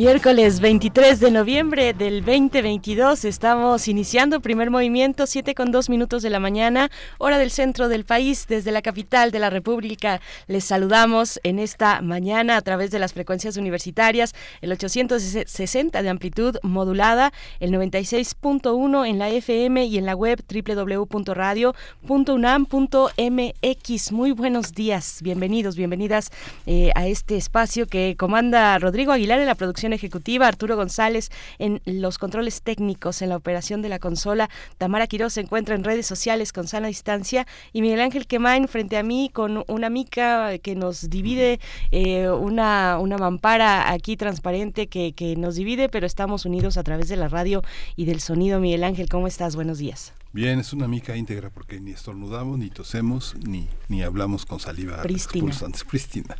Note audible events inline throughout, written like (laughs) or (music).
Miércoles 23 de noviembre del 2022 estamos iniciando primer movimiento 7 con 2 minutos de la mañana, hora del centro del país, desde la capital de la República. Les saludamos en esta mañana a través de las frecuencias universitarias, el 860 de amplitud modulada, el 96.1 en la FM y en la web www.radio.unam.mx. Muy buenos días, bienvenidos, bienvenidas eh, a este espacio que comanda Rodrigo Aguilar en la producción ejecutiva, Arturo González en los controles técnicos, en la operación de la consola, Tamara Quiroz se encuentra en redes sociales con sana distancia y Miguel Ángel Quemain frente a mí con una mica que nos divide, eh, una, una mampara aquí transparente que, que nos divide, pero estamos unidos a través de la radio y del sonido. Miguel Ángel, ¿cómo estás? Buenos días. Bien, es una mica íntegra porque ni estornudamos, ni tosemos, ni, ni hablamos con saliva Pristina. (laughs) Pristina.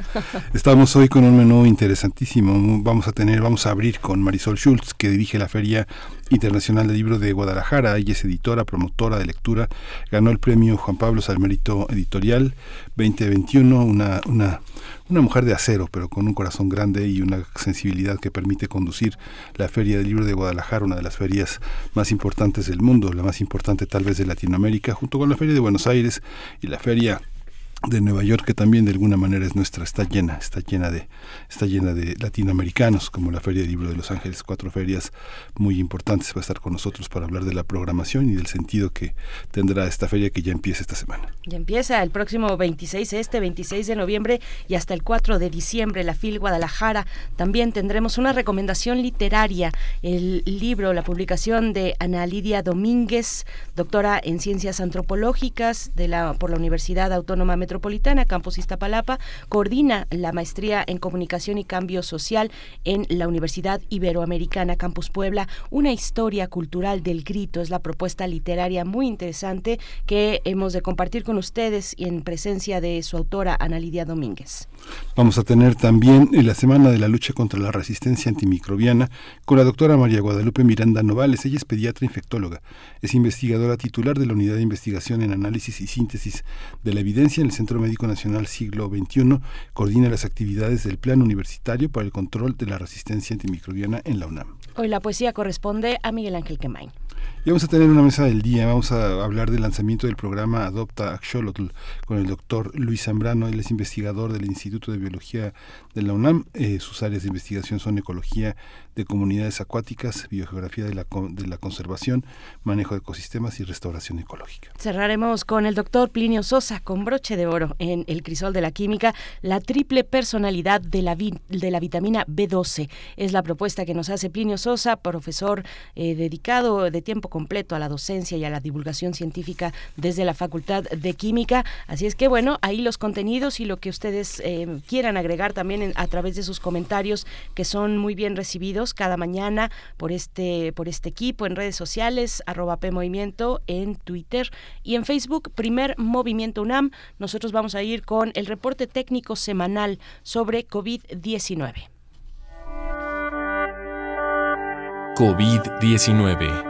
Estamos hoy con un menú interesantísimo. Vamos a tener, vamos a abrir con Marisol Schultz, que dirige la Feria Internacional del Libro de Guadalajara. Ella es editora, promotora de lectura. Ganó el premio Juan Pablo Salmerito Editorial 2021. Una, una, una mujer de acero, pero con un corazón grande y una sensibilidad que permite conducir la Feria del Libro de Guadalajara, una de las ferias más importantes del mundo, la más importante tal vez de Latinoamérica, junto con la Feria de Buenos Aires y la Feria de Nueva York que también de alguna manera es nuestra está llena está llena de está llena de latinoamericanos como la feria del libro de Los Ángeles cuatro ferias muy importantes va a estar con nosotros para hablar de la programación y del sentido que tendrá esta feria que ya empieza esta semana. Ya empieza el próximo 26 este 26 de noviembre y hasta el 4 de diciembre la FIL Guadalajara. También tendremos una recomendación literaria el libro la publicación de Ana Lidia Domínguez doctora en ciencias antropológicas de la por la Universidad Autónoma Metropolitana, Campus Iztapalapa, coordina la maestría en Comunicación y Cambio Social en la Universidad Iberoamericana, Campus Puebla. Una historia cultural del grito es la propuesta literaria muy interesante que hemos de compartir con ustedes y en presencia de su autora, Ana Lidia Domínguez. Vamos a tener también la Semana de la Lucha contra la Resistencia Antimicrobiana con la doctora María Guadalupe Miranda Novales. Ella es pediatra infectóloga, es investigadora titular de la Unidad de Investigación en Análisis y Síntesis de la Evidencia en el Centro Médico Nacional Siglo XXI coordina las actividades del Plan Universitario para el Control de la Resistencia Antimicrobiana en la UNAM. Hoy la poesía corresponde a Miguel Ángel Quemain. Y vamos a tener una mesa del día, vamos a hablar del lanzamiento del programa Adopta Axolotl con el doctor Luis Zambrano, él es investigador del Instituto de Biología de la UNAM, eh, sus áreas de investigación son ecología de comunidades acuáticas, biogeografía de la, de la conservación, manejo de ecosistemas y restauración ecológica. Cerraremos con el doctor Plinio Sosa, con broche de oro en El Crisol de la Química, la triple personalidad de la, de la vitamina B12. Es la propuesta que nos hace Plinio Sosa, profesor eh, dedicado de tiempo completo a la docencia y a la divulgación científica desde la Facultad de Química. Así es que bueno, ahí los contenidos y lo que ustedes eh, quieran agregar también a través de sus comentarios que son muy bien recibidos cada mañana por este, por este equipo en redes sociales, arroba P Movimiento en Twitter y en Facebook, Primer Movimiento UNAM. Nosotros vamos a ir con el reporte técnico semanal sobre COVID-19. COVID-19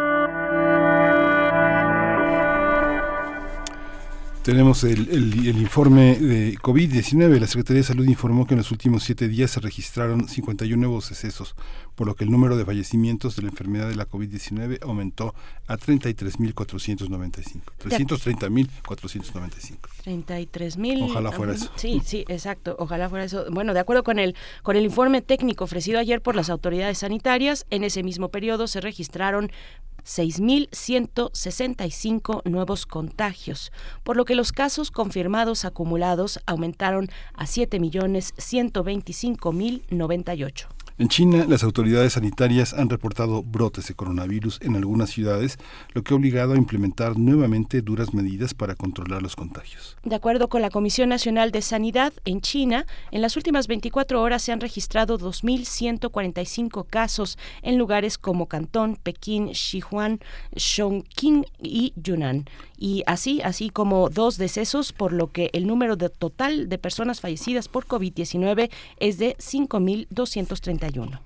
Tenemos el, informe de COVID-19. La Secretaría de Salud informó que en los últimos siete días se registraron 51 nuevos decesos, por lo que el número de fallecimientos de la enfermedad de la COVID-19 aumentó a 33.495. 330.495. 33.000. Ojalá fuera eso. Sí, sí, exacto. Ojalá fuera eso. Bueno, de acuerdo con el, con el informe técnico ofrecido ayer por las autoridades sanitarias, en ese mismo periodo se registraron 6.165 nuevos contagios, por lo que los casos confirmados acumulados aumentaron a 7.125.098. En China, las autoridades sanitarias han reportado brotes de coronavirus en algunas ciudades, lo que ha obligado a implementar nuevamente duras medidas para controlar los contagios. De acuerdo con la Comisión Nacional de Sanidad, en China, en las últimas 24 horas se han registrado 2.145 casos en lugares como Cantón, Pekín, Sichuan, Chongqing y Yunnan y así, así como dos decesos, por lo que el número de total de personas fallecidas por COVID-19 es de 5.231.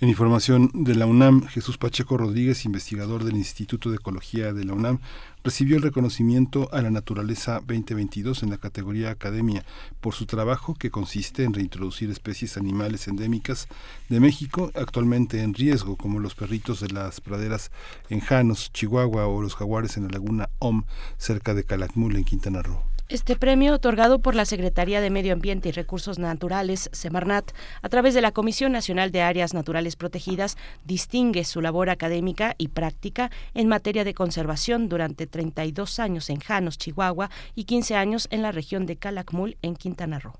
En información de la UNAM, Jesús Pacheco Rodríguez, investigador del Instituto de Ecología de la UNAM, recibió el reconocimiento a la naturaleza 2022 en la categoría Academia por su trabajo que consiste en reintroducir especies animales endémicas de México actualmente en riesgo, como los perritos de las praderas en Janos, Chihuahua o los jaguares en la laguna OM cerca de Calakmul en Quintana Roo. Este premio, otorgado por la Secretaría de Medio Ambiente y Recursos Naturales, Semarnat, a través de la Comisión Nacional de Áreas Naturales Protegidas, distingue su labor académica y práctica en materia de conservación durante 32 años en Janos, Chihuahua, y 15 años en la región de Calakmul, en Quintana Roo.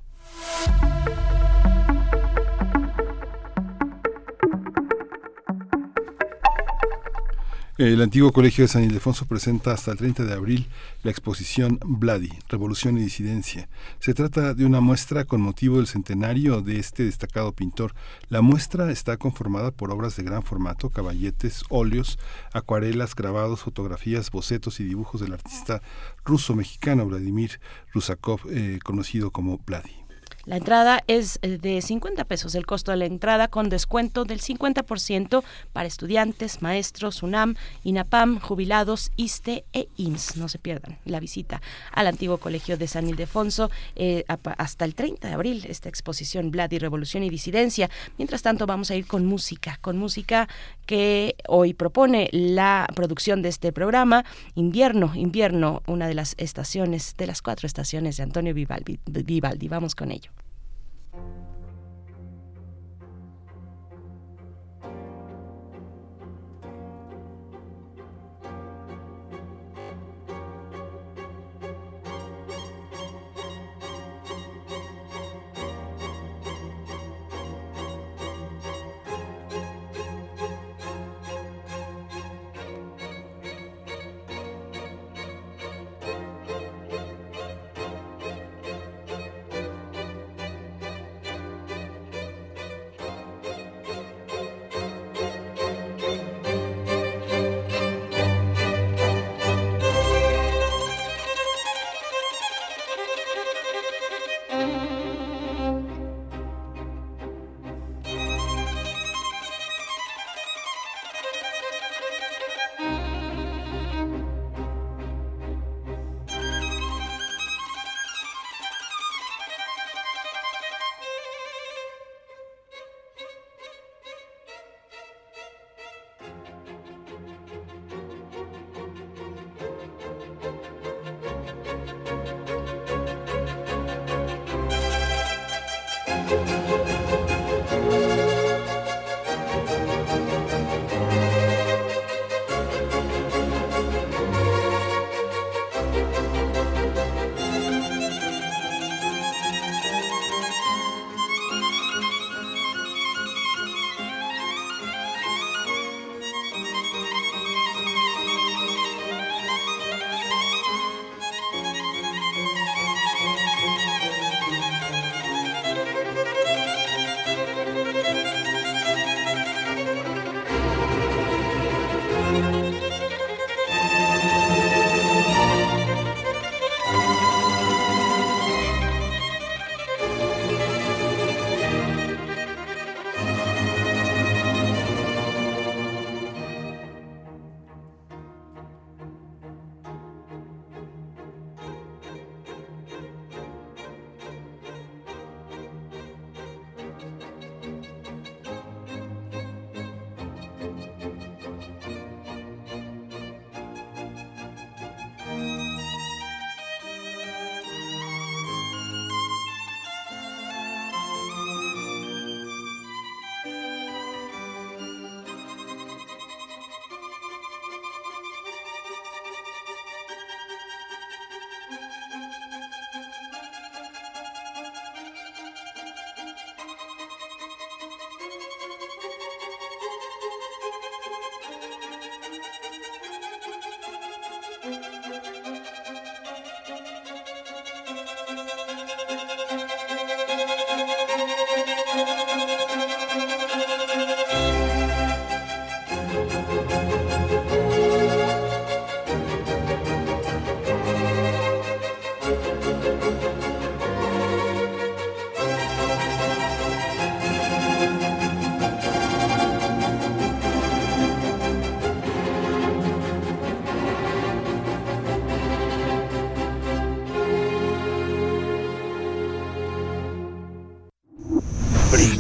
El antiguo Colegio de San Ildefonso presenta hasta el 30 de abril la exposición Bloody, Revolución y Disidencia. Se trata de una muestra con motivo del centenario de este destacado pintor. La muestra está conformada por obras de gran formato, caballetes, óleos, acuarelas, grabados, fotografías, bocetos y dibujos del artista ruso-mexicano Vladimir Rusakov, eh, conocido como Bloody. La entrada es eh, de 50 pesos, el costo de la entrada con descuento del 50% para estudiantes, maestros, UNAM, INAPAM, jubilados, ISTE e IMSS. No se pierdan la visita al antiguo colegio de San Ildefonso eh, hasta el 30 de abril, esta exposición Vlad y Revolución y Disidencia. Mientras tanto, vamos a ir con música, con música que hoy propone la producción de este programa, Invierno, Invierno, una de las estaciones, de las cuatro estaciones de Antonio Vivaldi. Vivaldi. Vamos con ello.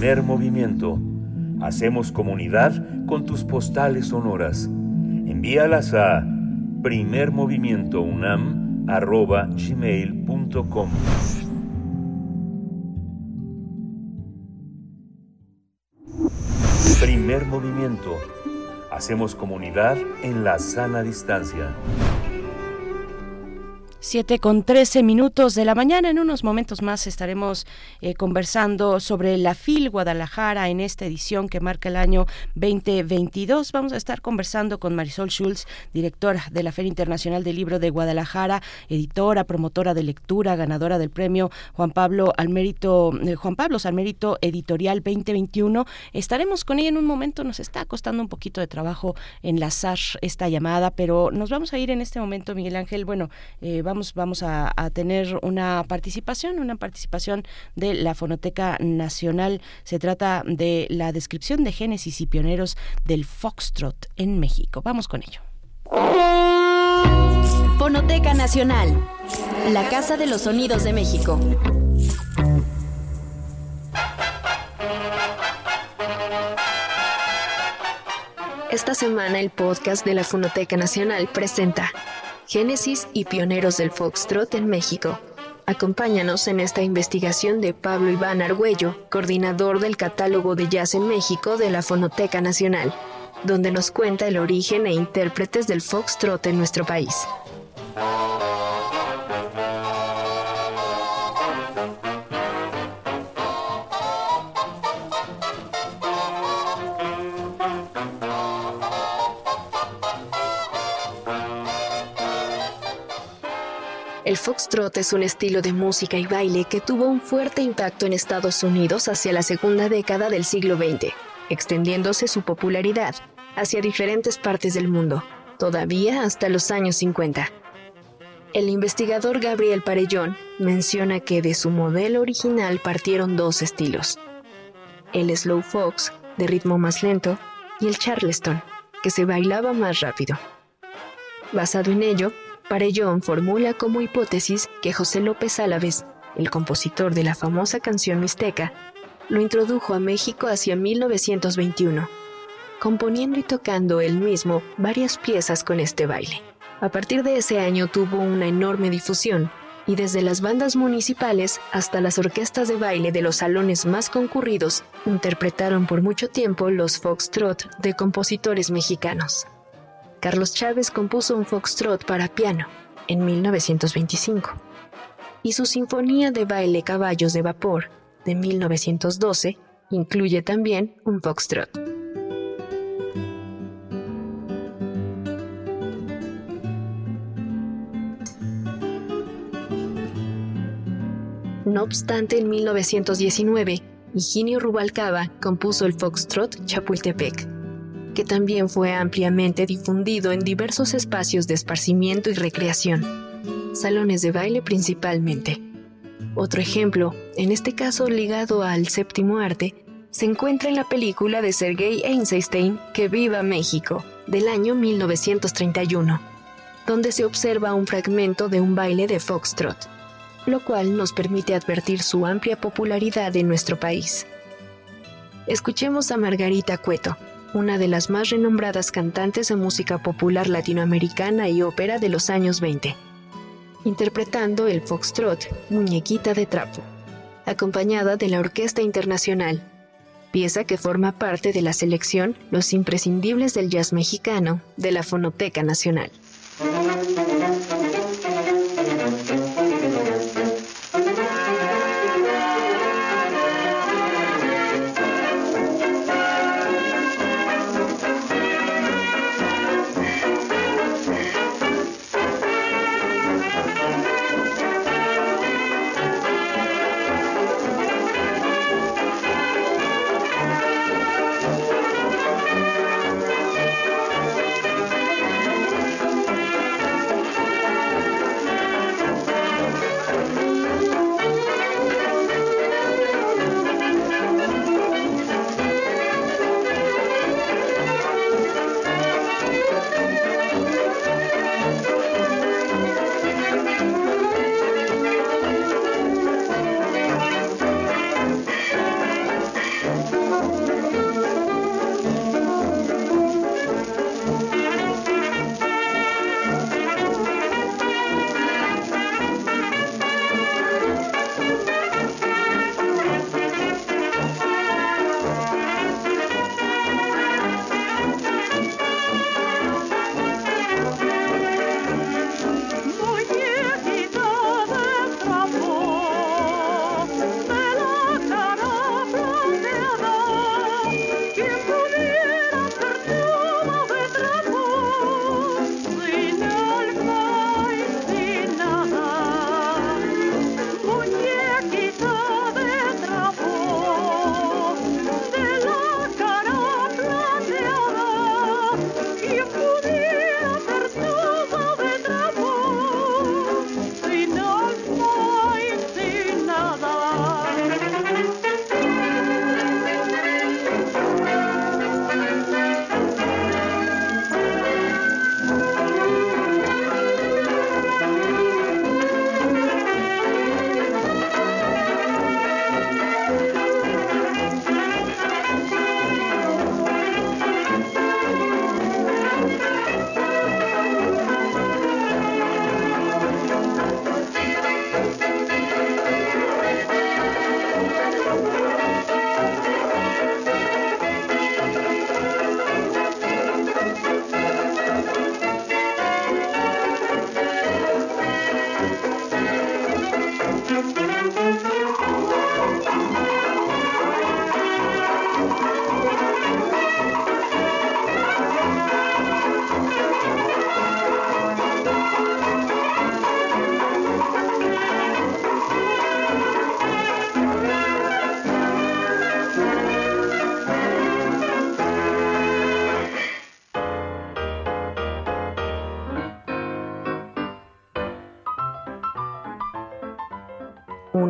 Primer movimiento. Hacemos comunidad con tus postales sonoras. Envíalas a primermovimientounam.gmail.com Primer movimiento. Hacemos comunidad en la sana distancia. 7 con 13 minutos de la mañana. En unos momentos más estaremos eh, conversando sobre la FIL Guadalajara en esta edición que marca el año 2022. Vamos a estar conversando con Marisol Schulz, directora de la Feria Internacional del Libro de Guadalajara, editora, promotora de lectura, ganadora del premio Juan Pablo Almérito, eh, Juan Pablo Almérito Editorial 2021. Estaremos con ella en un momento. Nos está costando un poquito de trabajo enlazar esta llamada, pero nos vamos a ir en este momento, Miguel Ángel. Bueno, eh, vamos vamos, a, tener una participación, una participación de la Fonoteca Nacional. Se trata de la descripción de génesis y pioneros del Foxtrot en México. Vamos con ello. Fonoteca Nacional, la Casa de los Sonidos de México. Esta semana el podcast de la Fonoteca Nacional presenta Génesis y pioneros del foxtrot en México. Acompáñanos en esta investigación de Pablo Iván Argüello, coordinador del catálogo de jazz en México de la Fonoteca Nacional, donde nos cuenta el origen e intérpretes del foxtrot en nuestro país. El foxtrot es un estilo de música y baile que tuvo un fuerte impacto en Estados Unidos hacia la segunda década del siglo XX, extendiéndose su popularidad hacia diferentes partes del mundo, todavía hasta los años 50. El investigador Gabriel Parellón menciona que de su modelo original partieron dos estilos, el slow fox, de ritmo más lento, y el charleston, que se bailaba más rápido. Basado en ello, Parellón formula como hipótesis que José López Álaves, el compositor de la famosa canción mixteca, lo introdujo a México hacia 1921, componiendo y tocando él mismo varias piezas con este baile. A partir de ese año tuvo una enorme difusión y desde las bandas municipales hasta las orquestas de baile de los salones más concurridos interpretaron por mucho tiempo los foxtrot de compositores mexicanos. Carlos Chávez compuso un foxtrot para piano en 1925 y su Sinfonía de Baile Caballos de Vapor de 1912 incluye también un foxtrot. No obstante, en 1919, Higinio Rubalcaba compuso el foxtrot Chapultepec, que también fue ampliamente difundido en diversos espacios de esparcimiento y recreación, salones de baile principalmente. Otro ejemplo, en este caso ligado al séptimo arte, se encuentra en la película de Sergei Eisenstein Que viva México, del año 1931, donde se observa un fragmento de un baile de foxtrot, lo cual nos permite advertir su amplia popularidad en nuestro país. Escuchemos a Margarita Cueto, una de las más renombradas cantantes de música popular latinoamericana y ópera de los años 20, interpretando el foxtrot Muñequita de Trapo, acompañada de la Orquesta Internacional, pieza que forma parte de la selección Los imprescindibles del jazz mexicano de la Fonoteca Nacional.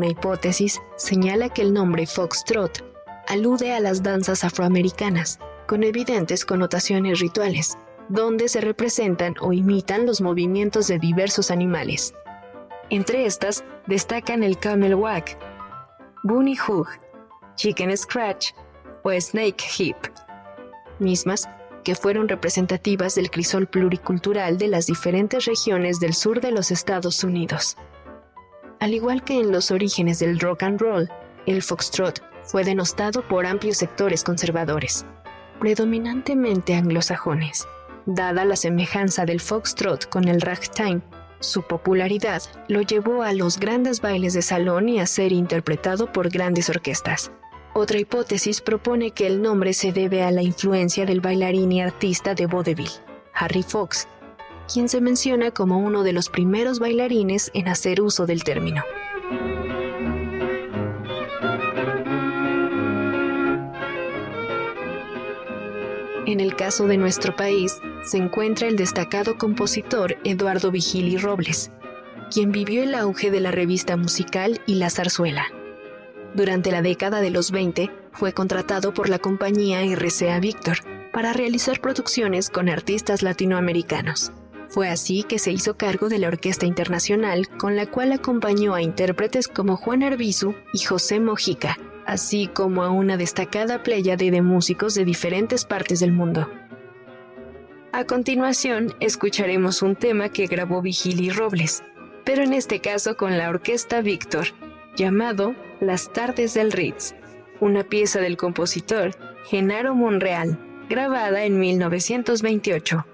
Una hipótesis señala que el nombre foxtrot alude a las danzas afroamericanas, con evidentes connotaciones rituales, donde se representan o imitan los movimientos de diversos animales. Entre estas destacan el camel wag, bunny hug, chicken scratch o snake hip, mismas que fueron representativas del crisol pluricultural de las diferentes regiones del sur de los Estados Unidos. Al igual que en los orígenes del rock and roll, el foxtrot fue denostado por amplios sectores conservadores, predominantemente anglosajones. Dada la semejanza del foxtrot con el ragtime, su popularidad lo llevó a los grandes bailes de salón y a ser interpretado por grandes orquestas. Otra hipótesis propone que el nombre se debe a la influencia del bailarín y artista de vaudeville, Harry Fox, quien se menciona como uno de los primeros bailarines en hacer uso del término. En el caso de nuestro país, se encuentra el destacado compositor Eduardo Vigili Robles, quien vivió el auge de la revista musical y la zarzuela. Durante la década de los 20, fue contratado por la compañía RCA Víctor para realizar producciones con artistas latinoamericanos. Fue así que se hizo cargo de la Orquesta Internacional, con la cual acompañó a intérpretes como Juan Arbizu y José Mojica, así como a una destacada pléyade de músicos de diferentes partes del mundo. A continuación, escucharemos un tema que grabó Vigili Robles, pero en este caso con la Orquesta Víctor, llamado Las Tardes del Ritz, una pieza del compositor Genaro Monreal, grabada en 1928.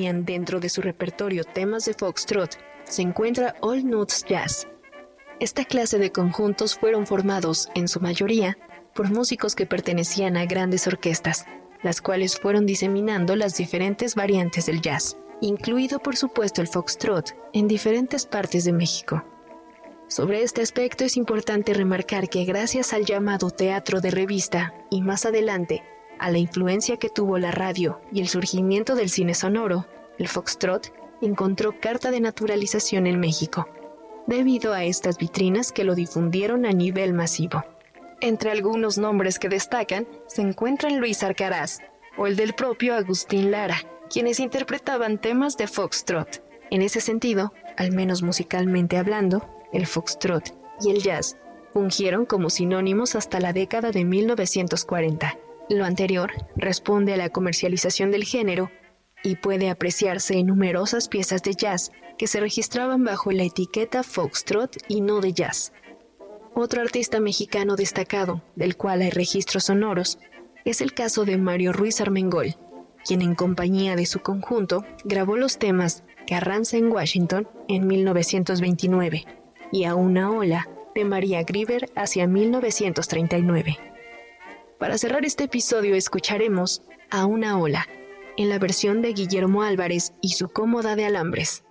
Dentro de su repertorio temas de foxtrot se encuentra All Nuts Jazz. Esta clase de conjuntos fueron formados, en su mayoría, por músicos que pertenecían a grandes orquestas, las cuales fueron diseminando las diferentes variantes del jazz, incluido por supuesto el foxtrot, en diferentes partes de México. Sobre este aspecto es importante remarcar que gracias al llamado teatro de revista y más adelante a la influencia que tuvo la radio y el surgimiento del cine sonoro, el foxtrot encontró carta de naturalización en México, debido a estas vitrinas que lo difundieron a nivel masivo. Entre algunos nombres que destacan se encuentran Luis Arcaraz o el del propio Agustín Lara, quienes interpretaban temas de foxtrot. En ese sentido, al menos musicalmente hablando, el foxtrot y el jazz fungieron como sinónimos hasta la década de 1940. Lo anterior responde a la comercialización del género y puede apreciarse en numerosas piezas de jazz que se registraban bajo la etiqueta foxtrot y no de jazz. Otro artista mexicano destacado, del cual hay registros sonoros, es el caso de Mario Ruiz Armengol, quien en compañía de su conjunto grabó los temas Carranza en Washington en 1929 y A una ola de María Grieber hacia 1939. Para cerrar este episodio escucharemos A una ola, en la versión de Guillermo Álvarez y su cómoda de alambres.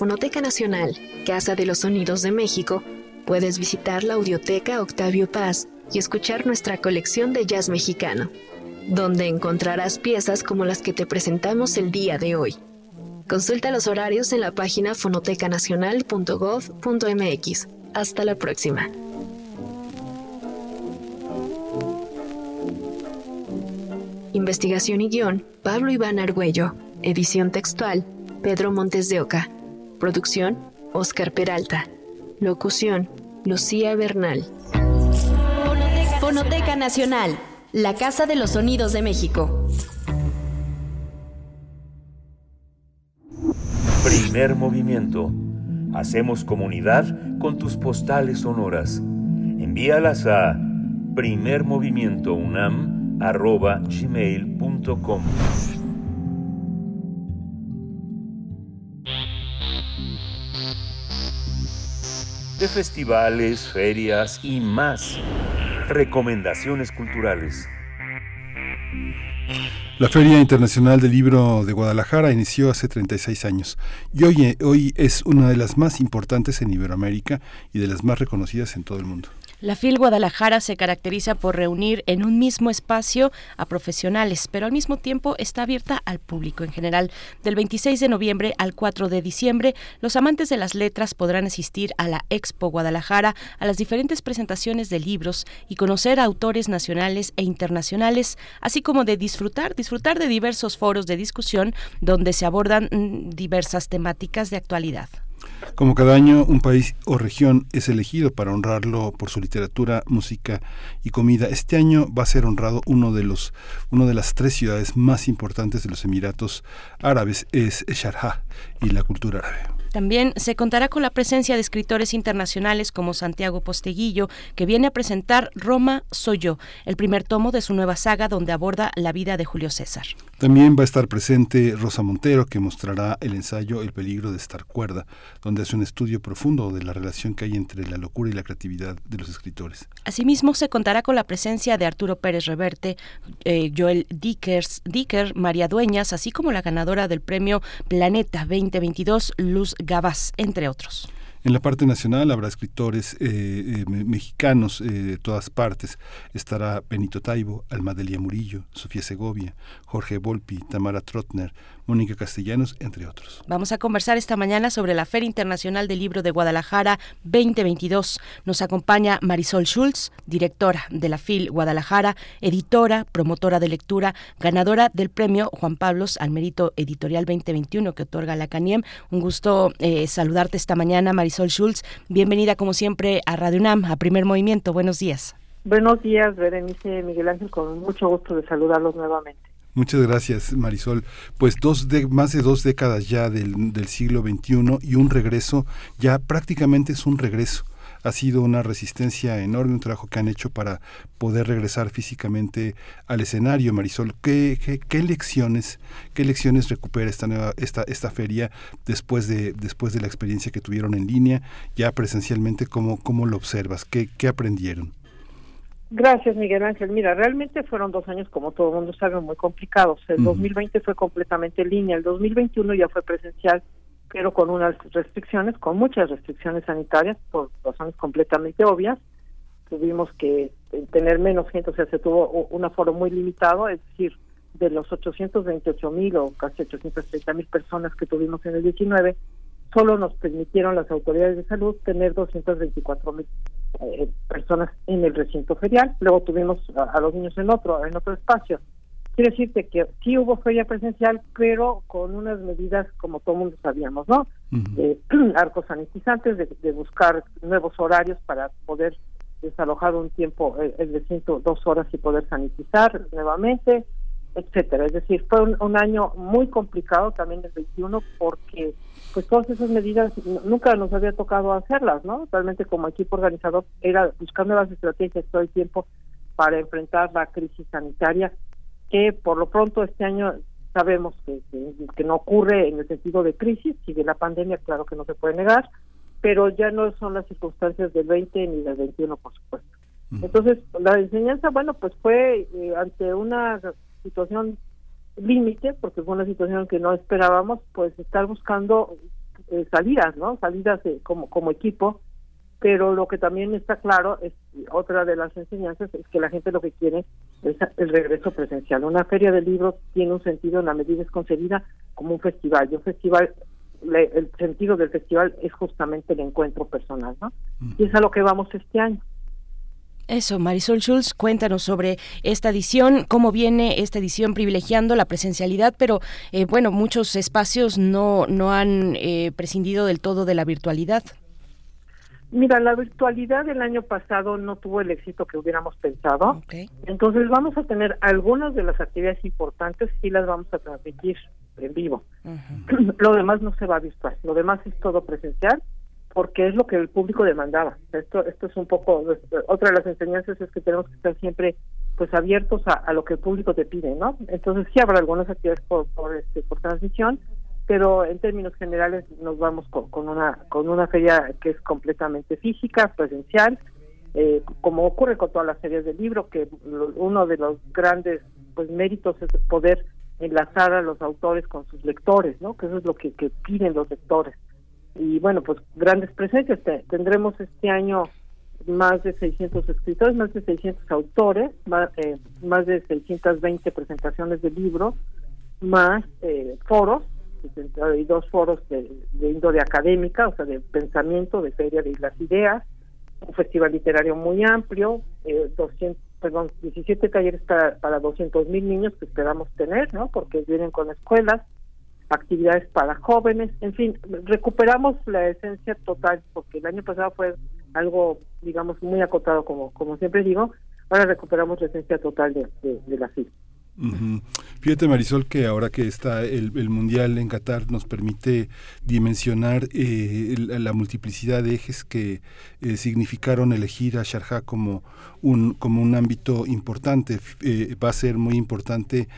Fonoteca Nacional, Casa de los Sonidos de México, puedes visitar la Audioteca Octavio Paz y escuchar nuestra colección de jazz mexicano, donde encontrarás piezas como las que te presentamos el día de hoy. Consulta los horarios en la página fonotecanacional.gov.mx. Hasta la próxima. Investigación y guion, Pablo Iván Argüello. Edición textual, Pedro Montes de Oca. Producción, Oscar Peralta. Locución, Lucía Bernal. Fonoteca Nacional, la Casa de los Sonidos de México. Primer movimiento. Hacemos comunidad con tus postales sonoras. Envíalas a primermovimientounam.gmail.com de festivales, ferias y más. Recomendaciones culturales. La Feria Internacional del Libro de Guadalajara inició hace 36 años y hoy, hoy es una de las más importantes en Iberoamérica y de las más reconocidas en todo el mundo. La FIL Guadalajara se caracteriza por reunir en un mismo espacio a profesionales, pero al mismo tiempo está abierta al público en general. Del 26 de noviembre al 4 de diciembre, los amantes de las letras podrán asistir a la Expo Guadalajara, a las diferentes presentaciones de libros y conocer a autores nacionales e internacionales, así como de disfrutar, disfrutar de diversos foros de discusión donde se abordan mm, diversas temáticas de actualidad. Como cada año, un país o región es elegido para honrarlo por su literatura, música y comida. Este año va a ser honrado uno de los, uno de las tres ciudades más importantes de los Emiratos Árabes, es Sharjah y la cultura árabe. También se contará con la presencia de escritores internacionales como Santiago Posteguillo, que viene a presentar Roma Soy yo, el primer tomo de su nueva saga donde aborda la vida de Julio César. También va a estar presente Rosa Montero, que mostrará el ensayo El peligro de estar cuerda, donde hace un estudio profundo de la relación que hay entre la locura y la creatividad de los escritores. Asimismo, se contará con la presencia de Arturo Pérez Reverte, eh, Joel Dickers, Dicker, María Dueñas, así como la ganadora del premio Planeta 2022, Luz Gabas, entre otros. En la parte nacional habrá escritores eh, eh, mexicanos eh, de todas partes. Estará Benito Taibo, Almadelia Murillo, Sofía Segovia, Jorge Volpi, Tamara Trotner, Mónica Castellanos, entre otros. Vamos a conversar esta mañana sobre la Feria Internacional del Libro de Guadalajara 2022. Nos acompaña Marisol Schulz, directora de la FIL Guadalajara, editora, promotora de lectura, ganadora del premio Juan Pablos al Mérito Editorial 2021 que otorga la CANIEM. Un gusto eh, saludarte esta mañana, Marisol Schulz. Bienvenida, como siempre, a Radio UNAM, a Primer Movimiento. Buenos días. Buenos días, Berenice Miguel Ángel, con mucho gusto de saludarlos nuevamente. Muchas gracias, Marisol. Pues dos de, más de dos décadas ya del, del siglo XXI y un regreso, ya prácticamente es un regreso ha sido una resistencia enorme, un trabajo que han hecho para poder regresar físicamente al escenario. Marisol, ¿qué, qué, lecciones, qué lecciones recupera esta nueva, esta, esta feria después de, después de la experiencia que tuvieron en línea, ya presencialmente, cómo, cómo lo observas, qué, qué aprendieron? Gracias, Miguel Ángel. Mira, realmente fueron dos años, como todo el mundo sabe, muy complicados. El 2020 fue completamente en línea, el 2021 ya fue presencial, pero con unas restricciones, con muchas restricciones sanitarias, por razones completamente obvias. Tuvimos que eh, tener menos gente, o sea, se tuvo un aforo muy limitado, es decir, de los 828 mil o casi 830 mil personas que tuvimos en el 19, solo nos permitieron las autoridades de salud tener 224 mil eh, personas en el recinto ferial. Luego tuvimos a, los niños en otro, en otro espacio. Quiere decirte que sí hubo feria presencial, pero con unas medidas como todo mundo sabíamos, ¿no? de (clears throat) arcos sanitizantes, de, buscar nuevos horarios para poder desalojar un tiempo, el, el recinto dos horas y poder sanitizar nuevamente, etcétera. Es decir, fue un, año muy complicado también el 21 porque pues todas esas medidas nunca nos había tocado hacerlas, ¿no? Realmente como equipo organizador era buscar nuevas estrategias todo el tiempo para enfrentar la crisis sanitaria que por lo pronto este año sabemos que, que, no ocurre en el sentido de crisis, sigue la pandemia, claro que no se puede negar, pero ya no son las circunstancias del 20 ni del 21, por supuesto. Entonces, la enseñanza, bueno, pues fue eh, ante una situación límite, porque fue una situación que no esperábamos, pues estar buscando eh, salidas, ¿no? Salidas como, como equipo, pero lo que también está claro es otra de las enseñanzas es que la gente lo que quiere es el regreso presencial. Una feria de libros tiene un sentido en la medida es concebida como un festival. Y un festival, el sentido del festival es justamente el encuentro personal, ¿no? Y es a lo que vamos este año. Eso, Marisol Schulz, cuéntanos sobre esta edición, cómo viene esta edición privilegiando la presencialidad, pero eh, bueno, muchos espacios no, no han eh, prescindido del todo de la virtualidad. Mira, la virtualidad del año pasado no tuvo el éxito que hubiéramos pensado. Entonces vamos a tener algunas de las actividades importantes y las vamos a transmitir en vivo. (clears throat) Lo demás no se va a virtual, lo demás es todo presencial porque es lo que el público demandaba. Esto esto es un poco otra de las enseñanzas es que tenemos que estar siempre pues abiertos a, lo que el público te pide, ¿no? Entonces sí habrá algunas actividades por por, este, por transmisión, pero en términos generales nos vamos con, una con una feria que es completamente física, presencial, eh, como ocurre con todas las series del libro, que uno de los grandes pues méritos es poder enlazar a los autores con sus lectores, ¿no? Que eso es lo que, que piden los lectores y bueno, pues grandes presencias. Tendremos este año más de 600 escritores, más de 600 autores, más, eh, más de 620 presentaciones de libros, más eh, foros, y dos foros de, de índole académica, o sea, de pensamiento, de feria de las ideas, un festival literario muy amplio, eh, 200, perdón, 17 talleres para, para 200 mil niños que esperamos tener, ¿no? Porque vienen con escuelas, actividades para jóvenes, en fin, recuperamos la esencia total, porque el año pasado fue algo, digamos, muy acotado, como, como siempre digo, ahora recuperamos la esencia total de, de, la FIL. Fíjate Marisol que ahora que está el, Mundial en Qatar nos permite dimensionar eh, la, multiplicidad de ejes que eh, significaron elegir a Sharjah como un, como un ámbito importante. Eh, va a ser muy importante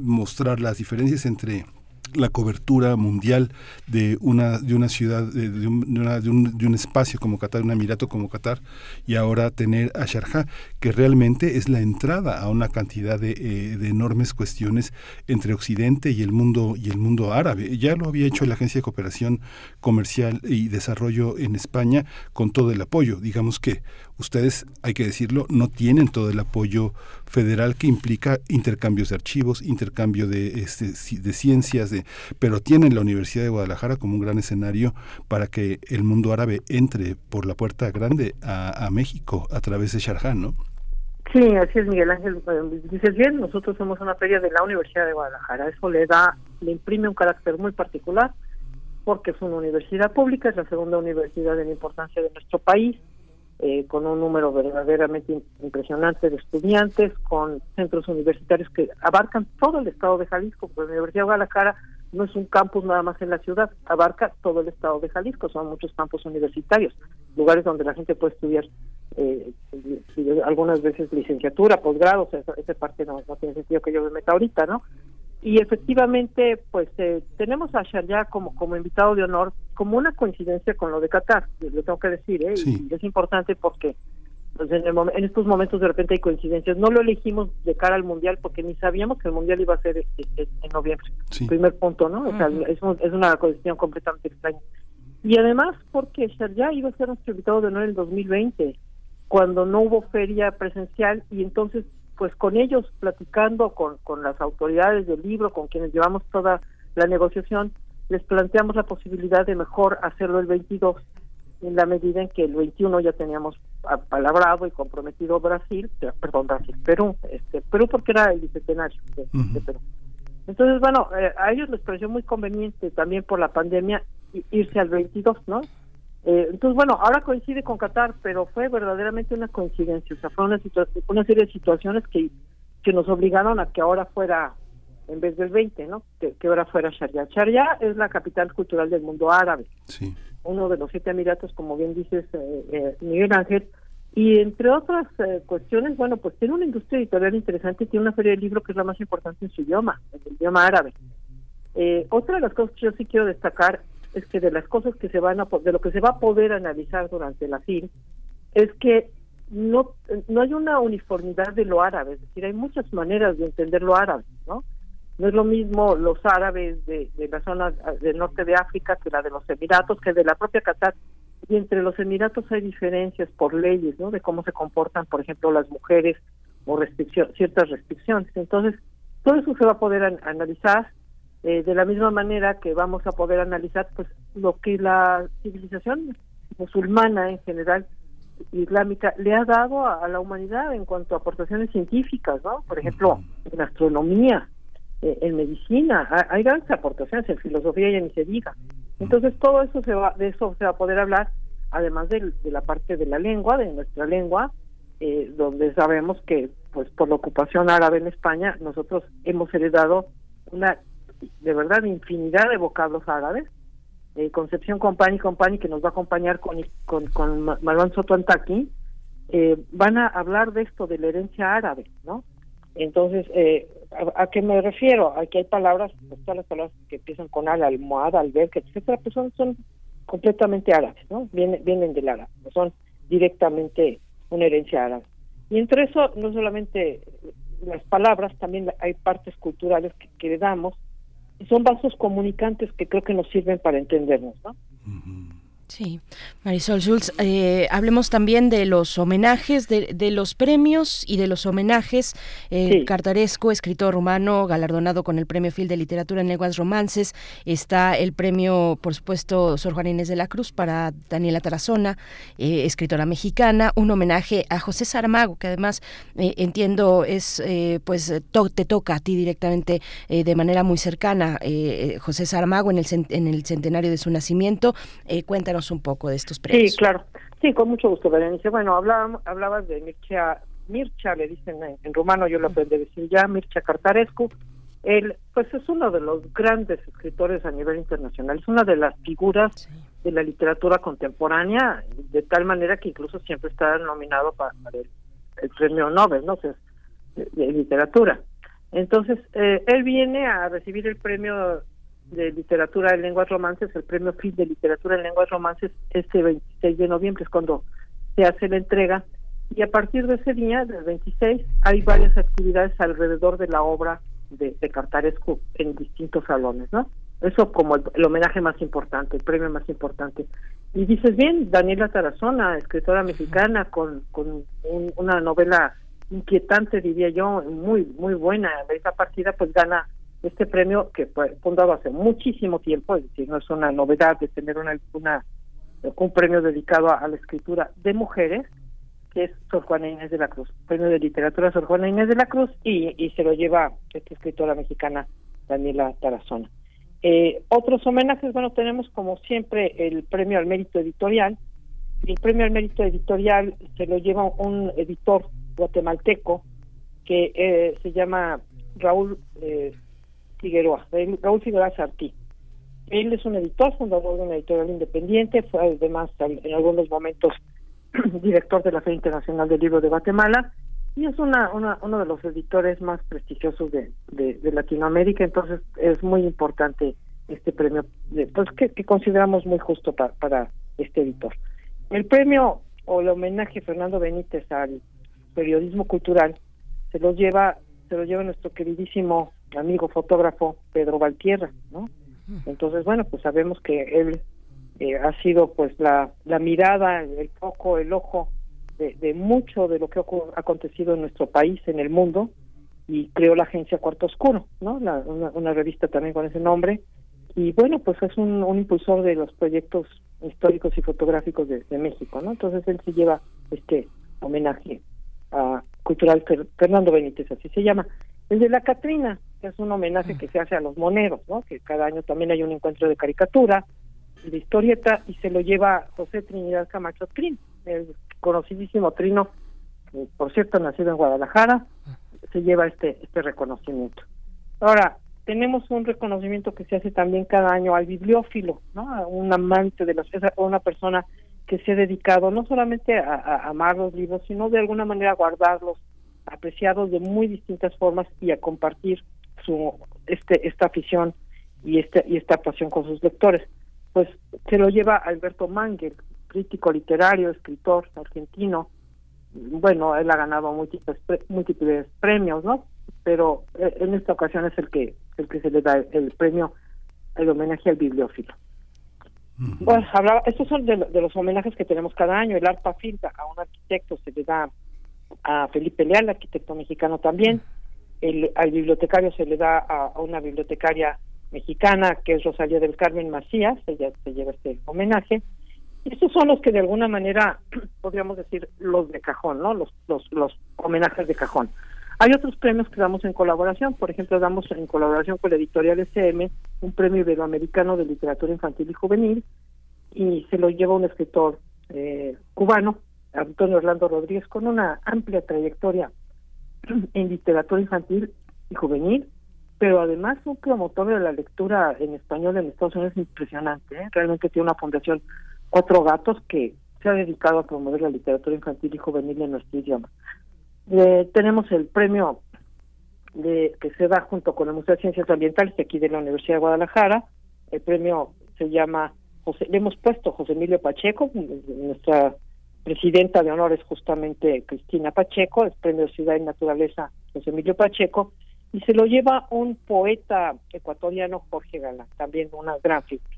mostrar las diferencias entre la cobertura mundial de una de una ciudad de, un, de, un, espacio como Qatar, un emirato como Qatar y ahora tener a Sharjah que realmente es la entrada a una cantidad de, eh, de, enormes cuestiones entre Occidente y el mundo y el mundo árabe. Ya lo había hecho la Agencia de Cooperación Comercial y Desarrollo en España con todo el apoyo. Digamos que ustedes, hay que decirlo, no tienen todo el apoyo federal que implica intercambios de archivos, intercambio de, este, de ciencias, de, pero tienen la Universidad de Guadalajara como un gran escenario para que el mundo árabe entre por la puerta grande a, México a través de Sharjah, ¿no? Sí, así es, Miguel Ángel. Dices bien, nosotros somos una feria de la Universidad de Guadalajara. Eso le da, le imprime un carácter muy particular porque es una universidad pública, es la segunda universidad en importancia de nuestro país eh, con un número verdaderamente impresionante de estudiantes, con centros universitarios que abarcan todo el estado de Jalisco, porque la Universidad de Guadalajara no es un campus nada más en la ciudad, abarca todo el estado de Jalisco, son muchos campus universitarios, lugares donde la gente puede estudiar eh, algunas veces licenciatura, posgrado, esa, esa parte no, no tiene sentido que yo me meta ahorita, ¿no? Y efectivamente pues eh, tenemos a Sharia como como invitado de honor como una coincidencia con lo de Qatar lo tengo que decir ¿eh? y es importante porque pues, en, en, estos momentos de repente hay coincidencias. No lo elegimos de cara al mundial porque ni sabíamos que el mundial iba a ser en, noviembre primer punto no o sea es, es, una cuestión completamente extraña. Y además porque Sharia iba a ser nuestro invitado de honor en el 2020 cuando no hubo feria presencial y entonces pues con ellos platicando con, con las autoridades del libro, con quienes llevamos toda la negociación, les planteamos la posibilidad de mejor hacerlo el 22 en la medida en que el 21 ya teníamos palabrado y comprometido Brasil, perdón, Brasil, Perú, este, Perú porque era el bicentenario de, Perú. Entonces, bueno, eh, a ellos les pareció muy conveniente también por la pandemia irse al 22, ¿no? Eh, entonces, bueno, ahora coincide con Qatar, pero fue verdaderamente una coincidencia, o sea, fue una, una serie de situaciones que, que nos obligaron a que ahora fuera, en vez del 20, ¿no? Que, ahora fuera Sharia. Sharia es la capital cultural del mundo árabe, sí. uno de los siete emiratos, como bien dices, eh, eh, Miguel Ángel, y entre otras cuestiones, bueno, pues tiene una industria editorial interesante, tiene una feria de libro que es la más importante en su idioma, en el idioma árabe. otra de las cosas que yo sí quiero destacar es que de las cosas que se van a de lo que se va a poder analizar durante la FIL es que no no hay una uniformidad de lo árabe, es decir, hay muchas maneras de entender lo árabe, ¿no? No es lo mismo los árabes de, de la zona del norte de África que la de los Emiratos, que de la propia Qatar. Y entre los Emiratos hay diferencias por leyes, ¿no? De cómo se comportan, por ejemplo, las mujeres o restricción, ciertas restricciones. Entonces, todo eso se va a poder analizar eh, de la misma manera que vamos a poder analizar pues lo que la civilización musulmana en general islámica le ha dado a, la humanidad en cuanto a aportaciones científicas, ¿no? Por ejemplo, en astronomía, eh, en medicina, hay, grandes aportaciones, en filosofía ya ni se diga. Entonces todo eso se va, de eso se va a poder hablar, además de, la parte de la lengua, de nuestra lengua, eh, donde sabemos que, pues por la ocupación árabe en España, nosotros hemos heredado una de verdad infinidad de vocablos árabes. Eh, Concepción Company Company, que nos va a acompañar con, con, con Marwan Soto Antaki, eh, van a hablar de esto, de la herencia árabe, ¿no? Entonces, eh, ¿a, qué me refiero? Aquí hay palabras, pues, todas las palabras que empiezan con al, almohada, alberca, etcétera, pues son, son completamente árabes, ¿no? Vienen, vienen del árabe, son directamente una herencia árabe. Y entre eso, no solamente las palabras, también hay partes culturales que, que le damos, son vasos comunicantes que creo que nos sirven para entendernos, ¿no? Sí, Marisol Schultz, eh, hablemos también de los homenajes, de, los premios y de los homenajes. El cartaresco, escritor rumano, galardonado con el Premio Phil de Literatura en Lenguas Romances. Está el premio, por supuesto, Sor Juana Inés de la Cruz para Daniela Tarazona, eh, escritora mexicana. Un homenaje a José Saramago, que además eh, entiendo es, pues, te toca a ti directamente de manera muy cercana. José Saramago en el, en el centenario de su nacimiento. cuéntanos un poco de estos premios. Sí, claro. Sí, con mucho gusto, Berenice. Bueno, hablabas, hablabas de Mircea, Mircea le dicen en, rumano, yo lo aprendí a decir ya, Mircea Cartarescu. Él, pues es uno de los grandes escritores a nivel internacional, es una de las figuras de la literatura contemporánea, de tal manera que incluso siempre está nominado para, el, premio Nobel, ¿no? de, de, literatura. Entonces, eh, él viene a recibir el premio de Literatura en Lenguas Romances, el premio FIT de Literatura en Lenguas Romances, este 26 de noviembre es cuando se hace la entrega. Y a partir de ese día, del 26, hay varias actividades alrededor de la obra de, de Cartarescu en distintos salones, ¿no? Eso como el, homenaje más importante, el premio más importante. Y dices bien, Daniela Tarazona, escritora mexicana, con, con una novela inquietante, diría yo, muy, muy buena. Esa partida, pues gana este premio que fue fundado hace muchísimo tiempo, es decir, no es una novedad de tener una, una un premio dedicado a, la escritura de mujeres, que es Sor Juana Inés de la Cruz, premio de literatura Sor Juana Inés de la Cruz, y, y se lo lleva esta escritora mexicana Daniela Tarazona. Eh, otros homenajes, bueno, tenemos como siempre el premio al mérito editorial, el premio al mérito editorial se lo lleva un editor guatemalteco que eh, se llama Raúl eh, Figueroa, Raúl Figueroa Sartí. Él es un editor, fundador de una editorial independiente, fue además en algunos momentos (clears throat) director de la Feria Internacional del Libro de Guatemala y es una, uno de los editores más prestigiosos de, Latinoamérica, entonces es muy importante este premio, pues que, consideramos muy justo para, para este editor. El premio o el homenaje Fernando Benítez al periodismo cultural se lo lleva se lo lleva nuestro queridísimo amigo fotógrafo Pedro Valtierra, ¿no? Entonces, bueno, pues sabemos que él eh, ha sido pues la, la mirada, el foco, el ojo de, de mucho de lo que ha acontecido en nuestro país, en el mundo, y creó la agencia Cuarto Oscuro, ¿no? La, una, revista también con ese nombre. Y bueno, pues es un, un impulsor de los proyectos históricos y fotográficos de, de, México, ¿no? Entonces él se lleva este homenaje a cultural Fernando Benítez, así se llama. El de la Catrina, que es un homenaje que se hace a los moneros, ¿no? Que cada año también hay un encuentro de caricatura y de historieta y se lo lleva José Trinidad Camacho Trin, el conocidísimo Trino, por cierto nacido en Guadalajara, se lleva este este reconocimiento. Ahora, tenemos un reconocimiento que se hace también cada año al bibliófilo, ¿no? A un amante de las una persona que se ha dedicado no solamente a, a amar los libros, sino de alguna manera a guardarlos, apreciados de muy distintas formas y a compartir su este esta afición y este y esta pasión con sus lectores. Pues se lo lleva Alberto Mangel, crítico literario, escritor argentino. Bueno, él ha ganado múltiples múltiples premios, ¿no? Pero eh, en esta ocasión es el que el que se le da el premio el homenaje al bibliófilo. Bueno, hablaba, estos son de, de, los homenajes que tenemos cada año. El ARPA Finta a un arquitecto se le da a Felipe Leal, arquitecto mexicano también. El, al bibliotecario se le da a, una bibliotecaria mexicana que es Rosalía del Carmen Macías, ella se lleva este homenaje. Estos son los que de alguna manera (clears throat) podríamos decir los de cajón, ¿no? Los, los, los homenajes de cajón. Hay otros premios que damos en colaboración, por ejemplo, damos en colaboración con la editorial SM un premio iberoamericano de literatura infantil y juvenil y se lo lleva un escritor eh, cubano Antonio Orlando Rodríguez, con una amplia trayectoria (clears throat) en literatura infantil y juvenil, pero además un promotor de la lectura en español en Estados Unidos impresionante. ¿eh? Realmente tiene una fundación Cuatro Gatos que se ha dedicado a promover la literatura infantil y juvenil en nuestro idioma. Eh, tenemos el premio de, que se da junto con el Museo de Ciencias Ambientales de aquí de la Universidad de Guadalajara. El premio se llama, José, le hemos puesto José Emilio Pacheco, nuestra presidenta de honor es justamente Cristina Pacheco, el premio Ciudad y Naturaleza José Emilio Pacheco, y se lo lleva un poeta ecuatoriano, Jorge Galán, también una gran figura.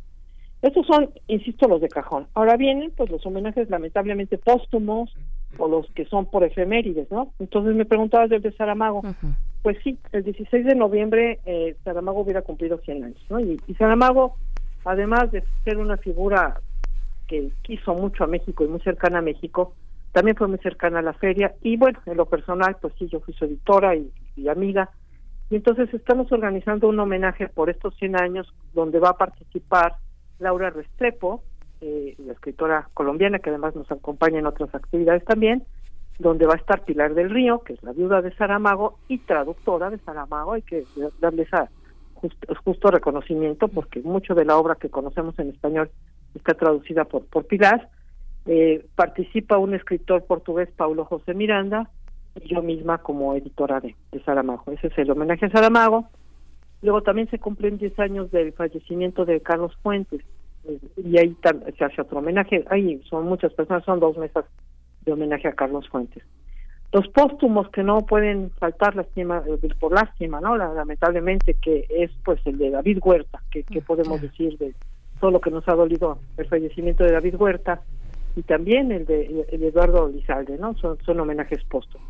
Estos son, insisto, los de cajón. Ahora vienen, pues, los homenajes lamentablemente póstumos o los que son por efemérides, ¿no? Entonces me preguntabas del de Saramago. Pues sí, el 16 de noviembre eh, Saramago hubiera cumplido 100 años, ¿no? Y, y Saramago, además de ser una figura que quiso mucho a México y muy cercana a México, también fue muy cercana a la feria y bueno, en lo personal, pues sí, yo fui su editora y, amiga. Y entonces estamos organizando un homenaje por estos 100 años donde va a participar Laura Restrepo, eh, la escritora colombiana que además nos acompaña en otras actividades también, donde va a estar Pilar del Río, que es la viuda de Saramago y traductora de Saramago, hay que darle esa justo reconocimiento porque mucho de la obra que conocemos en español está traducida por, por Pilar. Eh, participa un escritor portugués, Paulo José Miranda, y yo misma como editora de, de Saramago. Ese es el homenaje a Saramago. Luego también se cumplen 10 años del fallecimiento de Carlos Fuentes, eh, y ahí se hace otro homenaje. Ahí son muchas personas, son dos mesas de homenaje a Carlos Fuentes. Los póstumos que no pueden faltar lástima, eh, por lástima, ¿no? lamentablemente, que es pues el de David Huerta, que, podemos decir de todo lo que nos ha dolido el fallecimiento de David Huerta, y también el de, Eduardo Lizalde, ¿no? Son, son homenajes póstumos.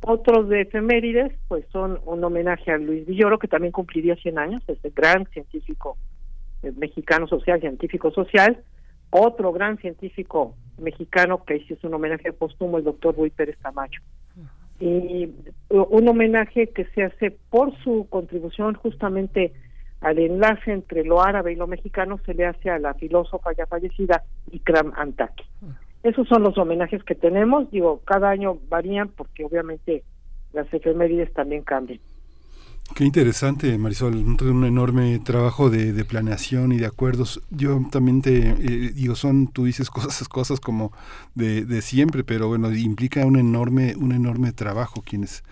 Otros de efemérides, pues son un homenaje a Luis Villoro, que también cumpliría 100 años, este gran científico eh, mexicano social, científico social. Otro gran científico mexicano que hizo un homenaje póstumo, el doctor Luis Pérez Camacho. Y un homenaje que se hace por su contribución justamente al enlace entre lo árabe y lo mexicano se le hace a la filósofa ya fallecida Ikram Antaki. Esos son los homenajes que tenemos, digo, cada año varían porque obviamente las efemérides también cambian. Qué interesante, Marisol, un, enorme trabajo de, planeación y de acuerdos. Yo también te eh, digo, son, tú dices (laughs) cosas, cosas como de, de siempre, pero bueno, implica un enorme, un enorme trabajo quienes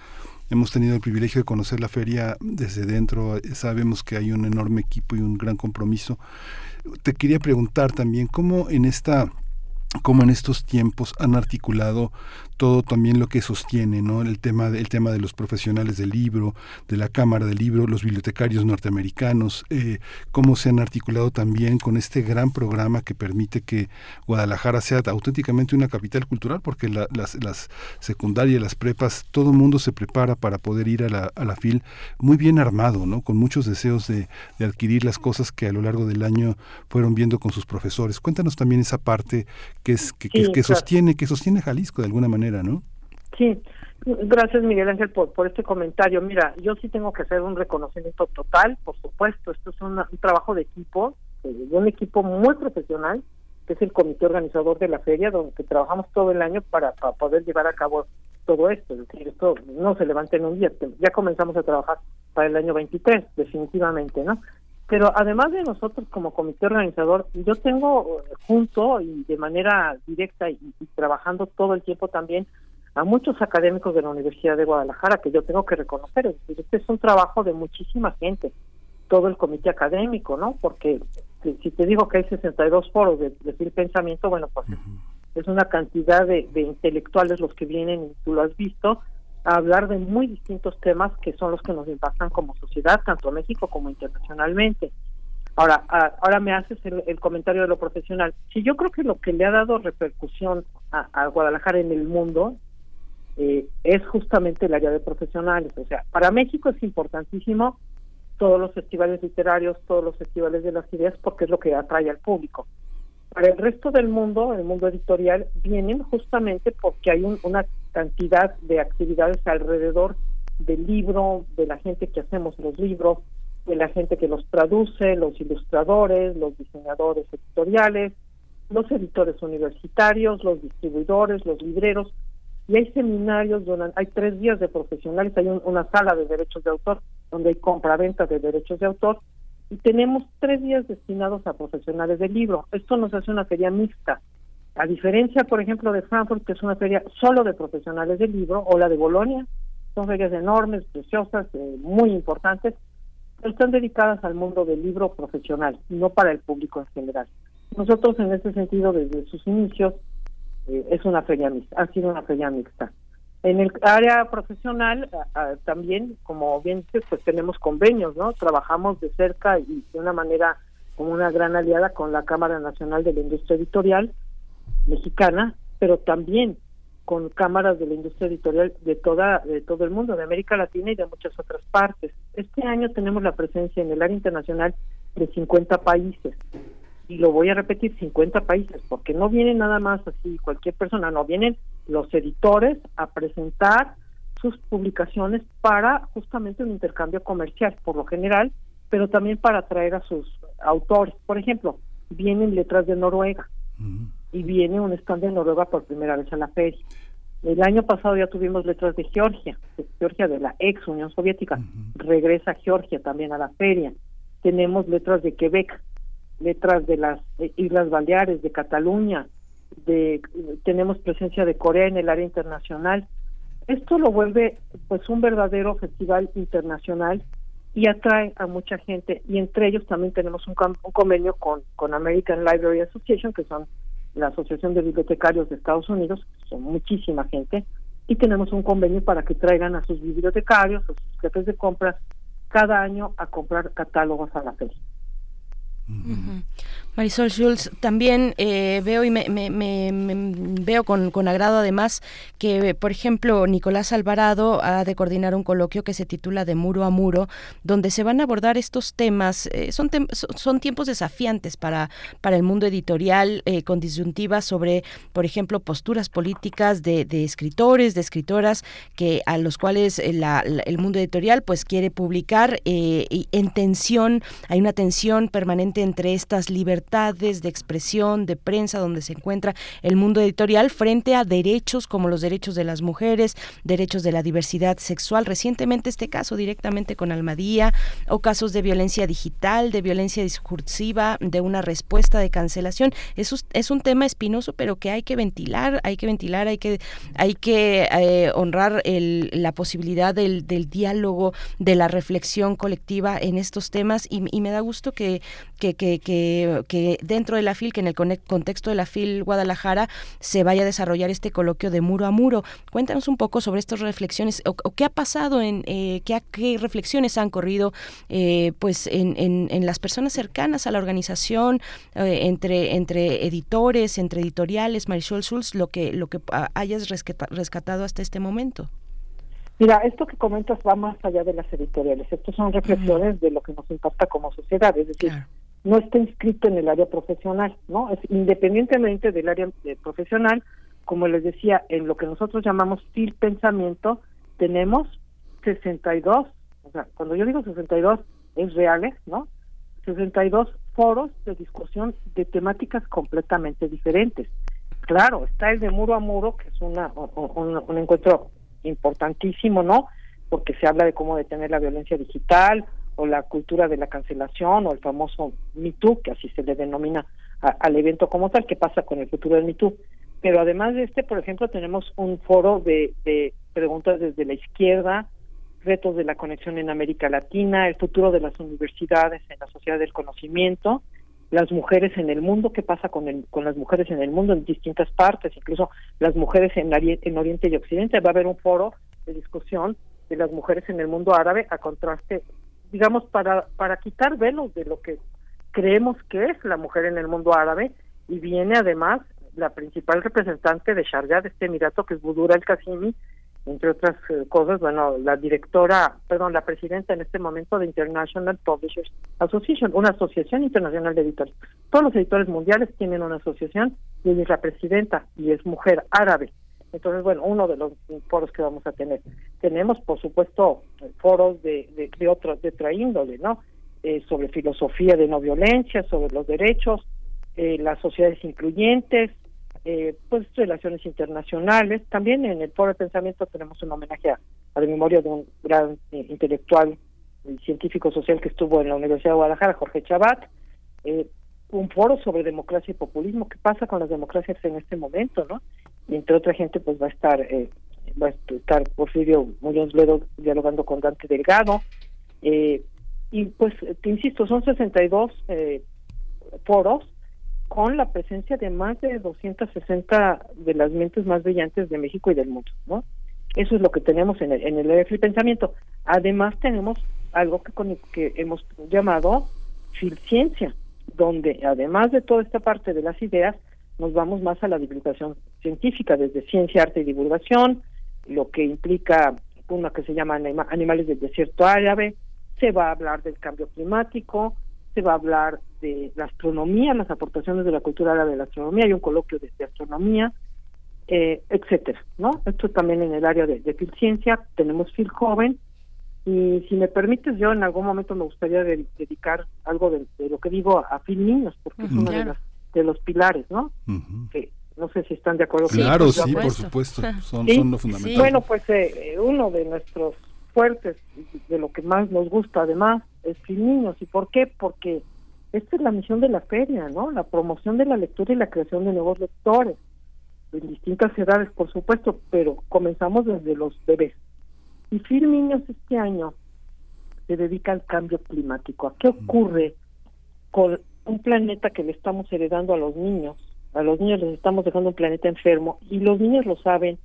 hemos tenido el privilegio de conocer la feria desde dentro, sabemos que hay un enorme equipo y un gran compromiso. Te quería preguntar también cómo en esta cómo en estos tiempos han articulado todo también lo que sostiene, ¿no? El tema, el tema de los profesionales del libro, de la Cámara del Libro, los bibliotecarios norteamericanos, eh, cómo se han articulado también con este gran programa que permite que Guadalajara sea auténticamente una capital cultural, porque las, las secundarias, las prepas, todo el mundo se prepara para poder ir a la, a la FIL muy bien armado, ¿no? Con muchos deseos de, de adquirir las cosas que a lo largo del año fueron viendo con sus profesores. Cuéntanos también esa parte que es que, que, sostiene que sostiene Jalisco de alguna manera, ¿no? Sí, gracias Miguel Ángel por, por este comentario. Mira, yo sí tengo que hacer un reconocimiento total, por supuesto, esto es un trabajo de equipo, de un equipo muy profesional, que es el comité organizador de la feria, donde trabajamos todo el año para, para poder llevar a cabo todo esto. Es decir, esto no se levanta en un día, ya comenzamos a trabajar para el año 23, definitivamente, ¿no? Pero además de nosotros como comité organizador, yo tengo eh, junto y de manera directa y, trabajando todo el tiempo también a muchos académicos de la Universidad de Guadalajara que yo tengo que reconocer. Es decir, este es un trabajo de muchísima gente, todo el comité académico, ¿no? Porque si te digo que hay 62 foros de, decir pensamiento, bueno, pues es una cantidad de, de intelectuales los que vienen, y tú lo has visto, a hablar de muy distintos temas que son los que nos impactan como sociedad, tanto en México como internacionalmente. Ahora, ahora me haces el, comentario de lo profesional. Si yo creo que lo que le ha dado repercusión a, Guadalajara en el mundo eh, es justamente el área de profesionales. O sea, para México es importantísimo todos los festivales literarios, todos los festivales de las ideas, porque es lo que atrae al público. Para el resto del mundo, el mundo editorial, vienen justamente porque hay una cantidad de actividades alrededor del libro, de la gente que hacemos los libros, de la gente que los traduce, los ilustradores, los diseñadores editoriales, los editores universitarios, los distribuidores, los libreros, y hay seminarios donde hay tres días de profesionales, hay una sala de derechos de autor donde hay compra-venta de derechos de autor y tenemos tres días destinados a profesionales del libro. Esto nos hace una feria mixta, a diferencia, por ejemplo, de Frankfurt, que es una feria solo de profesionales del libro, o la de Bolonia, son ferias enormes, preciosas, eh, muy importantes, pero están dedicadas al mundo del libro profesional, no para el público en general. Nosotros, en ese sentido, desde sus inicios, eh, es una feria mixta, ha sido una feria mixta. En el área profesional, también, como bien dices, pues tenemos convenios, ¿no? Trabajamos de cerca y de una manera como una gran aliada con la Cámara Nacional de la Industria Editorial mexicana, pero también con cámaras de la industria editorial de toda de todo el mundo, de América Latina y de muchas otras partes. Este año tenemos la presencia en el área internacional de 50 países. Y lo voy a repetir, 50 países, porque no vienen nada más así cualquier persona, no, vienen los editores a presentar sus publicaciones para justamente un intercambio comercial, por lo general, pero también para atraer a sus autores. Por ejemplo, vienen letras de Noruega y viene un stand de Noruega por primera vez a la feria. El año pasado ya tuvimos letras de Georgia, de Georgia de la ex Unión Soviética, regresa Georgia también a la feria. Tenemos letras de Quebec, letras de las eh, Islas Baleares, de Cataluña, de tenemos presencia de Corea en el área internacional. Esto lo vuelve pues un verdadero festival internacional y atrae a mucha gente y entre ellos también tenemos un, un convenio con, con American Library Association que son la Asociación de Bibliotecarios de Estados Unidos, son muchísima gente, y tenemos un convenio para que traigan a sus bibliotecarios, a sus jefes de compras, cada año a comprar catálogos a la feria. Marisol Schulz, también eh, veo y me, veo con, agrado además que, por ejemplo, Nicolás Alvarado ha de coordinar un coloquio que se titula De Muro a Muro, donde se van a abordar estos temas. Eh, son, son tiempos desafiantes para, para el mundo editorial, eh, con disyuntivas sobre, por ejemplo, posturas políticas de, escritores, de escritoras, que a los cuales el mundo editorial pues quiere publicar en tensión, hay una tensión permanente entre estas libertades de expresión, de prensa, donde se encuentra el mundo editorial frente a derechos como los derechos de las mujeres, derechos de la diversidad sexual. Recientemente este caso directamente con Almadía o casos de violencia digital, de violencia discursiva, de una respuesta de cancelación. Eso es un tema espinoso, pero que hay que ventilar, hay que ventilar, hay que, hay que eh, honrar el, la posibilidad del, diálogo, de la reflexión colectiva en estos temas y me da gusto que, que, que, que que dentro de la FIL, que en el contexto de la FIL Guadalajara se vaya a desarrollar este coloquio de muro a muro. Cuéntanos un poco sobre estas reflexiones o, qué ha pasado, en eh, qué, qué, reflexiones han corrido eh, pues en, en, las personas cercanas a la organización, eh, entre, entre editores, entre editoriales, Marisol Schulz, lo que, lo que hayas rescatado hasta este momento. Mira, esto que comentas va más allá de las editoriales. Estas son reflexiones de lo que nos impacta como sociedad. Es decir, no está inscrito en el área profesional, ¿no? Es independientemente del área profesional, como les decía, en lo que nosotros llamamos FIL Pensamiento, tenemos 62, o sea, cuando yo digo 62 es reales, ¿no? 62 foros de discusión de temáticas completamente diferentes. Claro, está el de muro a muro, que es una, un encuentro importantísimo, ¿no? Porque se habla de cómo detener la violencia digital, o la cultura de la cancelación o el famoso MeToo, que así se le denomina al evento como tal, que pasa con el futuro del MeToo. Pero además de este, por ejemplo, tenemos un foro de, de preguntas desde la izquierda, retos de la conexión en América Latina, el futuro de las universidades en la sociedad del conocimiento, las mujeres en el mundo, qué pasa con, el, con las mujeres en el mundo en distintas partes, incluso las mujeres en, en Oriente y Occidente. Va a haber un foro de discusión de las mujeres en el mundo árabe a contraste digamos, para, para quitar velos de lo que creemos que es la mujer en el mundo árabe y viene además la principal representante de Sharjah, de este emirato, que es Budura el Qasimi, entre otras eh, cosas, bueno, la directora, perdón, la presidenta en este momento de International Publishers Association, una asociación internacional de editores. Todos los editores mundiales tienen una asociación y ella es la presidenta y es mujer árabe. Entonces, bueno, uno de los foros que vamos a tener. Tenemos, por supuesto, foros de, de, de otro, de otra índole, ¿no? Eh, sobre filosofía de no violencia, sobre los derechos, eh, las sociedades incluyentes, eh, pues relaciones internacionales. También en el foro de pensamiento tenemos un homenaje a, la memoria de un gran intelectual y científico social que estuvo en la Universidad de Guadalajara, Jorge Chabat. un foro sobre democracia y populismo, qué pasa con las democracias en este momento, ¿no? Entre otra gente pues va a estar eh, va a estar Porfirio Muñoz Ledo dialogando con Dante Delgado. Eh, y pues te insisto son 62 eh, foros con la presencia de más de 260 de las mentes más brillantes de México y del mundo no eso es lo que tenemos en el en el EFI pensamiento. Además tenemos algo que con que hemos llamado Filciencia donde además de toda esta parte de las ideas, nos vamos más a la divulgación científica, desde ciencia, arte y divulgación, lo que implica una que se llama Animales del Desierto Árabe, se va a hablar del cambio climático, se va a hablar de la astronomía, las aportaciones de la cultura árabe de la astronomía, hay un coloquio de, astronomía, eh, etcétera, ¿no? Esto también en el área de, de Filciencia, tenemos Fil Joven, y si me permites, yo en algún momento me gustaría dedicar algo de, lo que digo a Fil Niños, porque es uno de, los pilares, ¿no? que no sé si están de acuerdo. Claro, sí, por supuesto, (laughs) son, son lo fundamental. Bueno, pues eh, uno de nuestros fuertes, de lo que más nos gusta además, es Fil Niños. ¿Y por qué? Porque esta es la misión de la feria, ¿no? La promoción de la lectura y la creación de nuevos lectores, en distintas edades, por supuesto, pero comenzamos desde los bebés. Y Fil Niños este año se dedica al cambio climático. ¿A qué ocurre con un planeta que le estamos heredando a los niños? A los niños les estamos dejando un planeta enfermo y los niños lo saben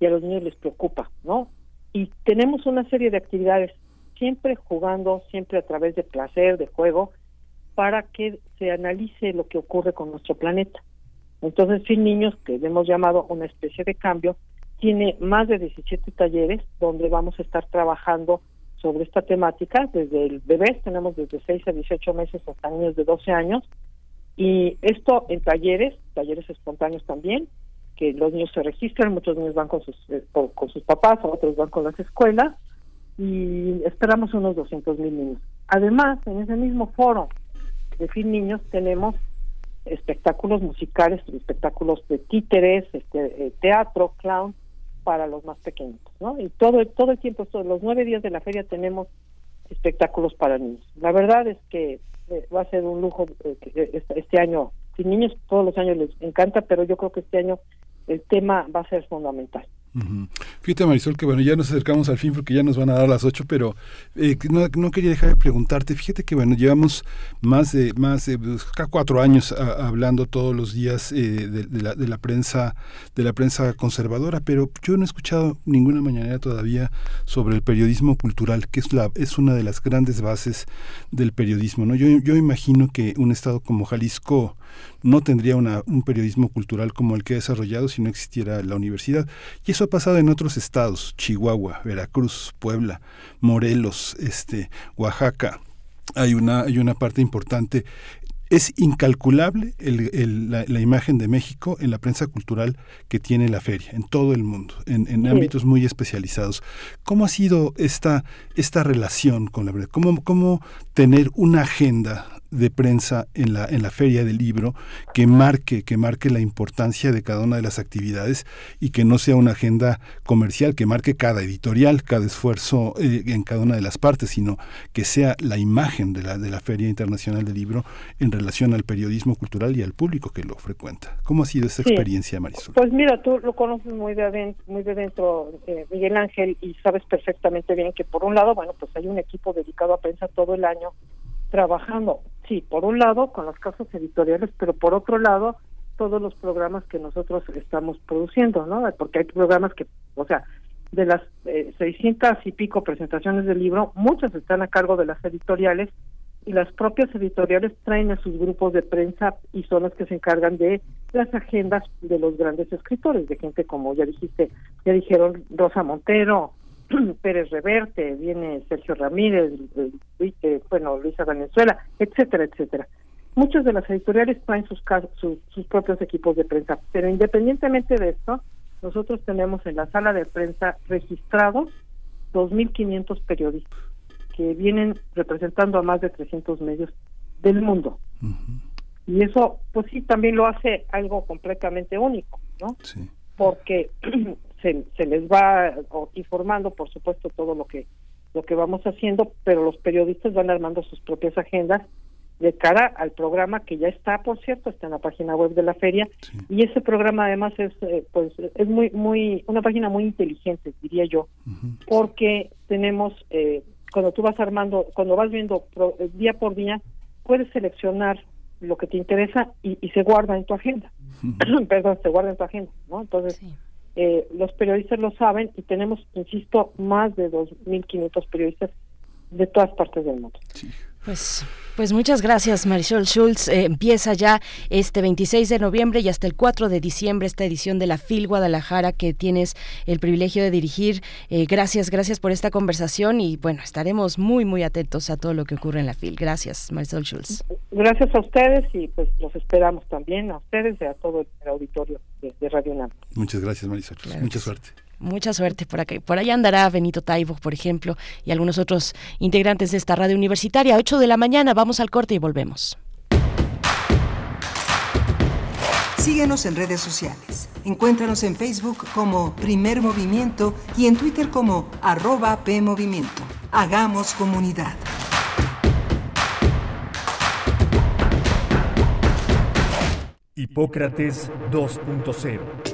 y a los niños les preocupa, ¿no? Y tenemos una serie de actividades, siempre jugando, siempre a través de placer, de juego, para que se analice lo que ocurre con nuestro planeta. Entonces, Fin Niños, que hemos llamado una especie de cambio, tiene más de 17 talleres donde vamos a estar trabajando sobre esta temática. Desde el bebé tenemos desde 6 a 18 meses hasta niños de 12 años. Y esto en talleres, talleres espontáneos también, que los niños se registran, muchos niños van con sus, eh, con sus papás, otros van con las escuelas y esperamos unos 200 mil niños. Además, en ese mismo foro de fin niños tenemos espectáculos musicales, espectáculos de títeres, este, eh, teatro, clown para los más pequeños, ¿no? Y todo todo el tiempo, todos los nueve días de la feria tenemos espectáculos para niños. La verdad es que eh, va a ser un lujo eh, este, este año. Sin niños todos los años les encanta, pero yo creo que este año el tema va a ser fundamental. Fíjate Marisol que bueno, ya nos acercamos al fin porque ya nos van a dar las ocho, pero eh, no, quería dejar de preguntarte, fíjate que bueno, llevamos más de más de pues, cuatro años hablando todos los días eh, de, la, de, la, prensa de la prensa conservadora, pero yo no he escuchado ninguna mañanera todavía sobre el periodismo cultural, que es la es una de las grandes bases del periodismo, ¿no? Yo, yo imagino que un estado como Jalisco no tendría una, un periodismo cultural como el que ha desarrollado si no existiera la universidad. Y eso ha pasado en otros estados, Chihuahua, Veracruz, Puebla, Morelos, este, Oaxaca. Hay una, hay una parte importante es incalculable la, imagen de México en la prensa cultural que tiene la feria, en todo el mundo, en, ámbitos muy especializados. ¿Cómo ha sido esta, esta relación con la verdad? ¿Cómo, ¿Cómo tener una agenda de prensa en la, en la feria del libro que marque, que marque la importancia de cada una de las actividades y que no sea una agenda comercial, que marque cada editorial, cada esfuerzo eh, en cada una de las partes, sino que sea la imagen de la, de la Feria Internacional del Libro en relación al periodismo cultural y al público que lo frecuenta. ¿Cómo ha sido esa experiencia, Marisol? Pues mira, tú lo conoces muy de adentro, muy de dentro eh, Miguel Ángel, y sabes perfectamente bien que por un lado, bueno, pues hay un equipo dedicado a prensa todo el año trabajando, sí, por un lado con las casas editoriales, pero por otro lado todos los programas que nosotros estamos produciendo, ¿no? Porque hay programas que, o sea, de las eh, 600 y pico presentaciones del libro, muchas están a cargo de las editoriales y las propias editoriales traen a sus grupos de prensa y son las que se encargan de las agendas de los grandes escritores, de gente como ya dijiste, ya dijeron Rosa Montero, (clears throat) Pérez Reverte, viene Sergio Ramírez, eh, bueno, Luisa Venezuela, etcétera, etcétera. Muchas de las editoriales traen sus, sus, propios equipos de prensa, pero independientemente de esto, nosotros tenemos en la sala de prensa registrados 2.500 periodistas que vienen representando a más de 300 medios del mundo. Y eso, pues sí, también lo hace algo completamente único, ¿no? Sí. Porque (clears throat) se, les va informando, por supuesto, todo lo que lo que vamos haciendo, pero los periodistas van armando sus propias agendas de cara al programa que ya está, por cierto, está en la página web de la feria. Y ese programa además es eh, pues es muy muy una página muy inteligente, diría yo, porque tenemos eh, cuando tú vas armando, cuando vas viendo eh, día por día, puedes seleccionar lo que te interesa y, se guarda en tu agenda. (clears throat) Perdón, se guarda en tu agenda, ¿no? Entonces, eh, los periodistas lo saben y tenemos, insisto, más de 2.500 periodistas de todas partes del mundo. Pues pues muchas gracias, Marisol Schultz. Eh, empieza ya este 26 de noviembre y hasta el 4 de diciembre esta edición de la FIL Guadalajara que tienes el privilegio de dirigir. Eh, gracias, gracias por esta conversación y bueno, estaremos muy, muy atentos a todo lo que ocurre en la FIL. Gracias, Marisol Schultz. Gracias a ustedes y pues los esperamos también a ustedes y a todo el auditorio de, Radio UNAM. Muchas gracias, Marisol. Mucha suerte. Mucha suerte por aquí. Por allá andará Benito Taibo, por ejemplo, y algunos otros integrantes de esta radio universitaria. 8 de la mañana, vamos al corte y volvemos. Síguenos en redes sociales. Encuéntranos en Facebook como Primer Movimiento y en Twitter como arroba PMovimiento. Hagamos comunidad. Hipócrates 2.0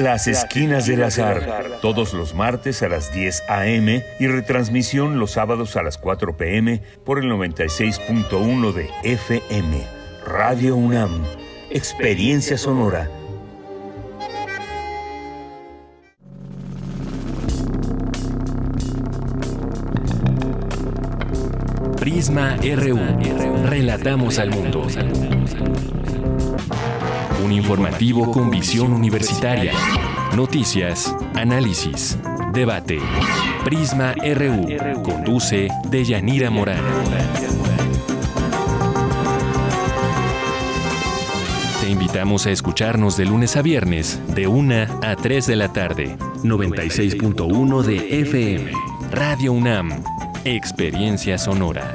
Las Esquinas del Azar, todos los martes a las 10 a.m. y retransmisión los sábados a las 4 p.m. por el 96.1 de FM. Radio UNAM, Experiencia Sonora. Prisma RU. Relatamos al mundo. Un informativo con visión universitaria. Noticias, análisis, debate. Prisma RU. Conduce Deyanira Morán. Te invitamos a escucharnos de lunes a viernes, de 1 a 3 de la tarde. 96.1 de FM. Radio UNAM. Experiencia sonora.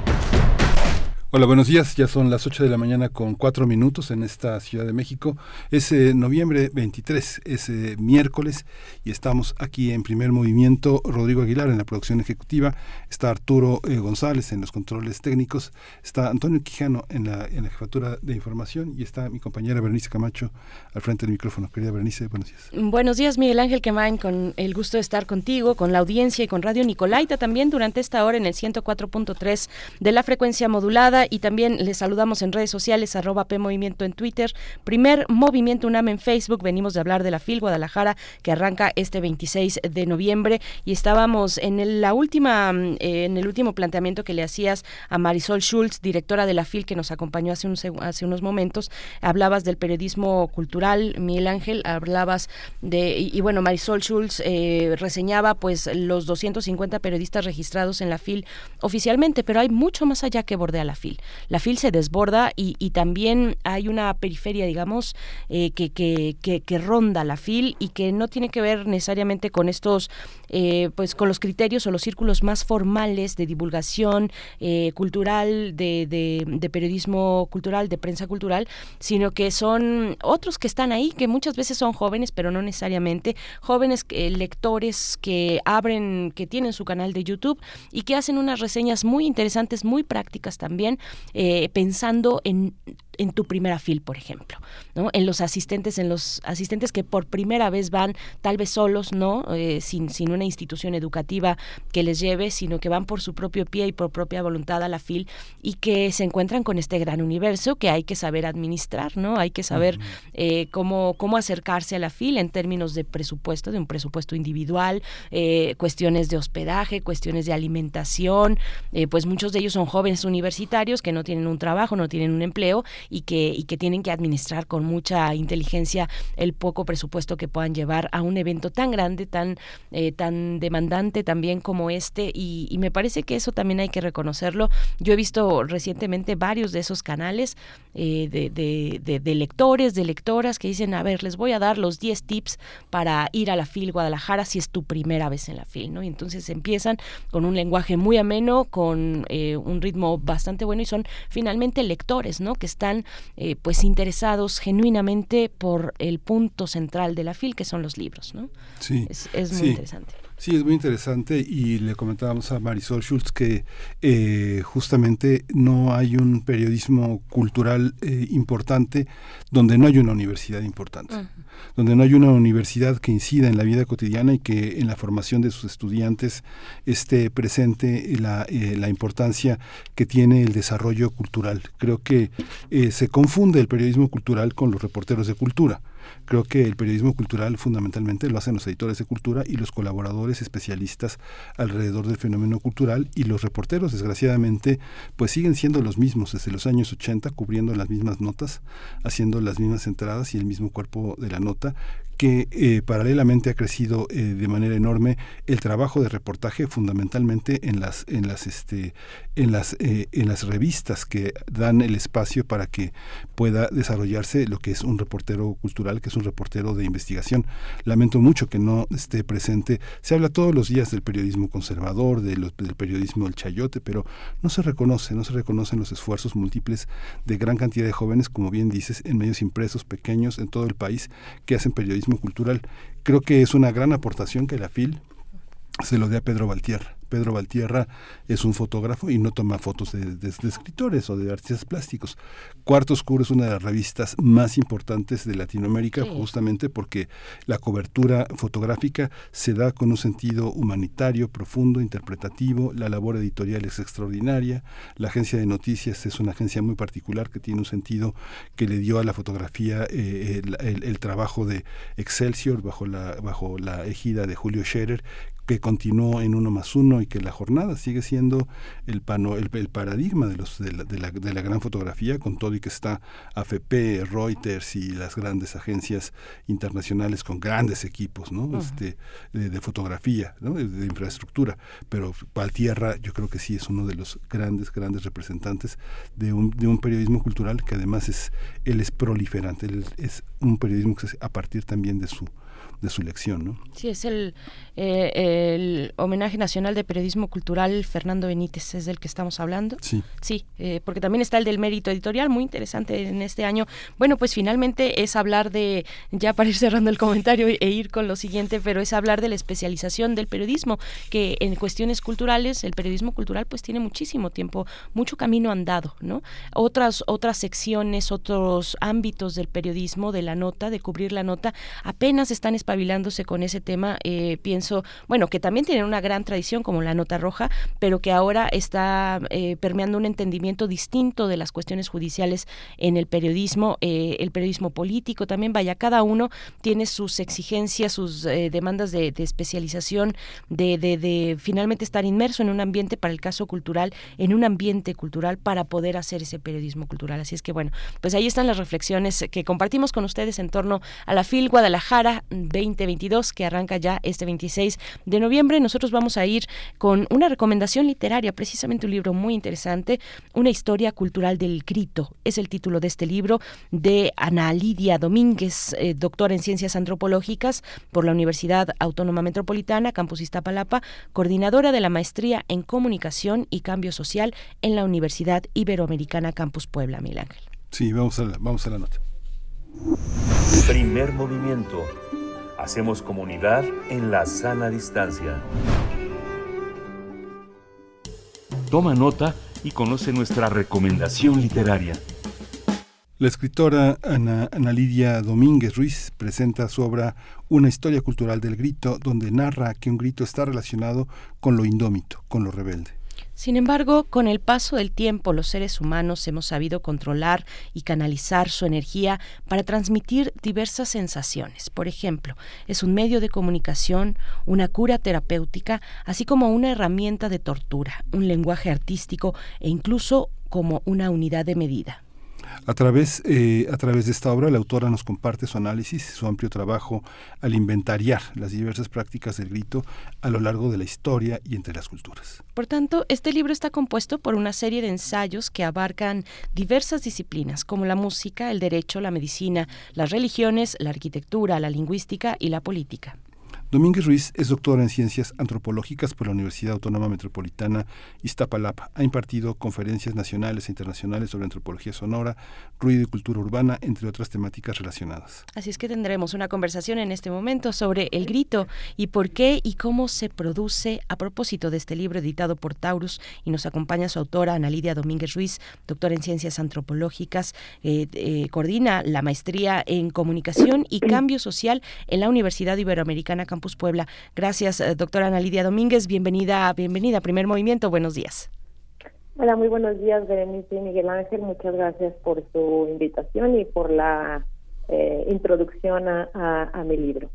Hola, buenos días. Ya son las 8 de la mañana con 4 minutos en esta Ciudad de México. Es eh, noviembre 23, es eh, miércoles y estamos aquí en primer movimiento. Rodrigo Aguilar en la producción ejecutiva, está Arturo eh, González en los controles técnicos, está Antonio Quijano en la, en la jefatura de información y está mi compañera Bernice Camacho al frente del micrófono. Querida Bernice, buenos días. Buenos días, Miguel Ángel Quemain, con el gusto de estar contigo, con la audiencia y con Radio Nicolaita también durante esta hora en el 104.3 de la frecuencia modulada y también les saludamos en redes sociales, arroba P en Twitter, primer Movimiento UNAM en Facebook, venimos de hablar de la FIL Guadalajara que arranca este 26 de noviembre y estábamos en la última, mm, en el último planteamiento que le hacías a Marisol Schultz, directora de la FIL que nos acompañó hace, hace unos momentos, hablabas del periodismo cultural, Miguel Ángel, hablabas de, y, bueno, Marisol Schultz eh, reseñaba pues los 250 periodistas registrados en la FIL oficialmente, pero hay mucho más allá que bordea la FIL. La FIL se desborda y, también hay una periferia, digamos, eh, que, que, ronda la FIL y que no tiene que ver necesariamente con estos, eh, pues con los criterios o los círculos más formales de divulgación eh, cultural, de, de, periodismo cultural, de prensa cultural, sino que son otros que están ahí, que muchas veces son jóvenes, pero no necesariamente, jóvenes lectores que abren, que tienen su canal de YouTube y que hacen unas reseñas muy interesantes, muy prácticas también, eh, pensando en en tu primera fil, por ejemplo, ¿no? En los asistentes, en los asistentes que por primera vez van tal vez solos, ¿no? Eh, sin, sin una institución educativa que les lleve, sino que van por su propio pie y por propia voluntad a la fil y que se encuentran con este gran universo que hay que saber administrar, ¿no? Hay que saber eh, cómo, cómo acercarse a la fil en términos de presupuesto, de un presupuesto individual, eh, cuestiones de hospedaje, cuestiones de alimentación, pues muchos de ellos son jóvenes universitarios que no tienen un trabajo, no tienen un empleo y que, y que tienen que administrar con mucha inteligencia el poco presupuesto que puedan llevar a un evento tan grande, tan, eh, tan demandante también como este y, me parece que eso también hay que reconocerlo. Yo he visto recientemente varios de esos canales eh, de, de, de, lectores, de lectoras que dicen, a ver, les voy a dar los 10 tips para ir a la FIL Guadalajara si es tu primera vez en la FIL, ¿no? Y entonces empiezan con un lenguaje muy ameno, con eh, un ritmo bastante bueno y son finalmente lectores, ¿no? Que están eh, pues interesados genuinamente por el punto central de la FIL, que son los libros, ¿no? Sí. Es, muy interesante. Sí, es muy interesante y le comentábamos a Marisol Schultz que eh, justamente no hay un periodismo cultural eh, importante donde no hay una universidad importante, donde no hay una universidad que incida en la vida cotidiana y que en la formación de sus estudiantes esté presente la, eh, la importancia que tiene el desarrollo cultural. Creo que se confunde el periodismo cultural con los reporteros de cultura Creo que el periodismo cultural fundamentalmente lo hacen los editores de cultura y los colaboradores especialistas alrededor del fenómeno cultural y los reporteros desgraciadamente pues siguen siendo los mismos desde los años 80 cubriendo las mismas notas, haciendo las mismas entradas y el mismo cuerpo de la nota que eh, paralelamente ha crecido eh, de manera enorme el trabajo de reportaje fundamentalmente en las en las este en las eh, en las revistas que dan el espacio para que pueda desarrollarse lo que es un reportero cultural que es un reportero de investigación. Lamento mucho que no esté presente. Se habla todos los días del periodismo conservador del periodismo del chayote pero no se reconoce no se reconocen los esfuerzos múltiples de gran cantidad de jóvenes como bien dices en medios impresos pequeños en todo el país que hacen periodismo cultural. Creo que es una gran aportación que la FIL se lo dé a Pedro Valtierra. Pedro Valtierra es un fotógrafo y no toma fotos de, escritores o de artistas plásticos. Cuarto Oscuro es una de las revistas más importantes de Latinoamérica justamente porque la cobertura fotográfica se da con un sentido humanitario, profundo, interpretativo, la labor editorial es extraordinaria, la agencia de noticias es una agencia muy particular que tiene un sentido que le dio a la fotografía eh, el, trabajo de Excelsior bajo la, bajo la ejida de Julio Scherer, que continuó en uno más uno y que la jornada sigue siendo el, pano, el, paradigma de, los, de, la, de, la, gran fotografía, con todo y que está AFP, Reuters y las grandes agencias internacionales con grandes equipos ¿no? este, de, fotografía, ¿no? de, infraestructura. Pero Valtierra yo creo que sí es uno de los grandes, grandes representantes de un, de un periodismo cultural que además es, él es proliferante, él es un periodismo que a partir también de su de su lección. ¿no? Sí, es el, eh, el homenaje nacional de periodismo cultural Fernando Benítez, es del que estamos hablando. Sí. Sí, eh, porque también está el del mérito editorial, muy interesante en este año. Bueno, pues finalmente es hablar de, ya para ir cerrando el comentario e ir con lo siguiente, pero es hablar de la especialización del periodismo, que en cuestiones culturales, el periodismo cultural pues tiene muchísimo tiempo, mucho camino andado, ¿no? Otras, otras secciones, otros ámbitos del periodismo, de la nota, de cubrir la nota, apenas están despabilándose con ese tema. Eh, pienso, bueno, que también tienen una gran tradición como la Nota Roja, pero que ahora está eh, permeando un entendimiento distinto de las cuestiones judiciales en el periodismo, eh, el periodismo político también. Vaya, cada uno tiene sus exigencias, sus demandas de, especialización, de finalmente estar inmerso en un ambiente, para el caso cultural, en un ambiente cultural para poder hacer ese periodismo cultural. Así es que bueno, pues ahí están las reflexiones que compartimos con ustedes en torno a la FIL Guadalajara 2022 que arranca ya este 26 de noviembre. Nosotros vamos a ir con una recomendación literaria, precisamente un libro muy interesante, Una historia cultural del grito. Es el título de este libro de Ana Lidia Domínguez, eh, doctora en ciencias antropológicas por la Universidad Autónoma Metropolitana, Campus Iztapalapa, coordinadora de la maestría en comunicación y cambio social en la Universidad Iberoamericana Campus Puebla, Mil Ángel. Sí, vamos a la, vamos a la nota. Primer movimiento. Hacemos comunidad en la sana distancia. Toma nota y conoce nuestra recomendación literaria. La escritora Ana, Ana, Lidia Domínguez Ruiz presenta su obra Una historia cultural del grito, donde narra que un grito está relacionado con lo indómito, con lo rebelde. Sin embargo, con el paso del tiempo, los seres humanos hemos sabido controlar y canalizar su energía para transmitir diversas sensaciones. Por ejemplo, es un medio de comunicación, una cura terapéutica, así como una herramienta de tortura, un lenguaje artístico e incluso como una unidad de medida. A través, eh, a través de esta obra, la autora nos comparte su análisis, su amplio trabajo al inventariar las diversas prácticas del grito a lo largo de la historia y entre las culturas. Por tanto, este libro está compuesto por una serie de ensayos que abarcan diversas disciplinas, como la música, el derecho, la medicina, las religiones, la arquitectura, la lingüística y la política. Domínguez Ruiz es doctora en Ciencias Antropológicas por la Universidad Autónoma Metropolitana Iztapalapa. Ha impartido conferencias nacionales e internacionales sobre antropología sonora, ruido y cultura urbana, entre otras temáticas relacionadas. Así es que tendremos una conversación en este momento sobre el grito y por qué y cómo se produce a propósito de este libro editado por Taurus y nos acompaña su autora Ana Lidia Domínguez Ruiz, doctora en Ciencias Antropológicas, eh, eh, coordina la maestría en Comunicación y Cambio Social en la Universidad Iberoamericana Puebla. Gracias, eh, doctora Ana Lidia Domínguez. Bienvenida, bienvenida Primer Movimiento. Buenos días. Hola, muy buenos días, Berenice y Miguel Ángel. Muchas gracias por su invitación y por la eh, introducción a mi libro.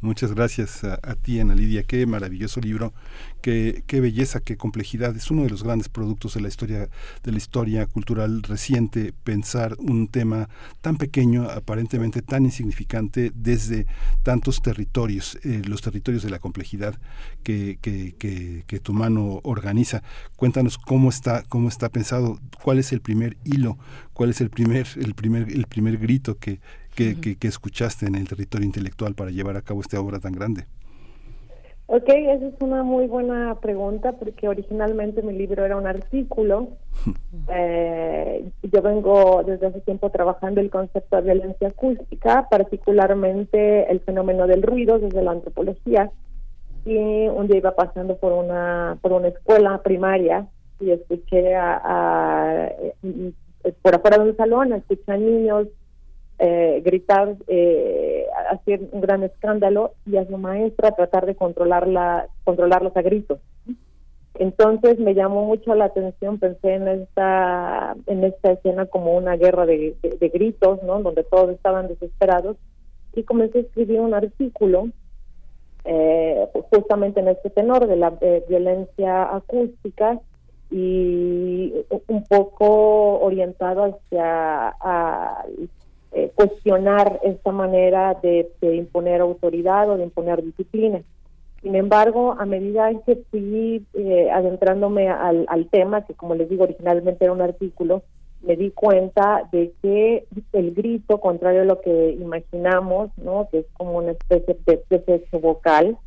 Muchas gracias a, ti, Ana Lidia. Qué maravilloso libro, qué, qué, belleza, qué complejidad. Es uno de los grandes productos de la historia, de la historia cultural reciente, pensar un tema tan pequeño, aparentemente tan insignificante, desde tantos territorios, eh, los territorios de la complejidad que, que, que, tu mano organiza. Cuéntanos cómo está, cómo está pensado, cuál es el primer hilo, cuál es el primer, el primer, el primer grito que que, escuchaste en el territorio intelectual para llevar a cabo esta obra tan grande? Ok, esa es una muy buena pregunta porque originalmente mi libro era un artículo. eh, yo vengo desde hace tiempo trabajando el concepto de violencia acústica, particularmente el fenómeno del ruido desde la antropología. Y un día iba pasando por una por una escuela primaria y escuché a, a, eh, por afuera de un salón, escuché a niños eh, gritar, eh, hacer un gran escándalo y a su maestra tratar de controlarla, controlarlos a gritos. Entonces me llamó mucho la atención, pensé en esta, en esta escena como una guerra de, gritos, ¿no? Donde todos estaban desesperados y comencé a escribir un artículo eh, justamente en este tenor de la violencia acústica y un poco orientado hacia eh, cuestionar esta manera de, imponer autoridad o de imponer disciplina. Sin embargo, a medida que fui eh, adentrándome al, tema, que como les digo originalmente era un artículo, me di cuenta de que el grito, contrario a lo que imaginamos, ¿no? que es como una especie de, de vocal,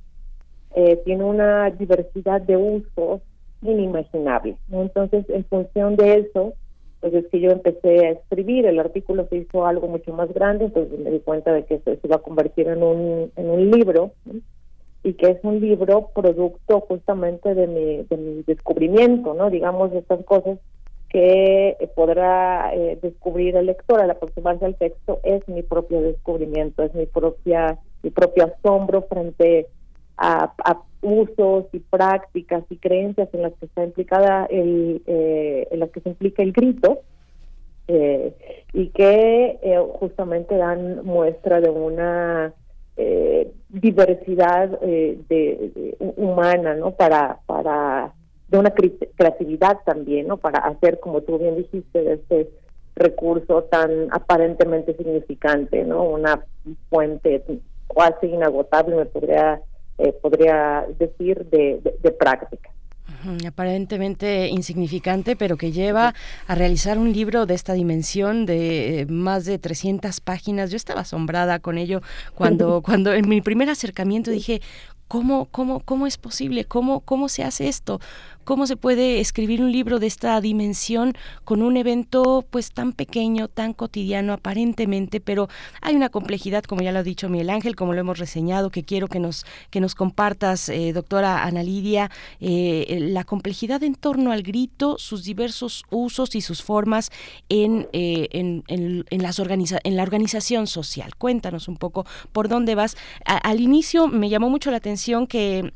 eh, tiene una diversidad de usos inimaginable. Entonces, en función de eso, pues es que yo empecé a escribir, el artículo se hizo algo mucho más grande, entonces me di cuenta de que se, iba a convertir en un, en un libro y que es un libro producto justamente de mi, de mi descubrimiento, ¿no? Digamos, estas cosas que podrá eh, descubrir el lector al aproximarse al texto es mi propio descubrimiento, es mi propia mi propio asombro frente a, usos y prácticas y creencias en las que está implicada el, eh, en las que se implica el grito eh, y que eh, justamente dan muestra de una diversidad de, humana no para para de una creatividad también no para hacer como tú bien dijiste de este recurso tan aparentemente significante no una fuente casi inagotable me podría eh, podría decir, de, práctica. Aparentemente insignificante, pero que lleva a realizar un libro de esta dimensión de eh, más de 300 páginas. Yo estaba asombrada con ello cuando, (laughs) cuando en mi primer acercamiento dije, ¿Cómo, cómo, cómo es posible? ¿Cómo, ¿Cómo se hace esto? ¿Cómo se puede escribir un libro de esta dimensión con un evento pues tan pequeño, tan cotidiano aparentemente, pero hay una complejidad, como ya lo ha dicho Miguel Ángel, como lo hemos reseñado, que quiero que nos, que nos compartas, eh, doctora Ana Lidia, eh, la complejidad en torno al grito, sus diversos usos y sus formas en, eh, en, en, las organiza en la organización social. Cuéntanos un poco por dónde vas. al inicio me llamó mucho la atención que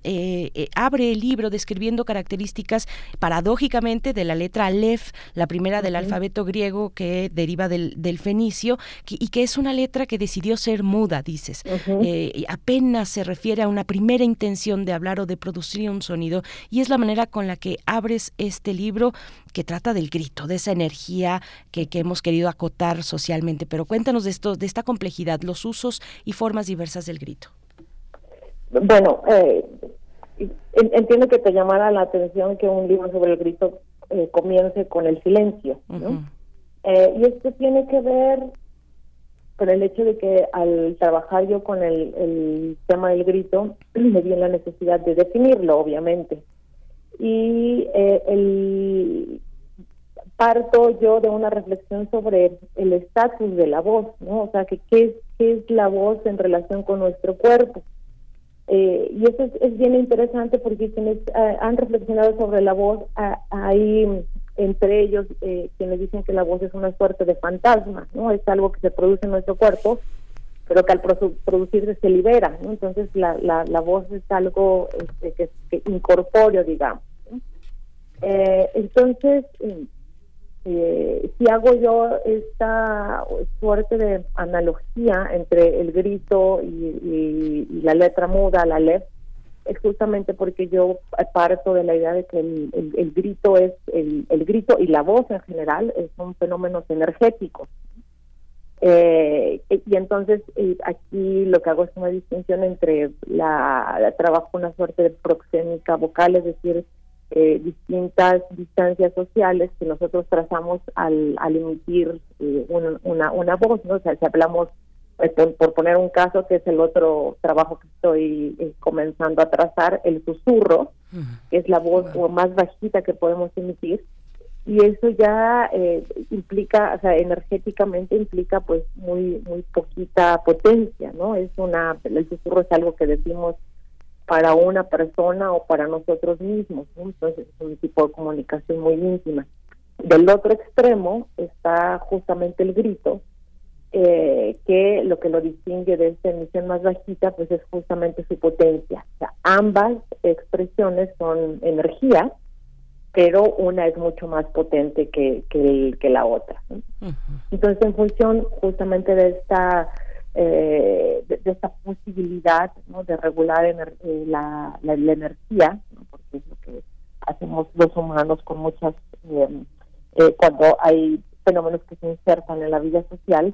abre el libro describiendo características paradójicamente de la letra Aleph, la primera del alfabeto griego que deriva del, fenicio, y que es una letra que decidió ser muda, dices. Eh, apenas se refiere a una primera intención de hablar o de producir un sonido, y es la manera con la que abres este libro que trata del grito, de esa energía que, hemos querido acotar socialmente. Pero cuéntanos de esto, de esta complejidad, los usos y formas diversas del grito. Bueno, eh, entiendo que te llamara la atención que un libro sobre el grito eh, comience con el silencio, ¿no? Eh, y esto tiene que ver con el hecho de que al trabajar yo con el, tema del grito, (clears throat) me di la necesidad de definirlo, obviamente. Y eh, el, parto yo de una reflexión sobre el estatus de la voz, ¿no? O sea, que qué qué es la voz en relación con nuestro cuerpo. Eh, y eso es, bien interesante porque quienes eh, han reflexionado sobre la voz, hay entre ellos eh, quienes dicen que la voz es una suerte de fantasma, ¿no? Es algo que se produce en nuestro cuerpo, pero que al producirse se libera. Entonces la, la, la voz es algo este, que, que digamos. entonces, eh, si hago yo esta suerte de analogía entre el grito y, la letra muda, la lef, es justamente porque yo parto de la idea de que el, grito es el, grito y la voz en general son fenómenos energéticos. Eh, y entonces eh, aquí lo que hago es una distinción entre la, trabajo una suerte de proxémica vocal, es decir, eh, distintas distancias sociales que nosotros trazamos al, al emitir eh, una, una, voz, ¿no? O sea, si hablamos, pues, por, poner un caso, que es el otro trabajo que estoy eh, comenzando a trazar, el susurro, que es la voz más bajita que podemos emitir, y eso ya implica, o sea, energéticamente implica pues muy muy poquita potencia, ¿no? Es una, el susurro es algo que decimos para una persona o para nosotros mismos. Entonces es un tipo de comunicación muy íntima. Del otro extremo está justamente el grito, eh, que lo que lo distingue de esta emisión más bajita, pues es justamente su potencia. O sea, ambas expresiones son energía, pero una es mucho más potente que, que, la otra. Entonces, en función justamente de esta eh, de, esta posibilidad de regular eh, la, energía, porque es lo que hacemos los humanos con muchas, eh, eh, cuando hay fenómenos que se insertan en la vida social,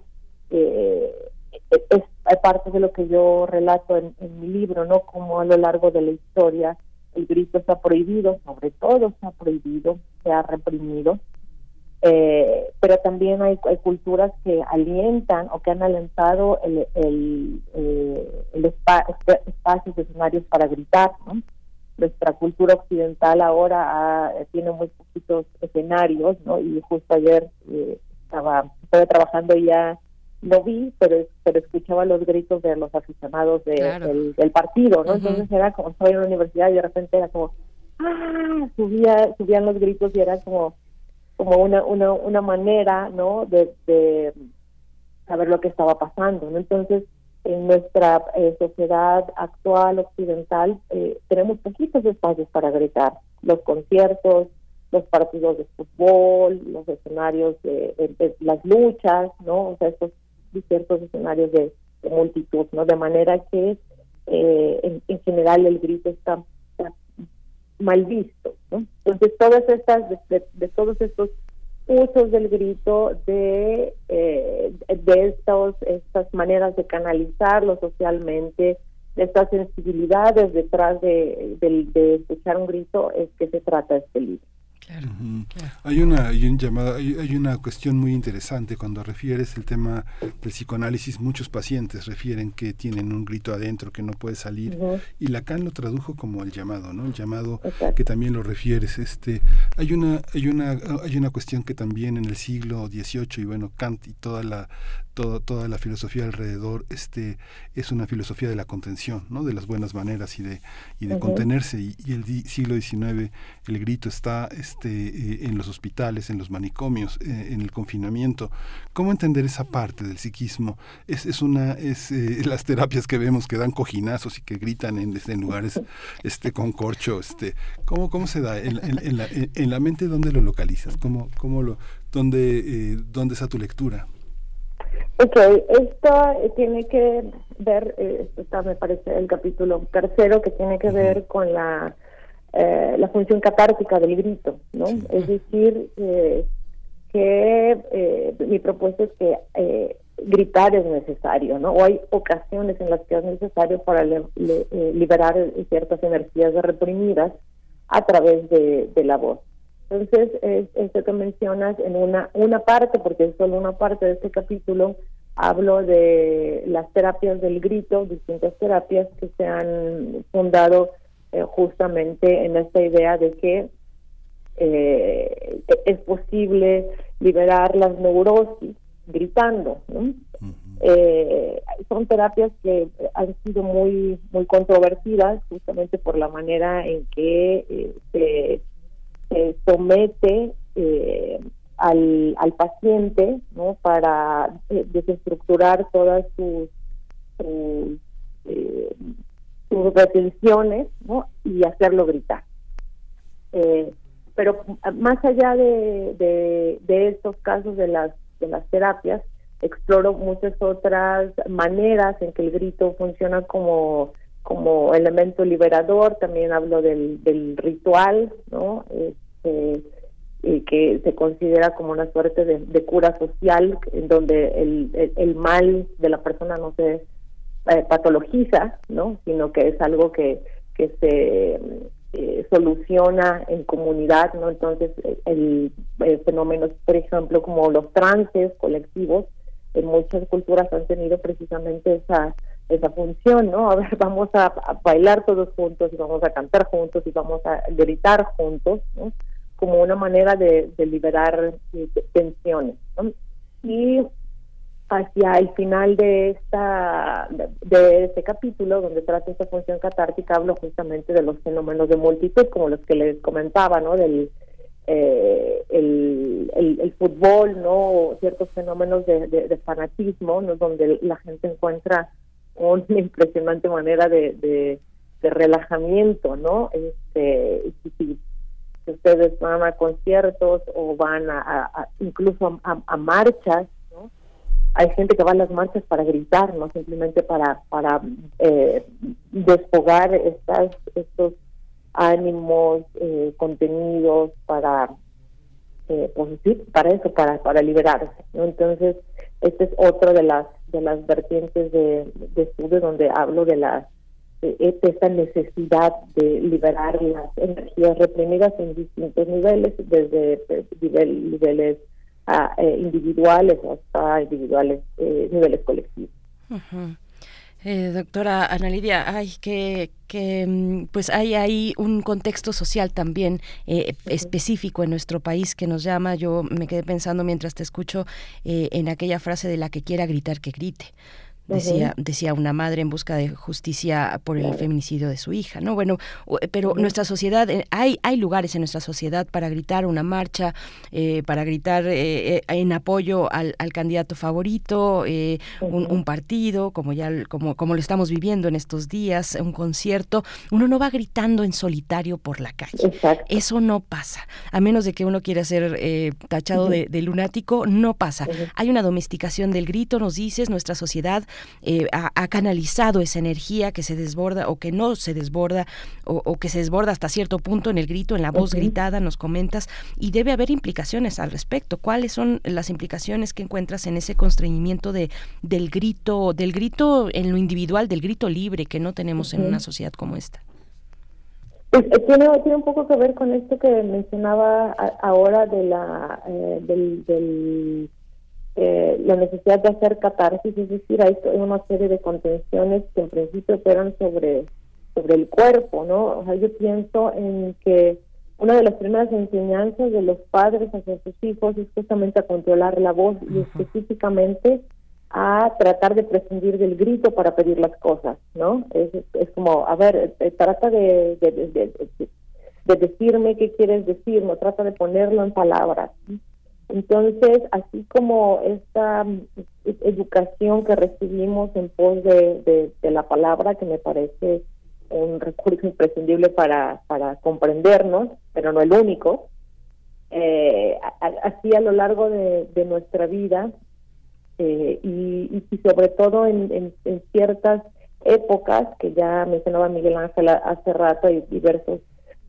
es, parte de lo que yo relato en, en mi libro, ¿no? Como a lo largo de la historia el grito está prohibido, sobre todo está prohibido, se ha reprimido, eh, pero también hay, hay, culturas que alientan o que han alentado el, el, eh, el espacios, escenarios para gritar. ¿no? Nuestra cultura occidental ahora tiene muy poquitos escenarios, ¿no? y justo ayer eh, estaba, estaba trabajando y ya lo vi, pero pero escuchaba los gritos de los aficionados del, partido, ¿no? Entonces era como estaba en la universidad y de repente era como, ah, subía, subían los gritos y era como, como una, una, una manera, ¿no? De, saber lo que estaba pasando, ¿no? Entonces, en nuestra eh, sociedad actual occidental eh, tenemos poquitos espacios para gritar. Los conciertos, los partidos de fútbol, los escenarios de, las luchas, ¿no? O sea, estos ciertos escenarios de, multitud, ¿no? De manera que en, general el grito está, mal visto, ¿no? Entonces todas estas, de todos estos usos del grito, de, eh, de estos, estas maneras de canalizarlo socialmente, de estas sensibilidades detrás de, de escuchar un grito, es que se trata este libro. Hay una hay un llamada hay, una cuestión muy interesante cuando refieres el tema del psicoanálisis. Muchos pacientes refieren que tienen un grito adentro que no puede salir y Lacan lo tradujo como el llamado, ¿no? El llamado que también lo refieres. Este hay una hay una hay una cuestión que también en el siglo XVIII y bueno Kant y toda la toda la filosofía alrededor este es una filosofía de la contención no de las buenas maneras y de y de contenerse. Y, el siglo XIX el grito está este eh, en los hospitales en los manicomios eh, en el confinamiento. Cómo entender esa parte del psiquismo es, es una es eh, (laughs) las terapias que vemos que dan cojinazos y que gritan en, en lugares (laughs) este con corcho este cómo cómo se da en, en, la, en la mente dónde lo localizas cómo cómo lo dónde dónde está tu lectura Ok, esto tiene que ver, eh, está me parece el capítulo tercero que tiene que ver con la, eh, la función catártica del grito, ¿no? Es decir, eh, que mi propuesta es que gritar es necesario, ¿no? O hay ocasiones en las que es necesario para liberar ciertas energías reprimidas a través de la voz. Entonces, esto que mencionas en una, una parte, porque es solo una parte de este capítulo, hablo de las terapias del grito, distintas terapias que se han fundado eh, justamente en esta idea de que eh, es posible liberar las neurosis gritando. Eh, son terapias que han sido muy muy controvertidas justamente por la manera en que se se somete eh, al, al paciente ¿no? para eh, desestructurar todas sus, sus, eh, retenciones ¿no? y hacerlo gritar. pero más allá de, de, estos casos de las, de las terapias, exploro muchas otras maneras en que el grito funciona como como elemento liberador, también hablo del, del ritual, ¿no? Este, que se considera como una suerte de, cura social, en donde el, el, mal de la persona no se eh, patologiza, ¿no? Sino que es algo que, que se eh, soluciona en comunidad, ¿no? Entonces, el, el fenómeno, por ejemplo, como los trances colectivos, en muchas culturas han tenido precisamente esa esa función, ¿no? A ver, (laughs) vamos a, bailar todos juntos y vamos a cantar juntos y vamos a gritar juntos, ¿no? Como una manera de, liberar eh, tensiones, ¿no? Y hacia el final de esta de este capítulo donde trata esta función catártica hablo justamente de los fenómenos de multitud como los que les comentaba no del eh, el, el, fútbol no ciertos fenómenos de, de fanatismo ¿no? donde la gente encuentra una impresionante manera de, de, relajamiento, ¿no? Este, si, ustedes van a conciertos o van a, incluso a, marchas, ¿no? Hay gente que va a las marchas para gritar, no simplemente para para eh, desfogar estas estos ánimos eh, contenidos para eh, pues para eso, para para liberarse, ¿no? Entonces esta es otra de las de las vertientes de, estudio donde hablo de la de esta necesidad de liberar las energías reprimidas en distintos niveles, desde eh, niveles ah, eh, individuales hasta individuales eh, niveles colectivos. Eh, doctora Ana Lidia, ay, que, que mm, pues hay ahí un contexto social también eh, específico en nuestro país que nos llama. Yo me quedé pensando mientras te escucho eh, en aquella frase de la que quiera gritar que grite. Decía, decía una madre en busca de justicia por el feminicidio de su hija, ¿no? Bueno, pero nuestra sociedad, eh, hay, hay lugares en nuestra sociedad para gritar una marcha, eh, para gritar eh, en apoyo al, candidato favorito, un, partido, como ya como, como lo estamos viviendo en estos días, un concierto, uno no va gritando en solitario por la calle. Eso no pasa. A menos de que uno quiera ser tachado de, lunático, no pasa. Hay una domesticación del grito, nos dices, nuestra sociedad eh, ha, canalizado esa energía que se desborda o que no se desborda o, que se desborda hasta cierto punto en el grito, en la voz gritada, nos comentas, y debe haber implicaciones al respecto. ¿Cuáles son las implicaciones que encuentras en ese constreñimiento de, del grito, del grito en lo individual, del grito libre que no tenemos en una sociedad como esta? Pues, eh, tiene, tiene un poco que ver con esto que mencionaba ahora de la eh, del eh, la necesidad de hacer catarsis, es decir, hay una serie de contenciones que en principio operan sobre, sobre el cuerpo, ¿no? O sea, yo pienso en que una de las primeras enseñanzas de los padres hacia sus hijos es justamente a controlar la voz y específicamente a tratar de prescindir del grito para pedir las cosas, ¿no? Es, es como, a ver, eh, trata de, de, de, de, decirme qué quieres decir, no trata de ponerlo en palabras. Entonces, así como esta mm, educación que recibimos en pos de, la palabra, que me parece un recurso imprescindible para, para comprendernos, pero no el único, eh, así a lo largo de, nuestra vida eh, y, sobre todo en, ciertas épocas que ya mencionaba Miguel Ángel hace rato, hay diversos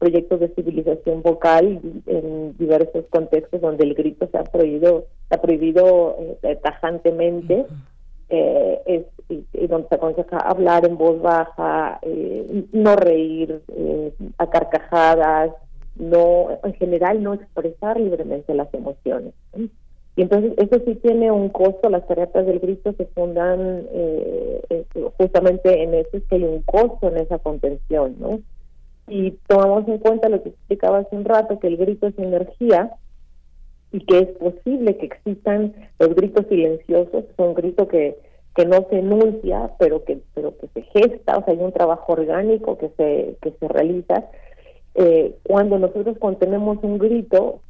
proyectos de civilización vocal en diversos contextos donde el grito se ha prohibido, se ha prohibido eh, tajantemente, eh, es, y, donde se aconseja hablar en voz baja, eh, no reír a carcajadas, no, en general no expresar libremente las emociones. Y entonces eso sí tiene un costo, las terapias del grito se fundan justamente en eso, es que hay un costo en esa contención, ¿no? Y tomamos en cuenta lo que explicaba hace un rato, que el grito es energía y que es posible que existan los gritos silenciosos, son gritos que, que no se enuncia, pero que, pero que se gesta, o sea, hay un trabajo orgánico que se, que se realiza. Eh, cuando nosotros contenemos un grito,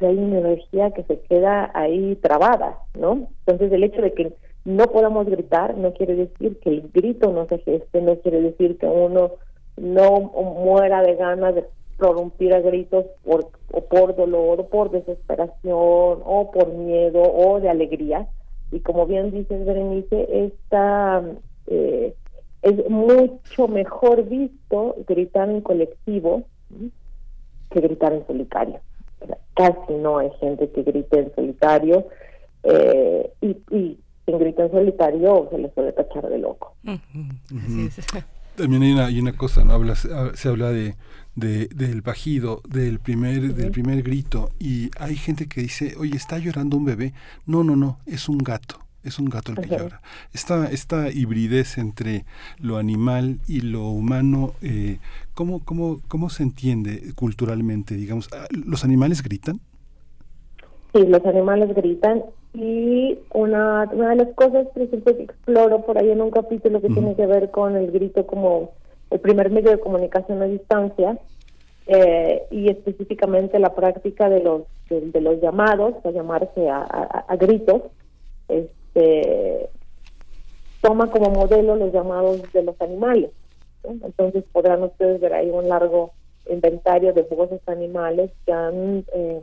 hay una energía que se queda ahí trabada, ¿no? Entonces el hecho de que no podamos gritar no quiere decir que el grito no se geste, no quiere decir que uno no muera de ganas de prorrumpir a gritos por, o por dolor o por desesperación o por miedo o de alegría. Y como bien dices, Berenice, esta, eh, es mucho mejor visto gritar en colectivo que gritar en solitario. Casi no hay gente que grite en solitario eh, y, y quien grita en solitario se le suele tachar de loco. También hay una, hay una cosa, ¿no? Habla, se, habla de, del bajido, del primer, del primer grito, y hay gente que dice, oye, está llorando un bebé. No, no, no, es un gato. Es un gato el que llora. Esta, esta hibridez entre lo animal y lo humano, eh, ¿cómo, cómo, ¿cómo se entiende culturalmente? Digamos, ah, ¿los animales gritan? Sí, los animales gritan y una, una de las cosas, por ejemplo, que exploro por ahí en un capítulo que tiene que ver con el grito como el primer medio de comunicación a distancia eh, y específicamente la práctica de los de, los llamados, a llamarse a, gritos, este toma como modelo los llamados de los animales. Entonces podrán ustedes ver ahí un largo inventario de voces animales que han eh,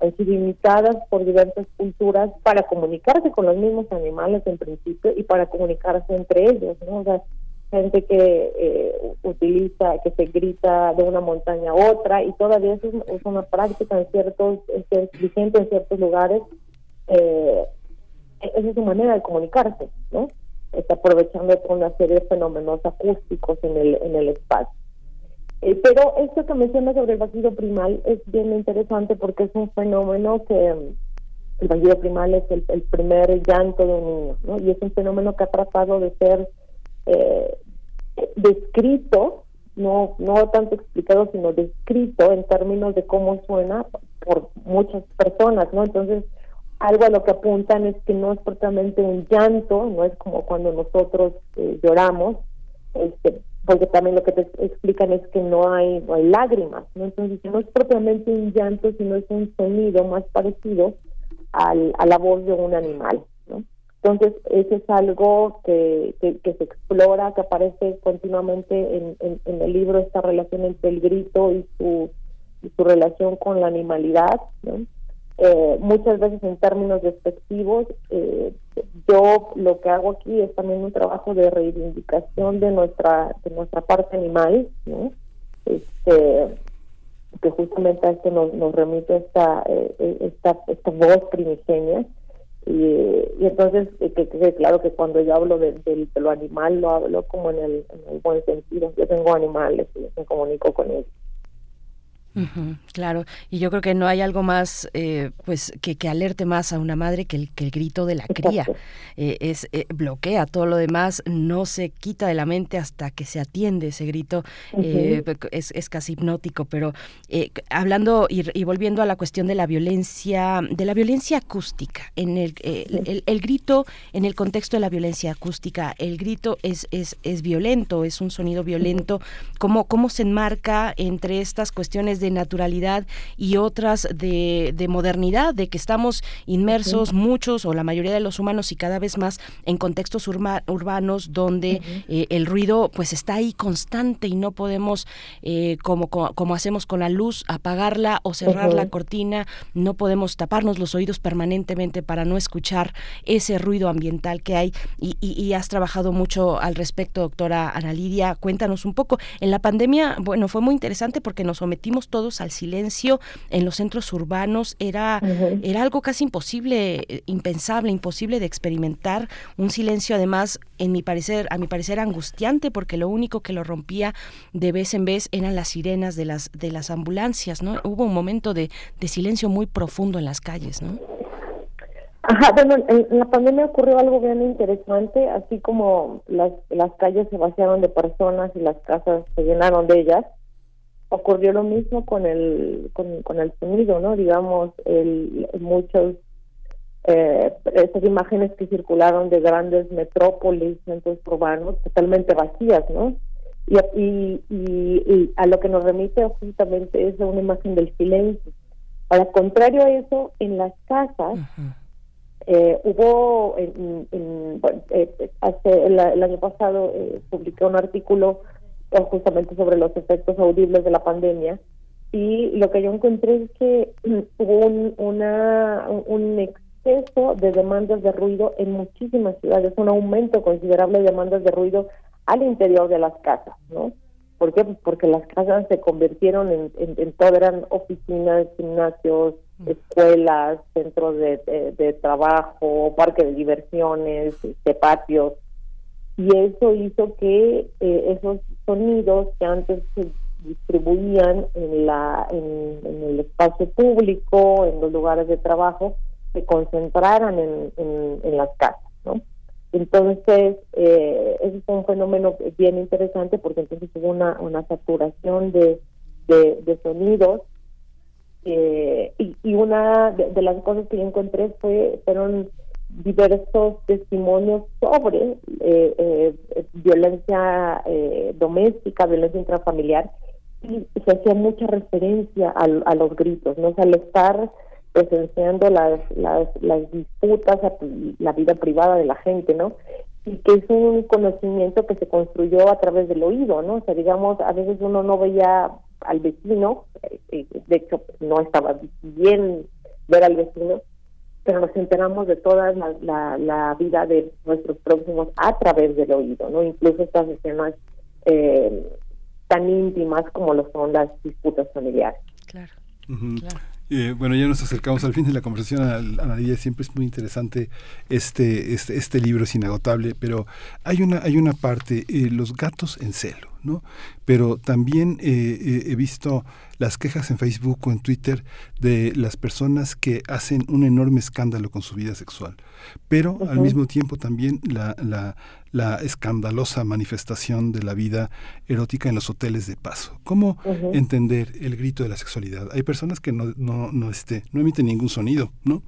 imitadas por diversas culturas para comunicarse con los mismos animales en principio y para comunicarse entre ellos, ¿no? O sea, gente que eh, utiliza, que se grita de una montaña a otra y todavía es, una práctica en ciertos, vigente en ciertos lugares. Eh, esa es su manera de comunicarse, ¿no? Está aprovechando una serie de fenómenos acústicos en el, en el espacio. Eh, pero esto que menciona sobre el vacío primal es bien interesante porque es un fenómeno que mm, el vacío primal es el, primer llanto de un niño, ¿no? Y es un fenómeno que ha tratado de ser eh, descrito, no, no tanto explicado, sino descrito en términos de cómo suena por muchas personas, ¿no? Entonces, algo a lo que apuntan es que no es propiamente un llanto, no es como cuando nosotros eh, lloramos, este, porque también lo que te explican es que no hay, hay lágrimas, ¿no? Entonces no es propiamente un llanto, sino es un sonido más parecido al, a la voz de un animal, ¿no? Entonces, eso es algo que, que, se explora, que aparece continuamente en, en, el libro, esta relación entre el grito y su, y su relación con la animalidad, ¿no? Eh, muchas veces en términos despectivos. Eh, yo lo que hago aquí es también un trabajo de reivindicación de nuestra de nuestra parte animal, ¿no? Este, que justamente a esto nos, nos remite esta, eh, esta esta voz primigenia y, entonces que, claro que cuando yo hablo de, lo animal lo hablo como en el, en el buen sentido yo tengo animales y me comunico con ellos claro, y yo creo que no hay algo más, eh, pues, que, que, alerte más a una madre que el, que el grito de la cría. Eh, es eh, bloquea todo lo demás, no se quita de la mente hasta que se atiende ese grito. es, es, casi hipnótico, pero hablando y, volviendo a la cuestión de la violencia, de la violencia acústica, en el, el, el, grito, en el contexto de la violencia acústica, el grito es, es, es violento, es un sonido violento. ¿Cómo, ¿Cómo se enmarca entre estas cuestiones de naturalidad y otras de, de modernidad, de que estamos inmersos muchos o la mayoría de los humanos y cada vez más en contextos urbanos donde eh, el ruido pues está ahí constante y no podemos, eh, como, como, hacemos con la luz, apagarla o cerrar la cortina, no podemos taparnos los oídos permanentemente para no escuchar ese ruido ambiental que hay. Y, y has trabajado mucho al respecto, doctora Ana Lidia. Cuéntanos un poco. En la pandemia, bueno, fue muy interesante porque nos sometimos todos al silencio en los centros urbanos. Era, era algo casi imposible, eh, impensable, imposible de experimentar. Un silencio, además, en mi parecer, a mi parecer, angustiante, porque lo único que lo rompía de vez en vez eran las sirenas de las, de las ambulancias, ¿no? Hubo un momento de, de silencio muy profundo en las calles, ¿no? Ajá, bueno, en, la pandemia ocurrió algo bien interesante, así como las, las calles se vaciaron de personas y las casas se llenaron de ellas, ocurrió lo mismo con el con, con el sonido no digamos el, muchos eh, esas imágenes que circularon de grandes metrópolis centros urbanos totalmente vacías no y, y, a lo que nos remite justamente es una imagen del silencio. Al contrario a eso en las casas eh, hubo en, eh, hace el, año pasado eh, publiqué un artículo justamente sobre los efectos audibles de la pandemia y lo que yo encontré es que (clears throat) hubo un, una, un exceso de demandas de ruido en muchísimas ciudades, un aumento considerable de demandas de ruido al interior de las casas, ¿no? ¿Por qué? Pues porque las casas se convirtieron en, en, todo, eran oficinas, gimnasios, mm. escuelas, centros de, de, trabajo, parques de diversiones, este, patios, y eso hizo que eh, esos sonidos que antes se distribuían en la en, el espacio público en los lugares de trabajo se concentraran en, en, las casas no entonces eh, ese es un fenómeno bien interesante porque entonces hubo una, una saturación de, de, sonidos eh, y, y, una de, de, las cosas que yo encontré fue fueron diversos testimonios sobre eh, eh, violencia eh, doméstica, violencia intrafamiliar, y se hacía mucha referencia a, los gritos, ¿no? al estar presenciando las, las, disputas, la vida privada de la gente, ¿no? Y que es un conocimiento que se construyó a través del oído, ¿no? O sea, digamos, a veces uno no veía al vecino, de hecho, no estaba bien ver al vecino, pero nos enteramos de toda la, la, vida de nuestros próximos a través del oído, ¿no? Incluso estas escenas eh, tan íntimas como lo son las disputas familiares. Claro. Eh, bueno, ya nos acercamos al fin de la conversación, Ana siempre es muy interesante este, este, este libro, es inagotable, pero hay una, hay una parte, eh, los gatos en celo ¿no? Pero también eh, he visto las quejas en Facebook o en Twitter de las personas que hacen un enorme escándalo con su vida sexual, pero al mismo tiempo también la, la, la, escandalosa manifestación de la vida erótica en los hoteles de paso. ¿Cómo entender el grito de la sexualidad? Hay personas que no, no, no, este, no emiten ningún sonido, ¿no?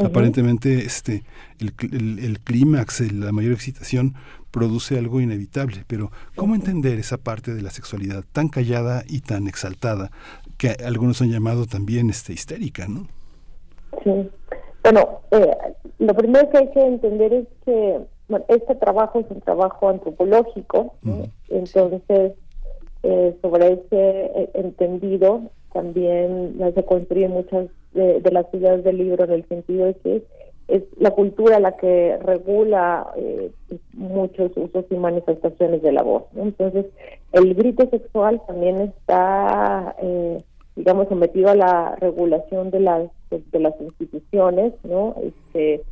Aparentemente este, el, el, el clímax, la mayor excitación produce algo inevitable, pero ¿cómo entender esa parte de la sexualidad tan callada y tan exaltada que algunos han llamado también este, histérica, ¿no? Sí. Bueno, eh, lo primero que hay que entender es que este trabajo es un trabajo antropológico, entonces eh, sobre ese eh, entendido también se construyen muchas de, de, las ideas del libro en el sentido de que es la cultura la que regula eh, muchos usos y manifestaciones de la voz. Entonces, el grito sexual también está, eh, digamos, sometido a la regulación de las de las instituciones, ¿no? Este,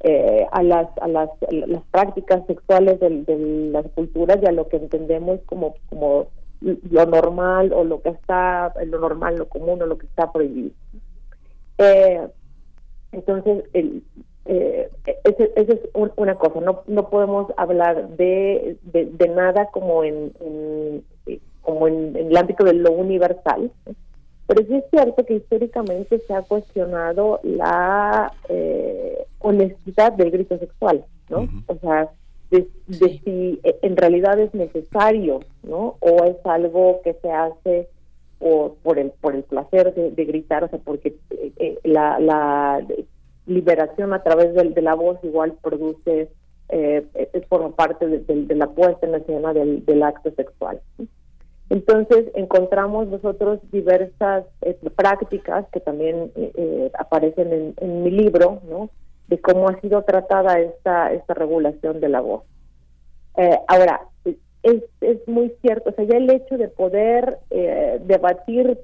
eh, a las a las, las prácticas sexuales de, de, las culturas y a lo que entendemos como como lo normal o lo que está lo normal, lo común o lo que está prohibido. Eh, entonces, el, eh, esa es una cosa, no, no podemos hablar de, de, nada como en, como en, el ámbito de lo universal, pero sí es cierto que históricamente se ha cuestionado la eh, honestidad del grito sexual, ¿no? O sea, de, si en realidad es necesario, ¿no? O es algo que se hace o por el por el placer de, gritar, o sea, porque eh, la, la liberación a través de, de la voz igual produce, eh, es forma parte de, la puesta en escena del, del acto sexual. Entonces encontramos nosotros diversas eh, prácticas que también eh, aparecen en, en, mi libro, ¿no? De cómo ha sido tratada esta esta regulación de la voz. ahora es, es muy cierto, o sea, ya el hecho de poder debatir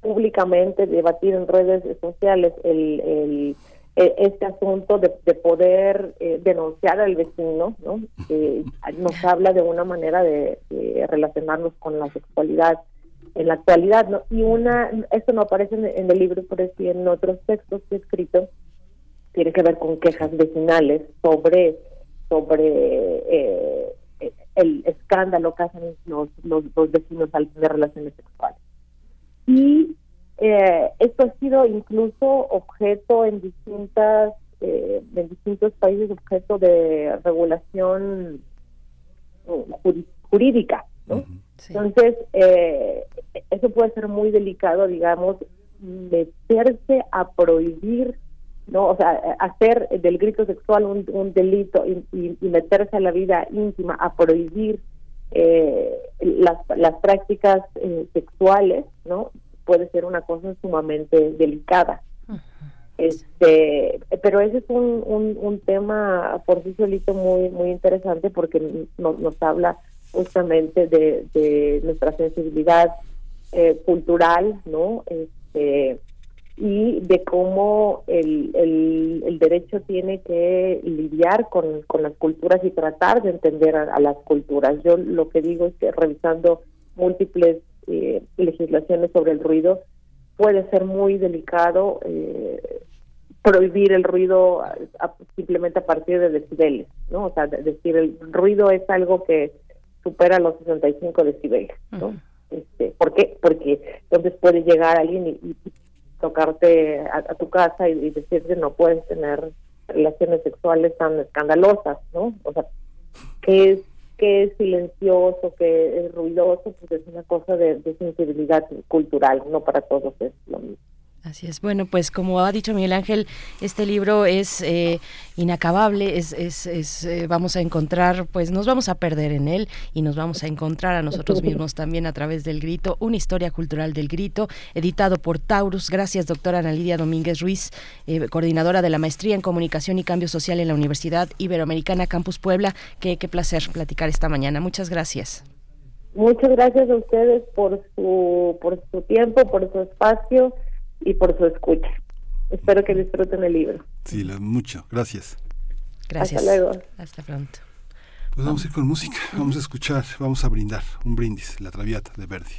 públicamente, debatir en redes sociales el, el eh, este asunto de, poder eh, denunciar al vecino, ¿no? Nos habla de una manera de, relacionarnos con la sexualidad en la actualidad, ¿no? Y una, esto no aparece en, el libro, pero sí en otros textos que he escrito, tiene que ver con quejas vecinales sobre sobre eh, el escándalo que hacen los, los, los vecinos al tener relaciones sexuales. Y eh, esto ha sido incluso objeto en distintas eh, en distintos países objeto de regulación eh, jurídica, ¿no? Entonces eh, eso puede ser muy delicado, digamos, meterse a prohibir, no, o sea, hacer del grito sexual un, delito y, meterse a la vida íntima a prohibir las, las prácticas sexuales, ¿no? puede ser una cosa sumamente delicada. Este, pero ese es un, un, tema por sí solito muy muy interesante porque nos, nos habla justamente de, de nuestra sensibilidad eh, cultural, ¿no? Este, y de cómo el, el, el, derecho tiene que lidiar con, con las culturas y tratar de entender a, las culturas. Yo lo que digo es que revisando múltiples eh, legislaciones sobre el ruido, puede ser muy delicado eh, prohibir el ruido simplemente a partir de decibeles, ¿no? O sea, decir, el ruido es algo que supera los 65 decibeles, ¿no? este, ¿Por qué? Porque entonces puede llegar alguien y, tocarte a, tu casa y, y decirte no puedes tener relaciones sexuales tan escandalosas, ¿no? O sea, ¿qué es que es silencioso, que es ruidoso, pues es una cosa de sensibilidad cultural, no para todos es lo mismo. Así es. Bueno, pues como ha dicho Miguel Ángel, este libro es eh, inacabable, es, es, es eh, vamos a encontrar, pues nos vamos a perder en él y nos vamos a encontrar a nosotros (laughs) mismos también a través del grito, una historia cultural del grito, editado por Taurus. Gracias, doctora Ana Lidia Domínguez Ruiz, eh, coordinadora de la maestría en comunicación y cambio social en la Universidad Iberoamericana Campus Puebla. Qué, qué placer platicar esta mañana. Muchas gracias. Muchas gracias a ustedes por su, por su tiempo, por su espacio y por su escucha. Espero que disfruten el libro. Sí, mucho. Gracias. Gracias. Hasta luego. Hasta pronto. Pues vamos a ir con música, vamos a escuchar, vamos a brindar un brindis, la Traviata de Verdi.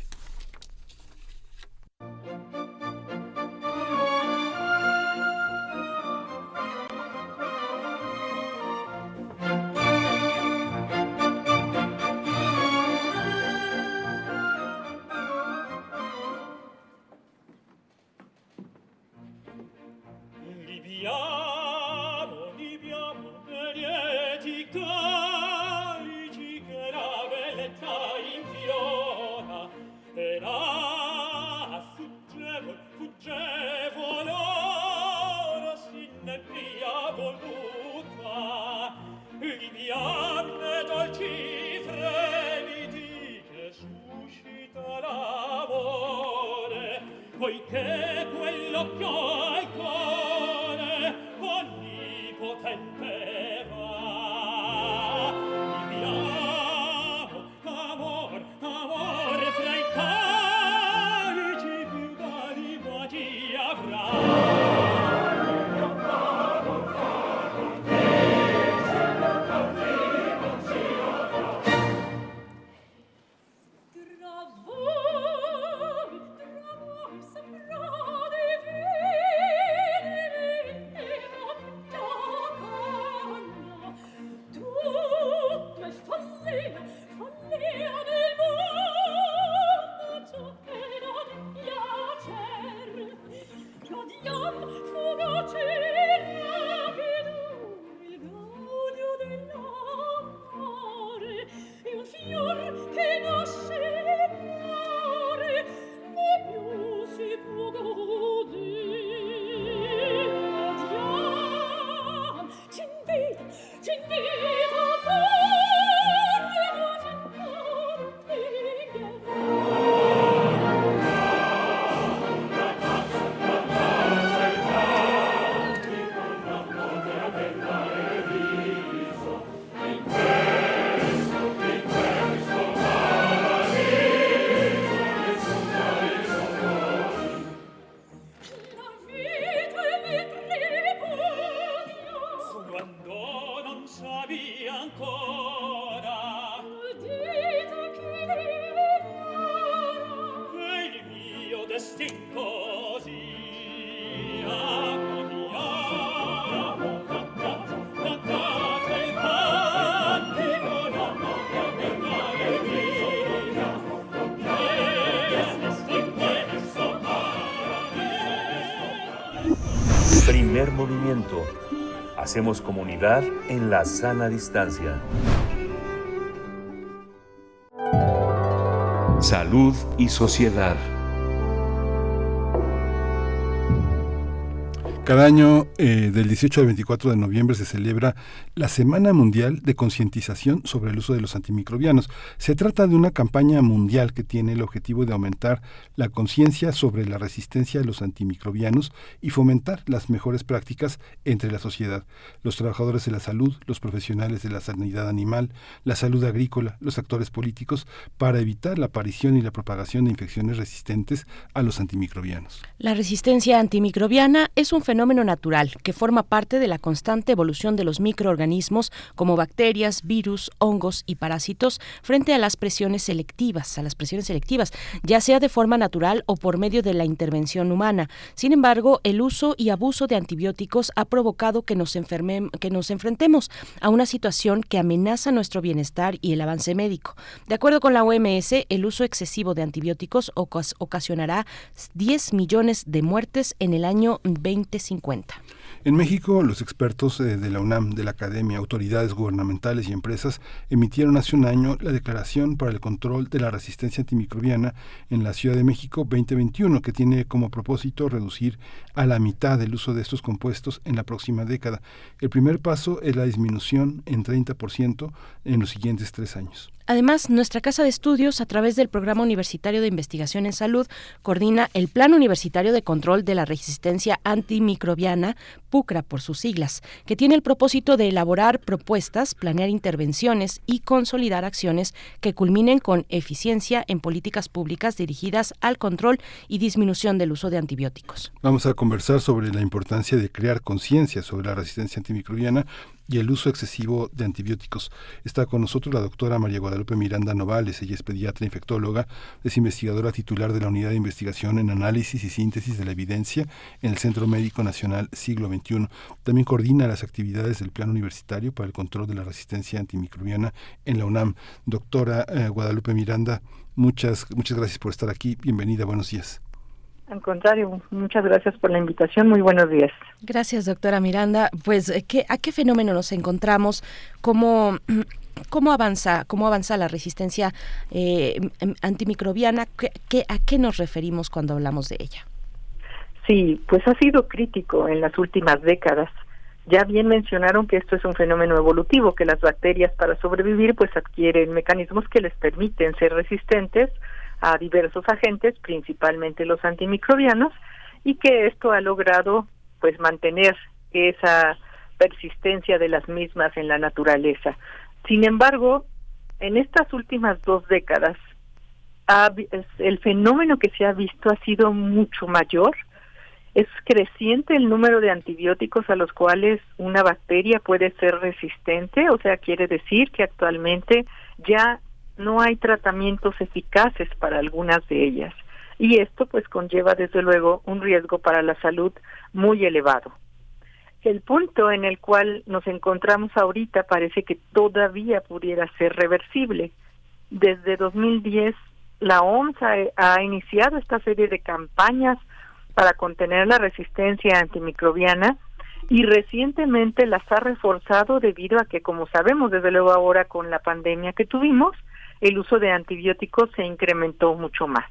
Hacemos comunidad en la sana distancia. Salud y sociedad. Cada año, eh, del 18 al 24 de noviembre, se celebra la Semana Mundial de Concientización sobre el uso de los antimicrobianos. Se trata de una campaña mundial que tiene el objetivo de aumentar la conciencia sobre la resistencia a los antimicrobianos y fomentar las mejores prácticas entre la sociedad, los trabajadores de la salud, los profesionales de la sanidad animal, la salud agrícola, los actores políticos, para evitar la aparición y la propagación de infecciones resistentes a los antimicrobianos. La resistencia antimicrobiana es un fenómeno natural que forma parte de la constante evolución de los microorganismos como bacterias, virus, hongos y parásitos frente a las presiones selectivas, a las presiones selectivas, ya sea de forma natural o por medio de la intervención humana. Sin embargo, el uso y abuso de antibióticos ha provocado que nos, que nos enfrentemos a una situación que amenaza nuestro bienestar y el avance médico. De acuerdo con la OMS, el uso excesivo de antibióticos ocasionará 10 millones de muertes en el año 20 50. En México, los expertos eh, de la UNAM, de la Academia, autoridades gubernamentales y empresas emitieron hace un año la Declaración para el Control de la Resistencia Antimicrobiana en la Ciudad de México 2021, que tiene como propósito reducir a la mitad el uso de estos compuestos en la próxima década. El primer paso es la disminución en 30% en los siguientes tres años. Además, nuestra Casa de Estudios, a través del Programa Universitario de Investigación en Salud, coordina el Plan Universitario de Control de la Resistencia Antimicrobiana, PUCRA por sus siglas, que tiene el propósito de elaborar propuestas, planear intervenciones y consolidar acciones que culminen con eficiencia en políticas públicas dirigidas al control y disminución del uso de antibióticos. Vamos a conversar sobre la importancia de crear conciencia sobre la resistencia antimicrobiana y el uso excesivo de antibióticos. Está con nosotros la doctora María Guadalupe Miranda Novales, ella es pediatra infectóloga, es investigadora titular de la Unidad de Investigación en Análisis y Síntesis de la Evidencia en el Centro Médico Nacional Siglo XXI. También coordina las actividades del Plan Universitario para el Control de la Resistencia Antimicrobiana en la UNAM. Doctora eh, Guadalupe Miranda, muchas, muchas gracias por estar aquí. Bienvenida, buenos días. Al contrario, muchas gracias por la invitación. Muy buenos días. Gracias, doctora Miranda. Pues, ¿qué, ¿a qué fenómeno nos encontramos? ¿Cómo, (clears throat) cómo avanza, cómo avanza la resistencia eh, antimicrobiana? ¿Qué, ¿A qué nos referimos cuando hablamos de ella? Sí, pues ha sido crítico en las últimas décadas. Ya bien mencionaron que esto es un fenómeno evolutivo, que las bacterias para sobrevivir pues adquieren mecanismos que les permiten ser resistentes a diversos agentes, principalmente los antimicrobianos, y que esto ha logrado pues mantener esa persistencia de las mismas en la naturaleza. Sin embargo, en estas últimas dos décadas, el fenómeno que se ha visto ha sido mucho mayor. Es creciente el número de antibióticos a los cuales una bacteria puede ser resistente, o sea, quiere decir que actualmente ya no hay tratamientos eficaces para algunas de ellas y esto pues conlleva desde luego un riesgo para la salud muy elevado. El punto en el cual nos encontramos ahorita parece que todavía pudiera ser reversible. Desde 2010 la OMS ha, ha iniciado esta serie de campañas para contener la resistencia antimicrobiana y recientemente las ha reforzado debido a que, como sabemos desde luego ahora con la pandemia que tuvimos, el uso de antibióticos se incrementó mucho más.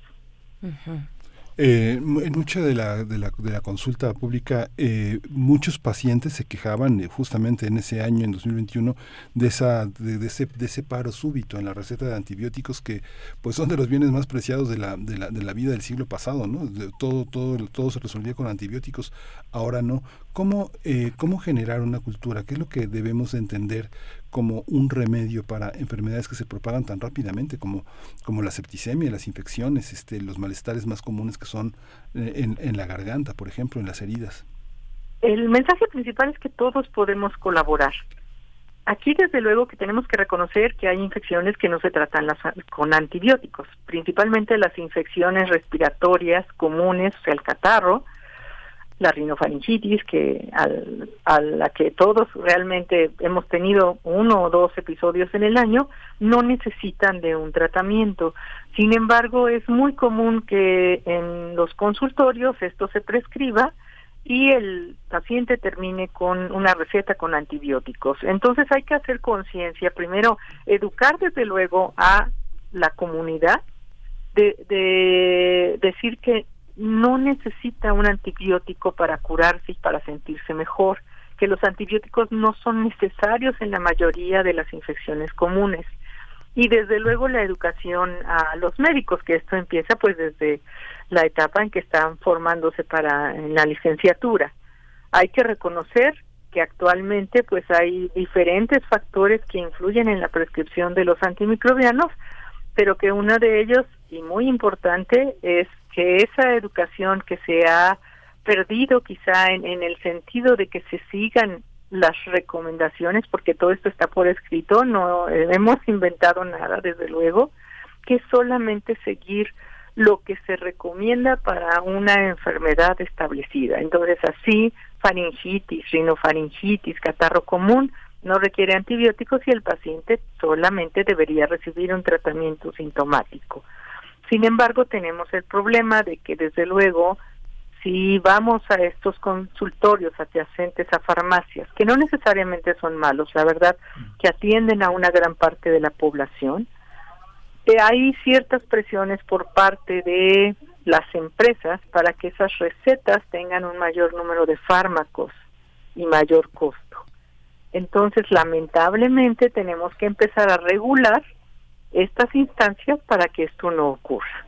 Eh, en mucha de la, de la, de la consulta pública, eh, muchos pacientes se quejaban eh, justamente en ese año, en 2021, de, esa, de, ese, de ese paro súbito en la receta de antibióticos que pues son de los bienes más preciados de la, de la, de la vida del siglo pasado, ¿no? todo, todo, todo se resolvía con antibióticos, ahora no. ¿Cómo, ¿Cómo generar una cultura? ¿Qué es lo que debemos entender como un remedio para enfermedades que se propagan tan rápidamente como, como la septicemia, las infecciones, este, los malestares más comunes que son eh, en, la garganta, por ejemplo, en las heridas. El mensaje principal es que todos podemos colaborar. Aquí desde luego que tenemos que reconocer que hay infecciones que no se tratan con antibióticos, principalmente las infecciones respiratorias comunes, o sea, el catarro, la rinofaringitis, que al, a la que todos realmente hemos tenido uno o dos episodios en el año, no necesitan de un tratamiento. Sin embargo, es muy común que en los consultorios esto se prescriba y el paciente termine con una receta con antibióticos. Entonces hay que hacer conciencia, primero, educar desde luego a la comunidad de, de decir que no necesita un antibiótico para curarse y para sentirse mejor, que los antibióticos no son necesarios en la mayoría de las infecciones comunes. Y desde luego la educación a los médicos, que esto empieza pues desde la etapa en que están formándose para en la licenciatura. Hay que reconocer que actualmente pues hay diferentes factores que influyen en la prescripción de los antimicrobianos, pero que uno de ellos y muy importante es que esa educación que se ha perdido quizá en, en el sentido de que se sigan las recomendaciones, porque todo esto está por escrito, no hemos inventado nada, desde luego, que solamente seguir lo que se recomienda para una enfermedad establecida. Entonces, así, faringitis, rinofaringitis, catarro común, no requiere antibióticos y el paciente solamente debería recibir un tratamiento sintomático. Sin embargo, tenemos el problema de que desde luego si vamos a estos consultorios adyacentes a farmacias, que no necesariamente son malos, la verdad, que atienden a una gran parte de la población, eh, hay ciertas presiones por parte de las empresas para que esas recetas tengan un mayor número de fármacos y mayor costo. Entonces, lamentablemente, tenemos que empezar a regular estas instancias para que esto no ocurra.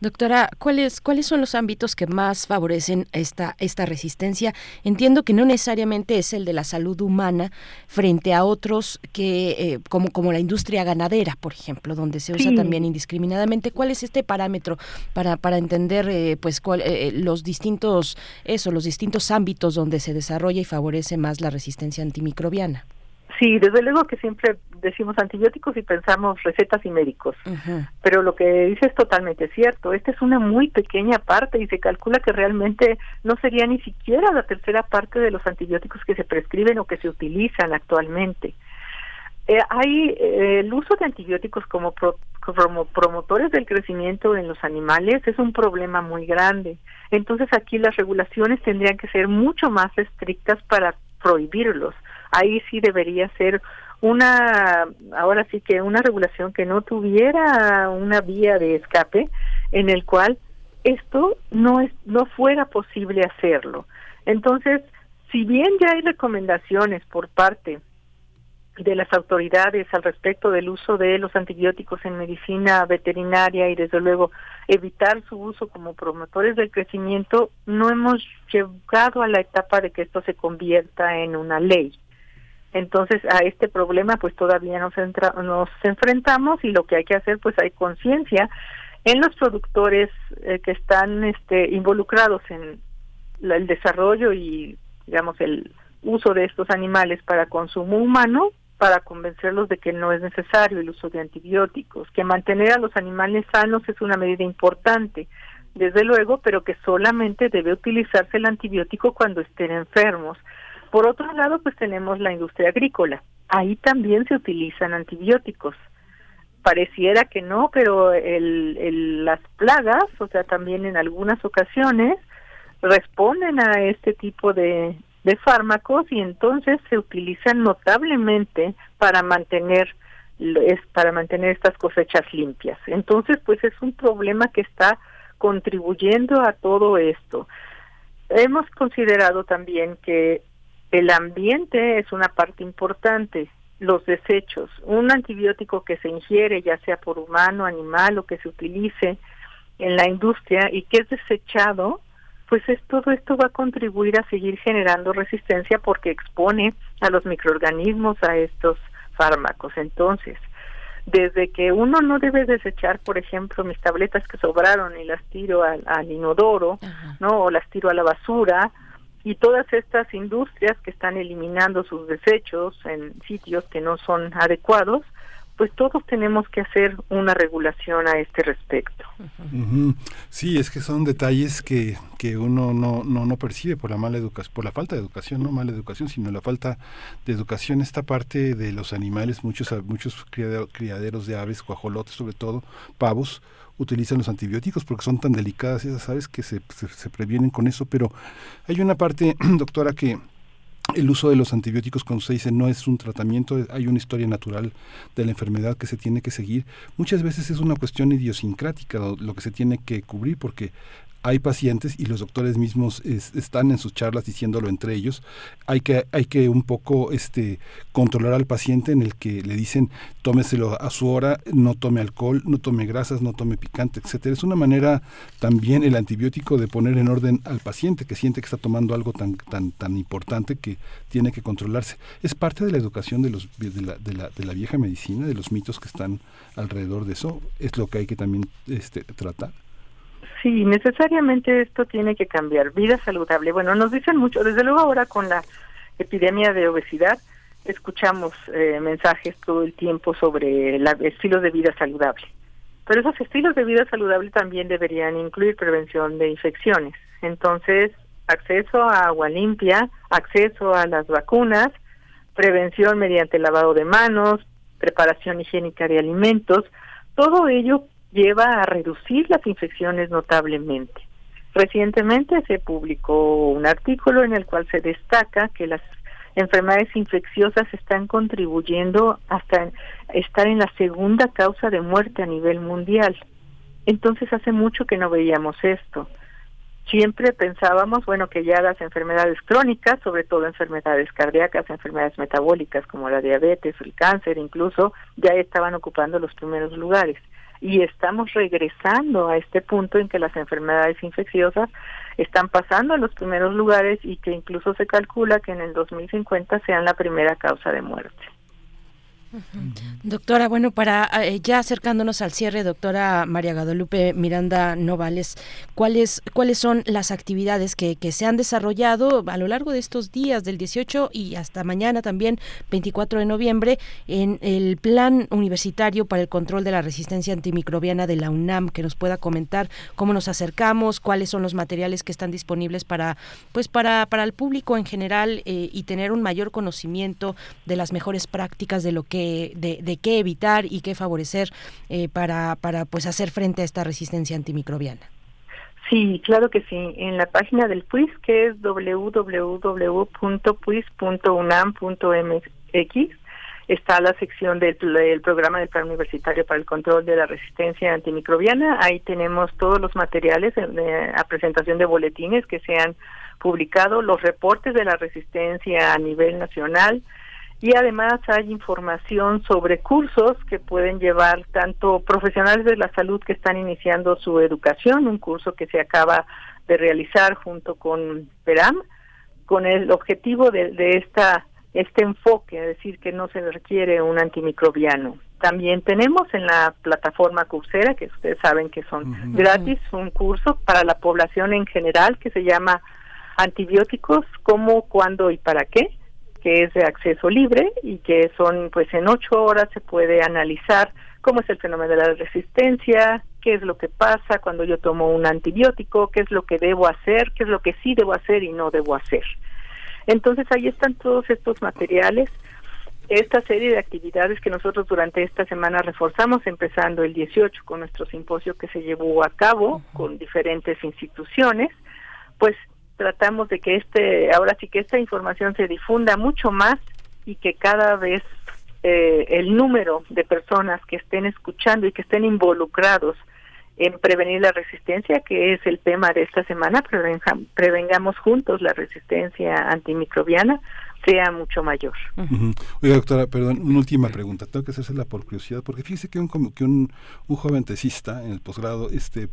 Doctora, ¿cuáles, ¿cuáles son los ámbitos que más favorecen esta, esta resistencia? Entiendo que no necesariamente es el de la salud humana frente a otros que, eh, como, como la industria ganadera, por ejemplo, donde se usa también indiscriminadamente. ¿Cuál es este parámetro para, para entender eh, pues cuál, eh, los distintos, eso, los distintos ámbitos donde se desarrolla y favorece más la resistencia antimicrobiana? Sí, desde luego que siempre decimos antibióticos y pensamos recetas y médicos, pero lo que dice es totalmente cierto. Esta es una muy pequeña parte y se calcula que realmente no sería ni siquiera la tercera parte de los antibióticos que se prescriben o que se utilizan actualmente. Eh, hay eh, el uso de antibióticos como, como promotores del crecimiento en los animales es un problema muy grande. Entonces aquí las regulaciones tendrían que ser mucho más estrictas para prohibirlos ahí sí debería ser una, ahora sí que una regulación que no tuviera una vía de escape en el cual esto no es, no fuera posible hacerlo. Entonces, si bien ya hay recomendaciones por parte de las autoridades al respecto del uso de los antibióticos en medicina veterinaria y desde luego evitar su uso como promotores del crecimiento, no hemos llegado a la etapa de que esto se convierta en una ley. Entonces a este problema pues todavía nos, nos enfrentamos y lo que hay que hacer pues hay conciencia en los productores eh, que están este, involucrados en el desarrollo y digamos el uso de estos animales para consumo humano para convencerlos de que no es necesario el uso de antibióticos, que mantener a los animales sanos es una medida importante, desde luego, pero que solamente debe utilizarse el antibiótico cuando estén enfermos. Por otro lado, pues tenemos la industria agrícola. Ahí también se utilizan antibióticos. Pareciera que no, pero el, las plagas, o sea, también en algunas ocasiones, responden a este tipo de, de fármacos y entonces se utilizan notablemente para mantener es para mantener estas cosechas limpias. Entonces, pues es un problema que está contribuyendo a todo esto. Hemos considerado también que el ambiente es una parte importante, los desechos, un antibiótico que se ingiere, ya sea por humano, animal o que se utilice en la industria y que es desechado, pues es, todo esto va a contribuir a seguir generando resistencia porque expone a los microorganismos a estos fármacos. Entonces, desde que uno no debe desechar, por ejemplo, mis tabletas que sobraron y las tiro al, al inodoro, ¿no? O las tiro a la basura, y todas estas industrias que están eliminando sus desechos en sitios que no son adecuados, pues todos tenemos que hacer una regulación a este respecto. Sí, es que son detalles que, que uno no, no, no percibe por la mala educación, por la falta de educación, no mala educación, sino la falta de educación. Esta parte de los animales, muchos, muchos criaderos de aves, cuajolotes sobre todo, pavos, utilizan los antibióticos porque son tan delicadas esas aves que se, se, previenen con eso, pero hay una parte, (clears throat) doctora, que el uso de los antibióticos, cuando se dice no es un tratamiento, hay una historia natural de la enfermedad que se tiene que seguir. Muchas veces es una cuestión idiosincrática lo que se tiene que cubrir, porque hay pacientes y los doctores mismos están en sus charlas diciéndolo entre ellos hay que hay que un poco este controlar al paciente en el que le dicen tómeselo a su hora no tome alcohol no tome grasas no tome picante etcétera es una manera también el antibiótico de poner en orden al paciente que siente que está tomando algo tan tan tan importante que tiene que controlarse. Es parte de la educación de los de la, de la, de la vieja medicina de los mitos que están alrededor de eso. Es lo que hay que también este, tratar Sí, necesariamente esto tiene que cambiar. Vida saludable. Bueno, nos dicen mucho, desde luego ahora con la epidemia de obesidad, escuchamos eh, mensajes todo el tiempo sobre el estilos de vida saludable. Pero esos estilos de vida saludable también deberían incluir prevención de infecciones. Entonces, acceso a agua limpia, acceso a las vacunas, prevención mediante lavado de manos, preparación higiénica de alimentos, todo ello lleva a reducir las infecciones notablemente. Recientemente se publicó un artículo en el cual se destaca que las enfermedades infecciosas están contribuyendo hasta estar en la segunda causa de muerte a nivel mundial. Entonces hace mucho que no veíamos esto. Siempre pensábamos, bueno, que ya las enfermedades crónicas, sobre todo enfermedades cardíacas, enfermedades metabólicas como la diabetes, el cáncer incluso, ya estaban ocupando los primeros lugares y estamos regresando a este punto en que las enfermedades infecciosas están pasando a los primeros lugares y que incluso se calcula que en el 2050 sean la primera causa de muerte. Doctora, bueno, para eh, ya acercándonos al cierre, doctora María Guadalupe Miranda Novales, ¿cuáles, cuáles son las actividades que, que, se han desarrollado a lo largo de estos días, del 18 y hasta mañana también, 24 de noviembre, en el Plan Universitario para el Control de la Resistencia Antimicrobiana de la UNAM, que nos pueda comentar cómo nos acercamos, cuáles son los materiales que están disponibles para, pues para, para el público en general eh, y tener un mayor conocimiento de las mejores prácticas de lo que de, qué evitar y qué favorecer eh, para, para pues hacer frente a esta resistencia antimicrobiana. Sí, claro que sí. En la página del PUIS, que es www.puis.unam.mx, está la sección del, programa del Plan Universitario para el Control de la Resistencia Antimicrobiana. Ahí tenemos todos los materiales a presentación de boletines que se han publicado, los reportes de la resistencia a nivel nacional, y además hay información sobre cursos que pueden llevar tanto profesionales de la salud que están iniciando su educación, un curso que se acaba de realizar junto con PERAM, con el objetivo de, de esta este enfoque, es decir, que no se requiere un antimicrobiano. También tenemos en la plataforma Coursera, que ustedes saben que son gratis, un curso para la población en general que se llama Antibióticos, cómo, cuándo y para qué que es de acceso libre y que son, pues en ocho horas se puede analizar cómo es el fenómeno de la resistencia, qué es lo que pasa cuando yo tomo un antibiótico, qué es lo que debo hacer, qué es lo que sí debo hacer y no debo hacer. Entonces ahí están todos estos materiales, esta serie de actividades que nosotros durante esta semana reforzamos, empezando el 18 con nuestro simposio que se llevó a cabo con diferentes instituciones, pues tratamos de que este, ahora sí que esta información se difunda mucho más y que cada vez eh, el número de personas que estén escuchando y que estén involucrados en prevenir la resistencia, que es el tema de esta semana, prevengamos juntos la resistencia antimicrobiana, sea mucho mayor. Oiga, doctora, perdón, una última pregunta. Tengo que hacérsela por curiosidad, porque fíjese que un, que un, un joven tesista en el posgrado este,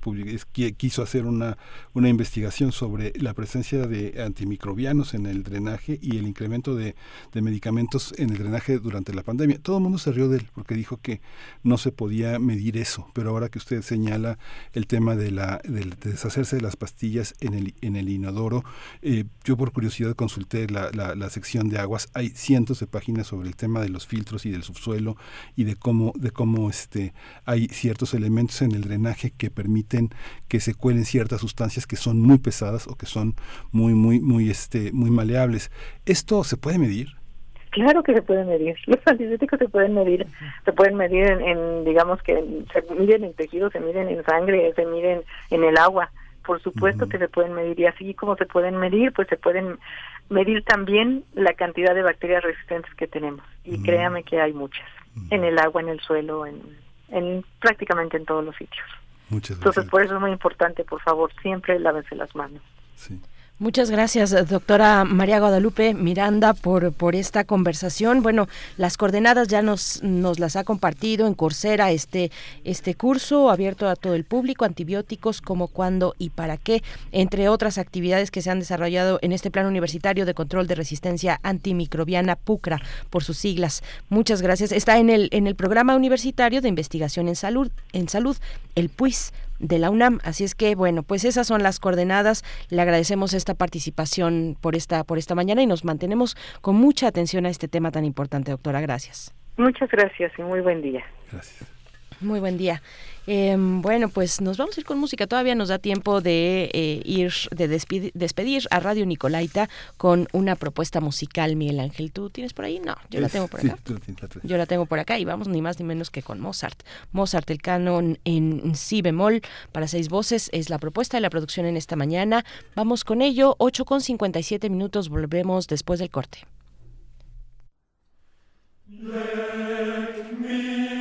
quiso hacer una, una investigación sobre la presencia de antimicrobianos en el drenaje y el incremento de, de medicamentos en el drenaje durante la pandemia. Todo el mundo se rió de él porque dijo que no se podía medir eso, pero ahora que usted señala el tema de, la, de, deshacerse de las pastillas en el, en el inodoro, eh, yo por curiosidad consulté la, la, la sección de aguas hay cientos de páginas sobre el tema de los filtros y del subsuelo y de cómo de cómo este hay ciertos elementos en el drenaje que permiten que se cuelen ciertas sustancias que son muy pesadas o que son muy muy muy este muy maleables esto se puede medir Claro que se puede medir. (laughs) Los antibióticos se pueden medir. Se pueden medir en, digamos que se miden en tejidos, se miden en sangre, se miden en el agua. Por supuesto que se pueden medir. Y así como se pueden medir, pues se pueden medir también la cantidad de bacterias resistentes que tenemos. Y créame que hay muchas, en el agua, en el suelo, en, en prácticamente en todos los sitios. Muchas Entonces, por eso es muy importante, por favor, siempre lávense las manos. Sí. Muchas gracias, doctora María Guadalupe Miranda, por, por esta conversación. Bueno, las coordenadas ya nos, nos las ha compartido en Coursera este, este curso abierto a todo el público, antibióticos, cómo, cuándo y para qué, entre otras actividades que se han desarrollado en este plan universitario de control de resistencia antimicrobiana PUCRA, por sus siglas. Muchas gracias. Está en el, en el programa universitario de investigación en salud, en salud, el PUIS de la UNAM. Así es que, bueno, pues esas son las coordenadas. Le agradecemos esta participación por esta, por esta mañana y nos mantenemos con mucha atención a este tema tan importante, doctora. Gracias. Muchas gracias y muy buen día. Gracias. Muy buen día. Em, bueno, pues nos vamos a ir con música. Todavía nos da tiempo de eh, ir, de despedir, a Radio Nicolaita con una propuesta musical, Miguel Ángel. ¿Tú tienes por ahí? No, yo la tengo por acá. yo la tengo por acá y vamos ni más ni menos que con Mozart. Mozart, el canon en si bemol para seis voces es la propuesta de la producción en esta mañana. Vamos con ello, 8 con 57 minutos. Volvemos después del corte. Lass uns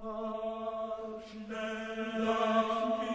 Ach, schnell,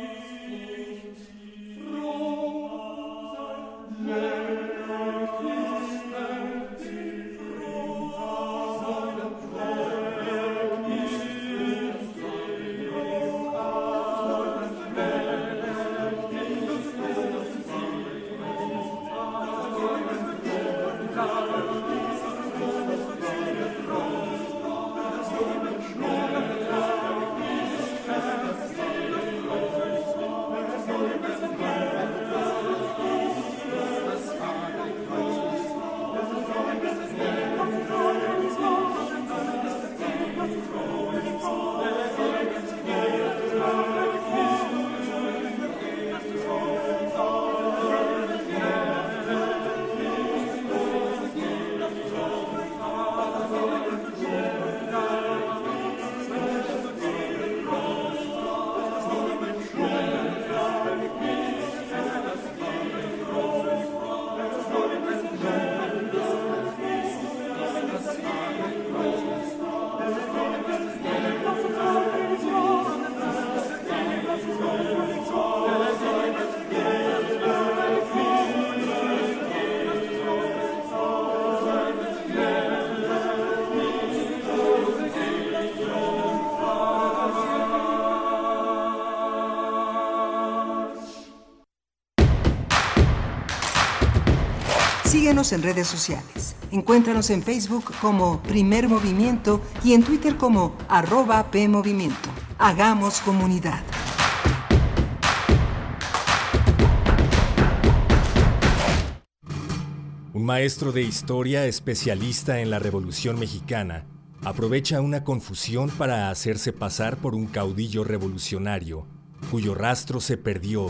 En redes sociales. Encuéntranos en Facebook como Primer Movimiento y en Twitter como arroba PMovimiento. Hagamos comunidad. Un maestro de historia especialista en la Revolución Mexicana aprovecha una confusión para hacerse pasar por un caudillo revolucionario cuyo rastro se perdió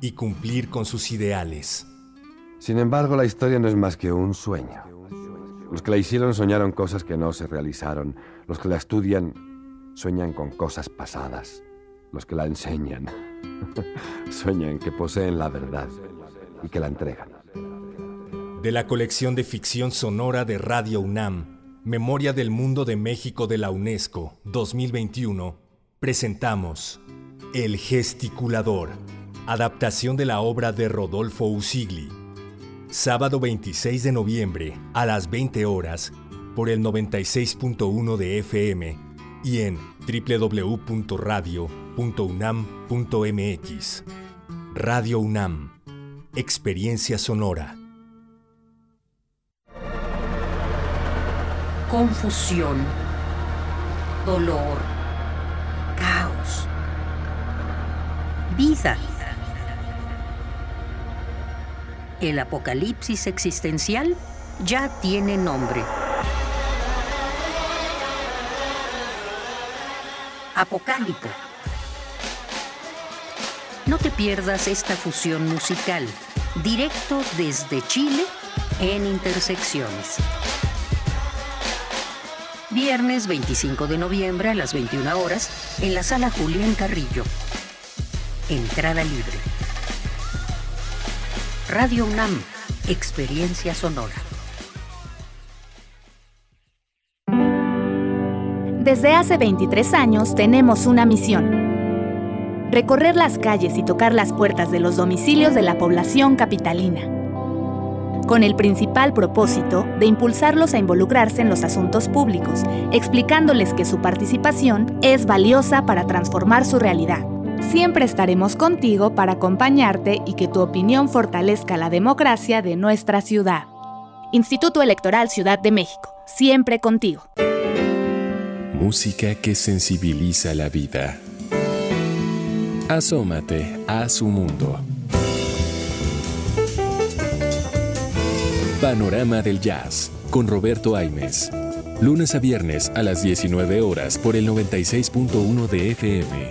y cumplir con sus ideales. Sin embargo, la historia no es más que un sueño. Los que la hicieron soñaron cosas que no se realizaron. Los que la estudian sueñan con cosas pasadas. Los que la enseñan (laughs) sueñan que poseen la verdad y que la entregan. De la colección de ficción sonora de Radio UNAM, Memoria del Mundo de México de la UNESCO 2021, presentamos El Gesticulador, adaptación de la obra de Rodolfo Usigli. Sábado 26 de noviembre a las 20 horas por el 96.1 de FM y en www.radio.unam.mx. Radio UNAM, Experiencia Sonora. confusión, dolor, caos, vida. El apocalipsis existencial ya tiene nombre. Apocálipo. No te pierdas esta fusión musical, directo desde Chile en Intersecciones. Viernes 25 de noviembre a las 21 horas en la sala Julián Carrillo. Entrada libre. Radio UNAM, Experiencia Sonora. Desde hace 23 años tenemos una misión. Recorrer las calles y tocar las puertas de los domicilios de la población capitalina. Con el principal propósito de impulsarlos a involucrarse en los asuntos públicos, explicándoles que su participación es valiosa para transformar su realidad. Siempre estaremos contigo para acompañarte y que tu opinión fortalezca la democracia de nuestra ciudad. Instituto Electoral Ciudad de México, siempre contigo. Música que sensibiliza la vida. Asómate a su mundo. Panorama del Jazz con Roberto Aimes. Lunes a viernes a las 19 horas por el 96.1 de FM.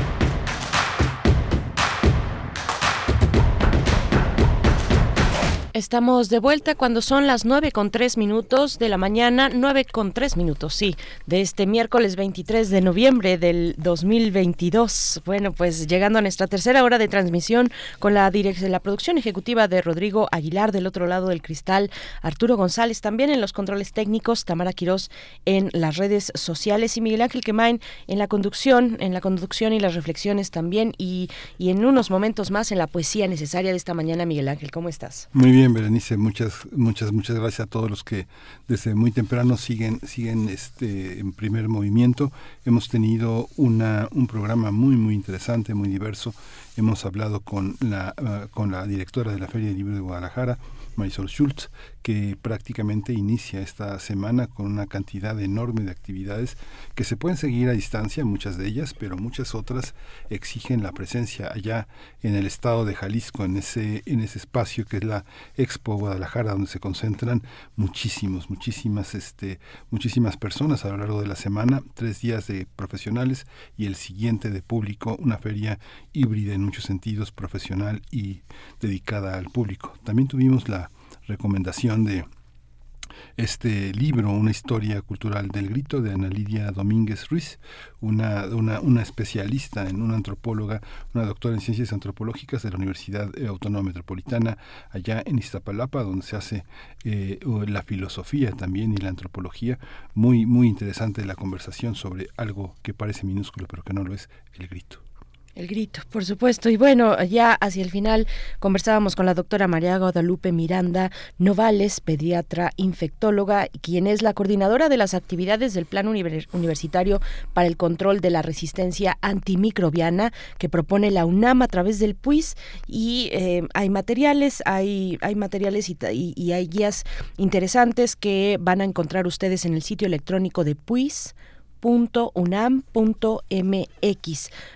Estamos de vuelta cuando son las nueve con tres minutos de la mañana, nueve con tres minutos, sí, de este miércoles 23 de noviembre del 2022. Bueno, pues llegando a nuestra tercera hora de transmisión con la, la producción ejecutiva de Rodrigo Aguilar del otro lado del cristal, Arturo González también en los controles técnicos, Tamara Quirós en las redes sociales y Miguel Ángel Quemain en la conducción, en la conducción y las reflexiones también y, y en unos momentos más en la poesía necesaria de esta mañana. Miguel Ángel, ¿cómo estás? Muy bien bien, Berenice, muchas, muchas, muchas gracias a todos los que desde muy temprano siguen, siguen este en primer movimiento. Hemos tenido una, un programa muy, muy interesante, muy diverso. Hemos hablado con la, uh, con la directora de la Feria del Libro de Guadalajara, Marisol Schultz, que prácticamente inicia esta semana con una cantidad enorme de actividades que se pueden seguir a distancia, muchas de ellas, pero muchas otras exigen la presencia allá en el estado de Jalisco, en ese, en ese espacio que es la Expo Guadalajara, donde se concentran muchísimos, muchísimas, este, muchísimas personas a lo largo de la semana, tres días de profesionales y el siguiente de público, una feria híbrida en muchos sentidos, profesional y dedicada al público. También tuvimos la recomendación de este libro, Una historia cultural del grito, de Ana Lidia Domínguez Ruiz, una, una, especialista en una antropóloga, una doctora en ciencias antropológicas de la Universidad Autónoma Metropolitana, allá en Iztapalapa, donde se hace eh, la filosofía también y la antropología. Muy, muy interesante la conversación sobre algo que parece minúsculo, pero que no lo es, el grito. El grito, por supuesto. Y bueno, ya hacia el final conversábamos con la doctora María Guadalupe Miranda Novales, pediatra infectóloga, quien es la coordinadora de las actividades del Plan Universitario para el Control de la Resistencia Antimicrobiana que propone la UNAM a través del PUIS. Y eh, hay materiales, hay, hay materiales y, y hay guías interesantes que van a encontrar ustedes en el sitio electrónico de PUIS .unam.mx.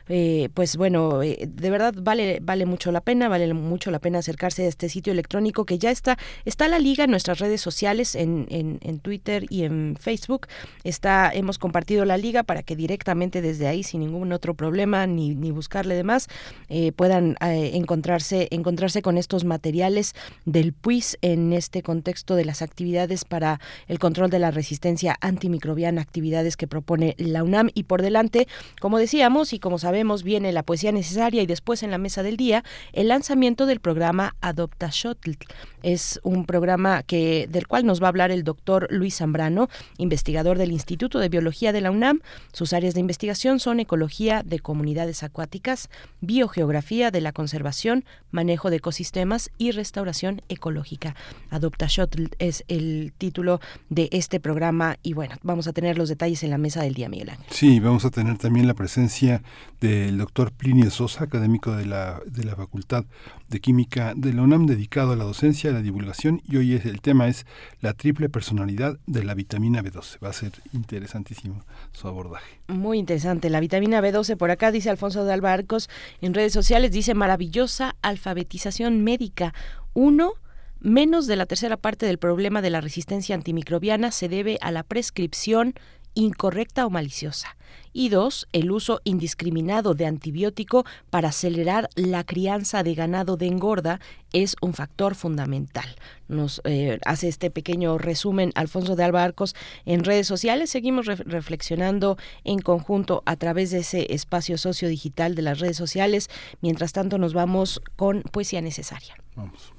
Eh, pues bueno, eh, de verdad vale vale mucho la pena, vale mucho la pena acercarse a este sitio electrónico que ya está está la liga en nuestras redes sociales en, en, en Twitter y en Facebook. Está hemos compartido la liga para que directamente desde ahí sin ningún otro problema ni, ni buscarle demás eh, puedan encontrarse encontrarse con estos materiales del PUIS en este contexto de las actividades para el control de la resistencia antimicrobiana, actividades que propone la UNAM y por delante, como decíamos y como sabemos, viene la poesía necesaria y después en la mesa del día el lanzamiento del programa Adopta Shuttle. Es un programa que del cual nos va a hablar el doctor Luis Zambrano, investigador del Instituto de Biología de la UNAM. Sus áreas de investigación son ecología de comunidades acuáticas, biogeografía de la conservación, manejo de ecosistemas y restauración ecológica. Adopta Shuttle es el título de este programa y bueno, vamos a tener los detalles en la mesa del día, Miguel Ángel. Sí, vamos a tener también la presencia del doctor Plinio Sosa, académico de la, de la Facultad de Química de la UNAM, dedicado a la docencia, a la divulgación, y hoy es, el tema es la triple personalidad de la vitamina B12. Va a ser interesantísimo su abordaje. Muy interesante. La vitamina B12, por acá dice Alfonso de Albarcos, en redes sociales dice maravillosa alfabetización médica. Uno, menos de la tercera parte del problema de la resistencia antimicrobiana se debe a la prescripción incorrecta o maliciosa. Y dos, el uso indiscriminado de antibiótico para acelerar la crianza de ganado de engorda es un factor fundamental. Nos eh, hace este pequeño resumen Alfonso de Albarcos en redes sociales. Seguimos reflexionando en conjunto a través de ese espacio sociodigital de las redes sociales. Mientras tanto, nos vamos con poesía necesaria. Vamos.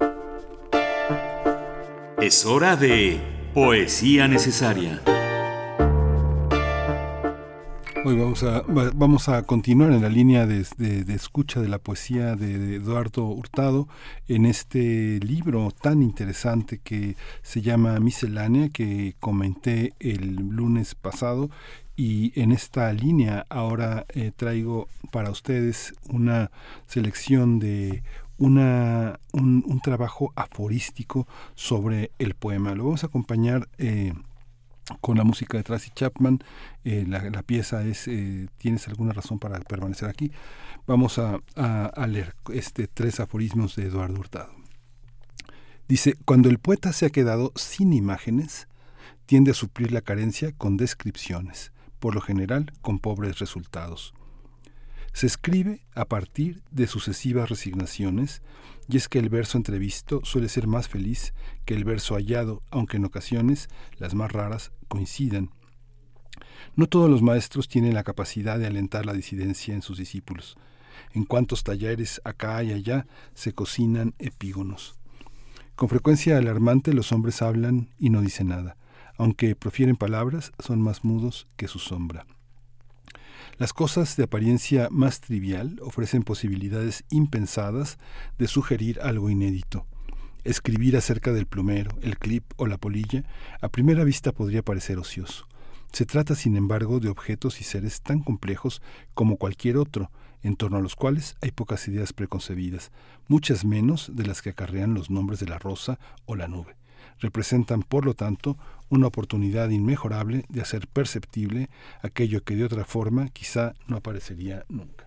Es hora de poesía necesaria. Hoy vamos a, vamos a continuar en la línea de, de, escucha de la poesía de Eduardo Hurtado en este libro tan interesante que se llama Miscelánea, que comenté el lunes pasado. Y en esta línea ahora eh, traigo para ustedes una selección de una, un, un, trabajo aforístico sobre el poema. Lo vamos a acompañar eh, con la música de Tracy Chapman. Eh, la, pieza es eh, ¿Tienes alguna razón para permanecer aquí? Vamos a, a, a, leer este tres aforismos de Eduardo Hurtado. Dice, cuando el poeta se ha quedado sin imágenes, tiende a suplir la carencia con descripciones, por lo general con pobres resultados. Se escribe a partir de sucesivas resignaciones, y es que el verso entrevisto suele ser más feliz que el verso hallado, aunque en ocasiones, las más raras, coincidan. No todos los maestros tienen la capacidad de alentar la disidencia en sus discípulos. En cuantos talleres acá y allá se cocinan epígonos. Con frecuencia alarmante los hombres hablan y no dicen nada. Aunque profieren palabras, son más mudos que su sombra. Las cosas de apariencia más trivial ofrecen posibilidades impensadas de sugerir algo inédito. Escribir acerca del plumero, el clip o la polilla a primera vista podría parecer ocioso. Se trata, sin embargo, de objetos y seres tan complejos como cualquier otro, en torno a los cuales hay pocas ideas preconcebidas, muchas menos de las que acarrean los nombres de la rosa o la nube. Representan, por lo tanto, una oportunidad inmejorable de hacer perceptible aquello que de otra forma quizá no aparecería nunca.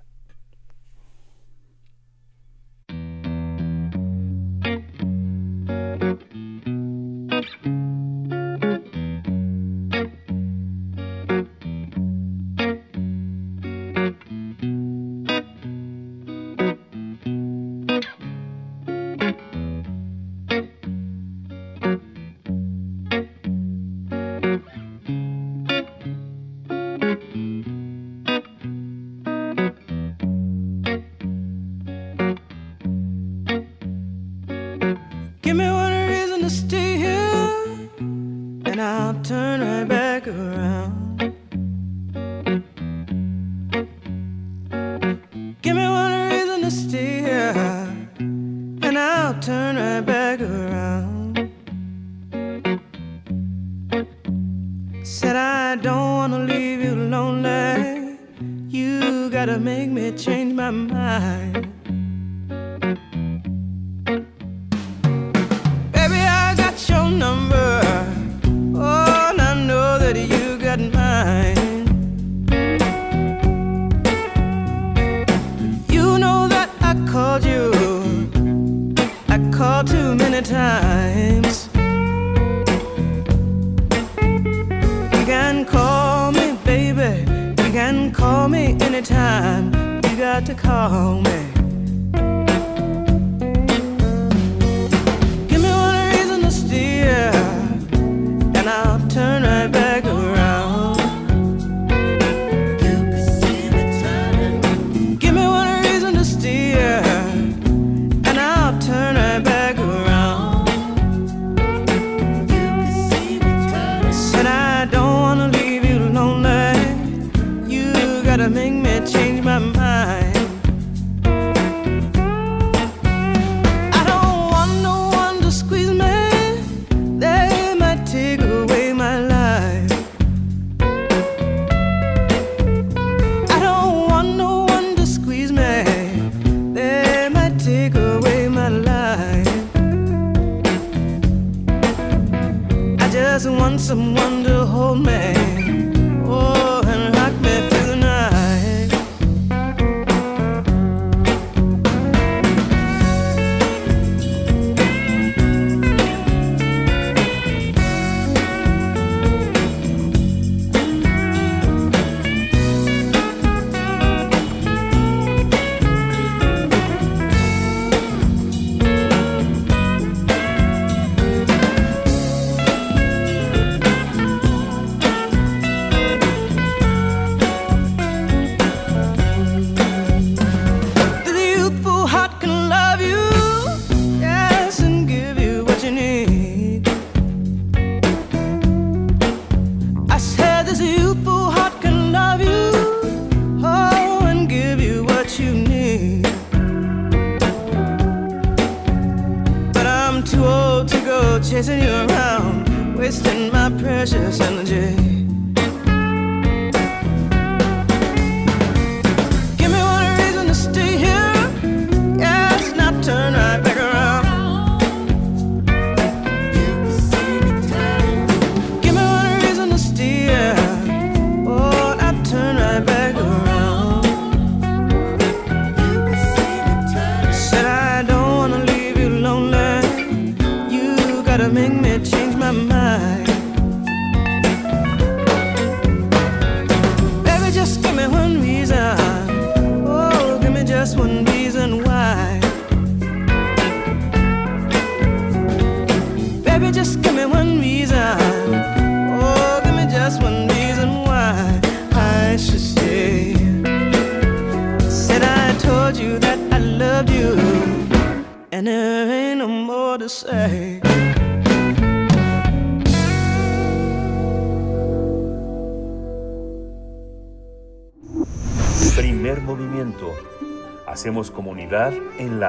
To call me.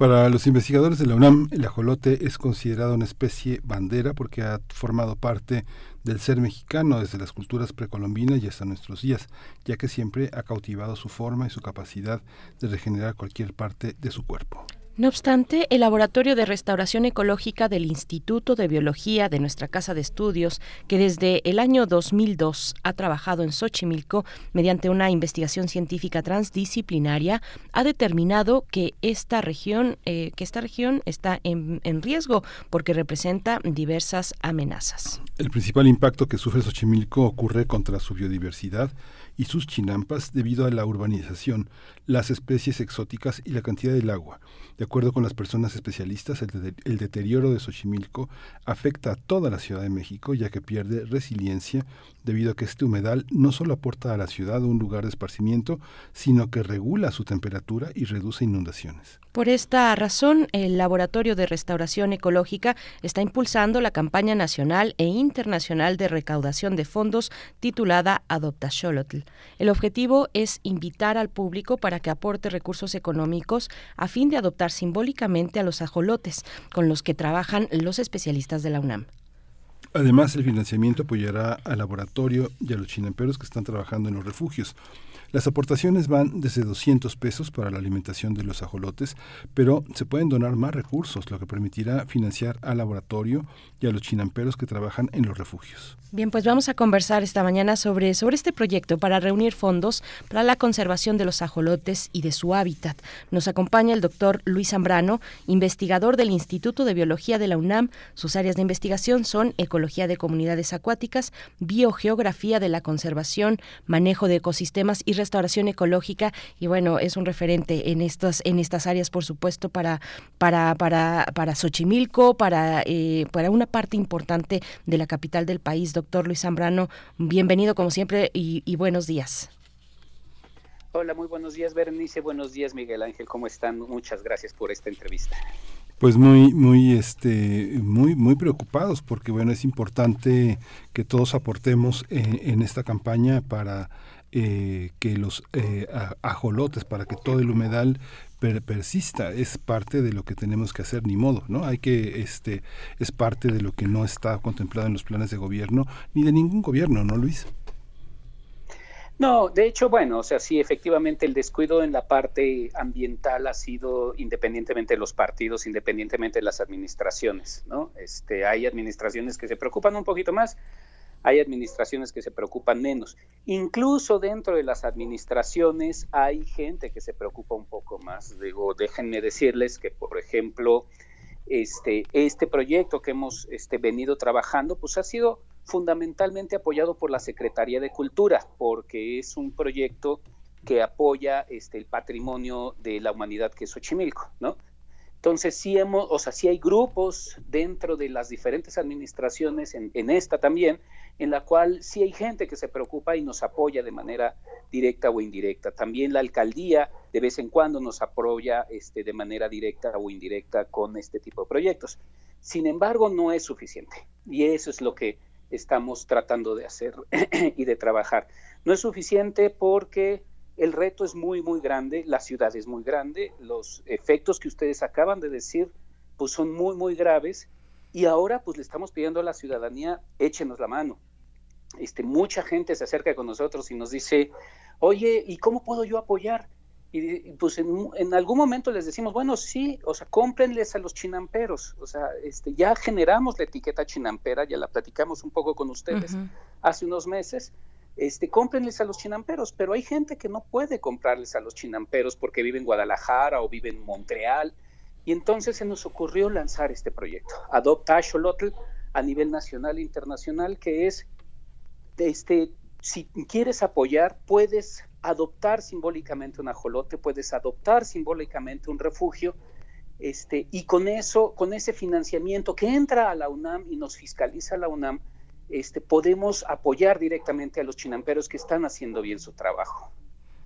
Para los investigadores de la UNAM, el ajolote es considerado una especie bandera porque ha formado parte del ser mexicano desde las culturas precolombinas y hasta nuestros días, ya que siempre ha cautivado su forma y su capacidad de regenerar cualquier parte de su cuerpo. No obstante, el Laboratorio de Restauración Ecológica del Instituto de Biología de nuestra Casa de Estudios, que desde el año 2002 ha trabajado en Xochimilco mediante una investigación científica transdisciplinaria, ha determinado que esta región, eh, que esta región está en, en riesgo porque representa diversas amenazas. El principal impacto que sufre Xochimilco ocurre contra su biodiversidad y sus chinampas debido a la urbanización, las especies exóticas y la cantidad del agua. De acuerdo con las personas especialistas, el, de- el deterioro de Xochimilco afecta a toda la Ciudad de México, ya que pierde resiliencia debido a que este humedal no solo aporta a la ciudad un lugar de esparcimiento, sino que regula su temperatura y reduce inundaciones. Por esta razón, el Laboratorio de Restauración Ecológica está impulsando la campaña nacional e internacional de recaudación de fondos titulada Adopta Xolotl. El objetivo es invitar al público para que aporte recursos económicos a fin de adoptar simbólicamente a los ajolotes, con los que trabajan los especialistas de la UNAM. Además, el financiamiento apoyará al laboratorio y a los chinamperos que están trabajando en los refugios. Las aportaciones van desde 200 pesos para la alimentación de los ajolotes, pero se pueden donar más recursos, lo que permitirá financiar al laboratorio y a los chinamperos que trabajan en los refugios. Bien, pues vamos a conversar esta mañana sobre, sobre este proyecto para reunir fondos para la conservación de los ajolotes y de su hábitat. Nos acompaña el doctor Luis Zambrano, investigador del Instituto de Biología de la UNAM. Sus áreas de investigación son ecología de comunidades acuáticas, biogeografía de la conservación, manejo de ecosistemas y restauración ecológica. Y bueno, es un referente en estas, en estas áreas, por supuesto, para, para, para, para Xochimilco, para, eh, para una parte importante de la capital del país. Doctor Luis Zambrano, bienvenido como siempre y, y buenos días. Hola, muy buenos días, Berenice. Buenos días, Miguel Ángel. ¿Cómo están? Muchas gracias por esta entrevista. Pues muy, muy, este, muy, muy preocupados porque bueno es importante que todos aportemos en, en esta campaña para eh, que los eh, ajolotes, para que todo el humedal per- persista. Es parte de lo que tenemos que hacer, ni modo, ¿no? Hay que, este, es parte de lo que no está contemplado en los planes de gobierno ni de ningún gobierno, ¿no, Luis? No, de hecho, bueno, o sea, sí, efectivamente el descuido en la parte ambiental ha sido independientemente de los partidos, independientemente de las administraciones, ¿no? Este, hay administraciones que se preocupan un poquito más, hay administraciones que se preocupan menos. Incluso dentro de las administraciones hay gente que se preocupa un poco más. Digo, déjenme decirles que, por ejemplo, este, este proyecto que hemos este, venido trabajando, pues ha sido fundamentalmente apoyado por la Secretaría de Cultura, porque es un proyecto que apoya este, el patrimonio de la humanidad que es Xochimilco, ¿no? Entonces sí hemos, o sea, sí hay grupos dentro de las diferentes administraciones, en, en esta también, en la cual sí hay gente que se preocupa y nos apoya de manera directa o indirecta. También la alcaldía de vez en cuando nos apoya este, de manera directa o indirecta con este tipo de proyectos. Sin embargo, no es suficiente y eso es lo que estamos tratando de hacer (clears throat) y de trabajar. No es suficiente porque el reto es muy, muy grande, la ciudad es muy grande, los efectos que ustedes acaban de decir pues son muy, muy graves y ahora pues le estamos pidiendo a la ciudadanía, échenos la mano. Este, mucha gente se acerca con nosotros y nos dice, oye, ¿y cómo puedo yo apoyar? Y, pues en, algún momento les decimos, bueno, sí, o sea, cómprenles a los chinamperos, o sea, este, ya generamos la etiqueta chinampera, ya la platicamos un poco con ustedes hace unos meses, este, cómprenles a los chinamperos, pero hay gente que no puede comprarles a los chinamperos porque vive en Guadalajara o vive en Montreal, y entonces se nos ocurrió lanzar este proyecto, Adopta Axolotl, a nivel nacional e internacional, que es, este, si quieres apoyar, puedes adoptar simbólicamente un ajolote, puedes adoptar simbólicamente un refugio, este, y con eso, con ese financiamiento que entra a la UNAM y nos fiscaliza la UNAM, este, podemos apoyar directamente a los chinamperos que están haciendo bien su trabajo.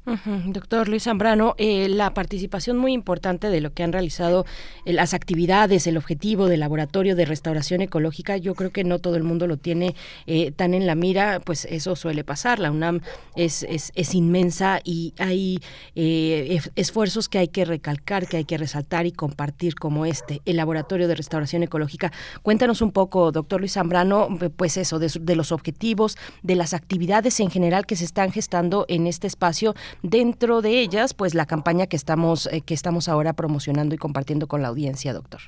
Doctor Luis Zambrano, eh, la participación muy importante de lo que han realizado eh, las actividades, el objetivo del laboratorio de restauración ecológica, yo creo que no todo el mundo lo tiene eh, tan en la mira, pues eso suele pasar. La UNAM es, es, inmensa y hay esfuerzos que hay que recalcar, que hay que resaltar y compartir como este, el laboratorio de restauración ecológica. Cuéntanos un poco, doctor Luis Zambrano, pues eso, de, de los objetivos, de las actividades en general que se están gestando en este espacio Dentro de ellas, pues la campaña que estamos, eh, que estamos ahora promocionando y compartiendo con la audiencia, doctor.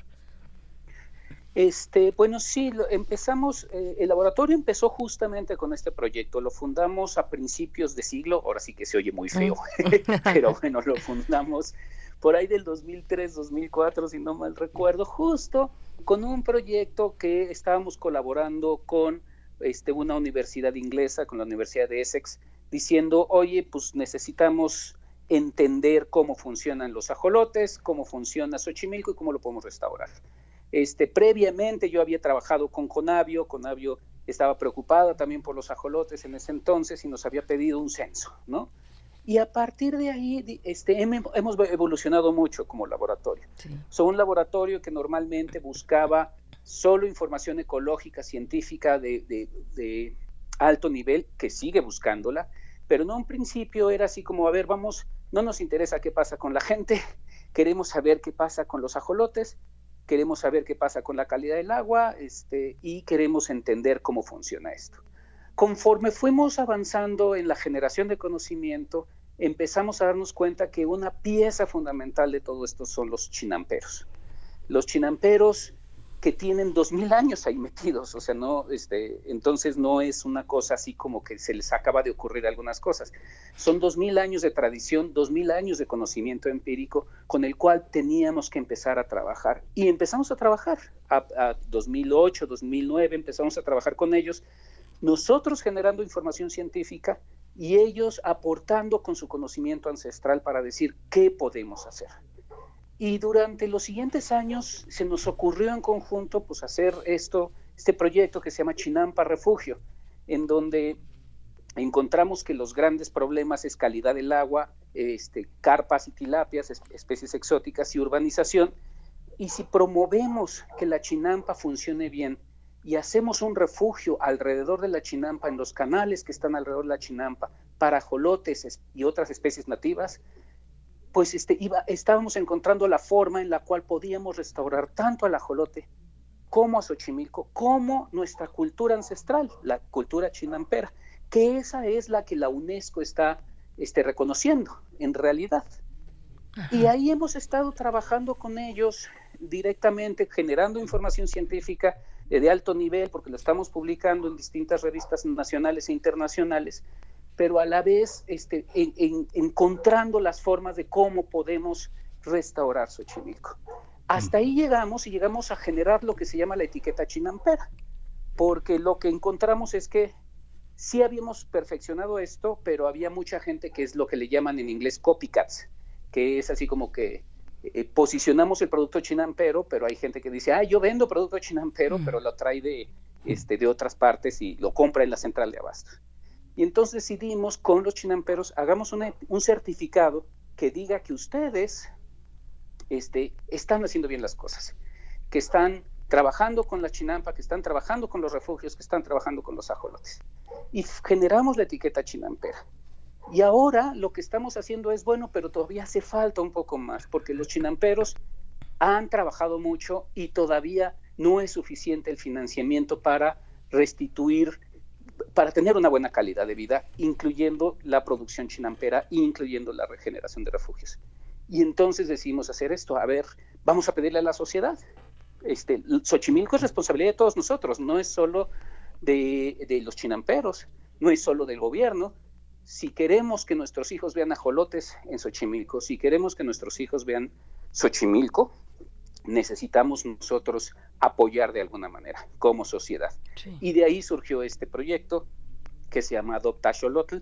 Este, bueno, sí, empezamos, eh, el laboratorio empezó justamente con este proyecto, lo fundamos a principios de siglo, ahora sí que se oye muy feo, (laughs) (laughs) pero bueno, lo fundamos por ahí del 2003, 2004, si no mal recuerdo, justo con un proyecto que estábamos colaborando con este, una universidad inglesa, con la Universidad de Essex, diciendo, oye, pues necesitamos entender cómo funcionan los ajolotes, cómo funciona Xochimilco y cómo lo podemos restaurar. Este, previamente yo había trabajado con Conavio, Conavio estaba preocupada también por los ajolotes en ese entonces y nos había pedido un censo, ¿no? Y a partir de ahí este, hemos evolucionado mucho como laboratorio. Son un laboratorio que normalmente buscaba solo información ecológica, científica de, de alto nivel, que sigue buscándola, pero no en principio era así como, a ver, vamos, no nos interesa qué pasa con la gente, (laughs) queremos saber qué pasa con los ajolotes, queremos saber qué pasa con la calidad del agua este, y queremos entender cómo funciona esto. Conforme fuimos avanzando en la generación de conocimiento, empezamos a darnos cuenta que una pieza fundamental de todo esto son los chinamperos. Los chinamperos que tienen dos mil años ahí metidos, o sea, no, este, entonces no es una cosa así como que se les acaba de ocurrir algunas cosas. Son dos mil años de tradición, dos mil años de conocimiento empírico con el cual teníamos que empezar a trabajar. Y empezamos a trabajar. A, a 2008, 2009 empezamos a trabajar con ellos, nosotros generando información científica y ellos aportando con su conocimiento ancestral para decir qué podemos hacer. Y durante los siguientes años se nos ocurrió en conjunto pues hacer esto, este proyecto que se llama Chinampa Refugio, en donde encontramos que los grandes problemas es calidad del agua, este, carpas y tilapias, especies exóticas y urbanización. Y si promovemos que la chinampa funcione bien y hacemos un refugio alrededor de la chinampa, en los canales que están alrededor de la chinampa, para jolotes y otras especies nativas, pues este, iba, estábamos encontrando la forma en la cual podíamos restaurar tanto al ajolote como a Xochimilco, como nuestra cultura ancestral, la cultura chinampera, que esa es la que la UNESCO está este, reconociendo en realidad. Y ahí hemos estado trabajando con ellos directamente, generando información científica de alto nivel, porque lo estamos publicando en distintas revistas nacionales e internacionales, pero a la vez este, encontrando las formas de cómo podemos restaurar Xochimilco. Hasta ahí llegamos y llegamos a generar lo que se llama la etiqueta chinampera, porque lo que encontramos es que sí habíamos perfeccionado esto, pero había mucha gente que es lo que le llaman en inglés copycats, que es así como que eh, posicionamos el producto chinampero, pero hay gente que dice, ah, yo vendo producto chinampero, pero lo trae de, este, de otras partes y lo compra en la central de abasto. Y entonces decidimos con los chinamperos, hagamos un certificado que diga que ustedes este, están haciendo bien las cosas, que están trabajando con la chinampa, que están trabajando con los refugios, que están trabajando con los ajolotes. Y generamos la etiqueta chinampera. Y ahora lo que estamos haciendo es bueno, pero todavía hace falta un poco más, porque los chinamperos han trabajado mucho y todavía no es suficiente el financiamiento para restituir para tener una buena calidad de vida, incluyendo la producción chinampera, incluyendo la regeneración de refugios. Y entonces decidimos hacer esto, a ver, vamos a pedirle a la sociedad. Este, Xochimilco es responsabilidad de todos nosotros, no es solo de, de los chinamperos, no es solo del gobierno. Si queremos que nuestros hijos vean ajolotes en Xochimilco, si queremos que nuestros hijos vean Xochimilco, necesitamos nosotros apoyar de alguna manera como sociedad. Y de ahí surgió este proyecto que se llama Adopta Xolotl,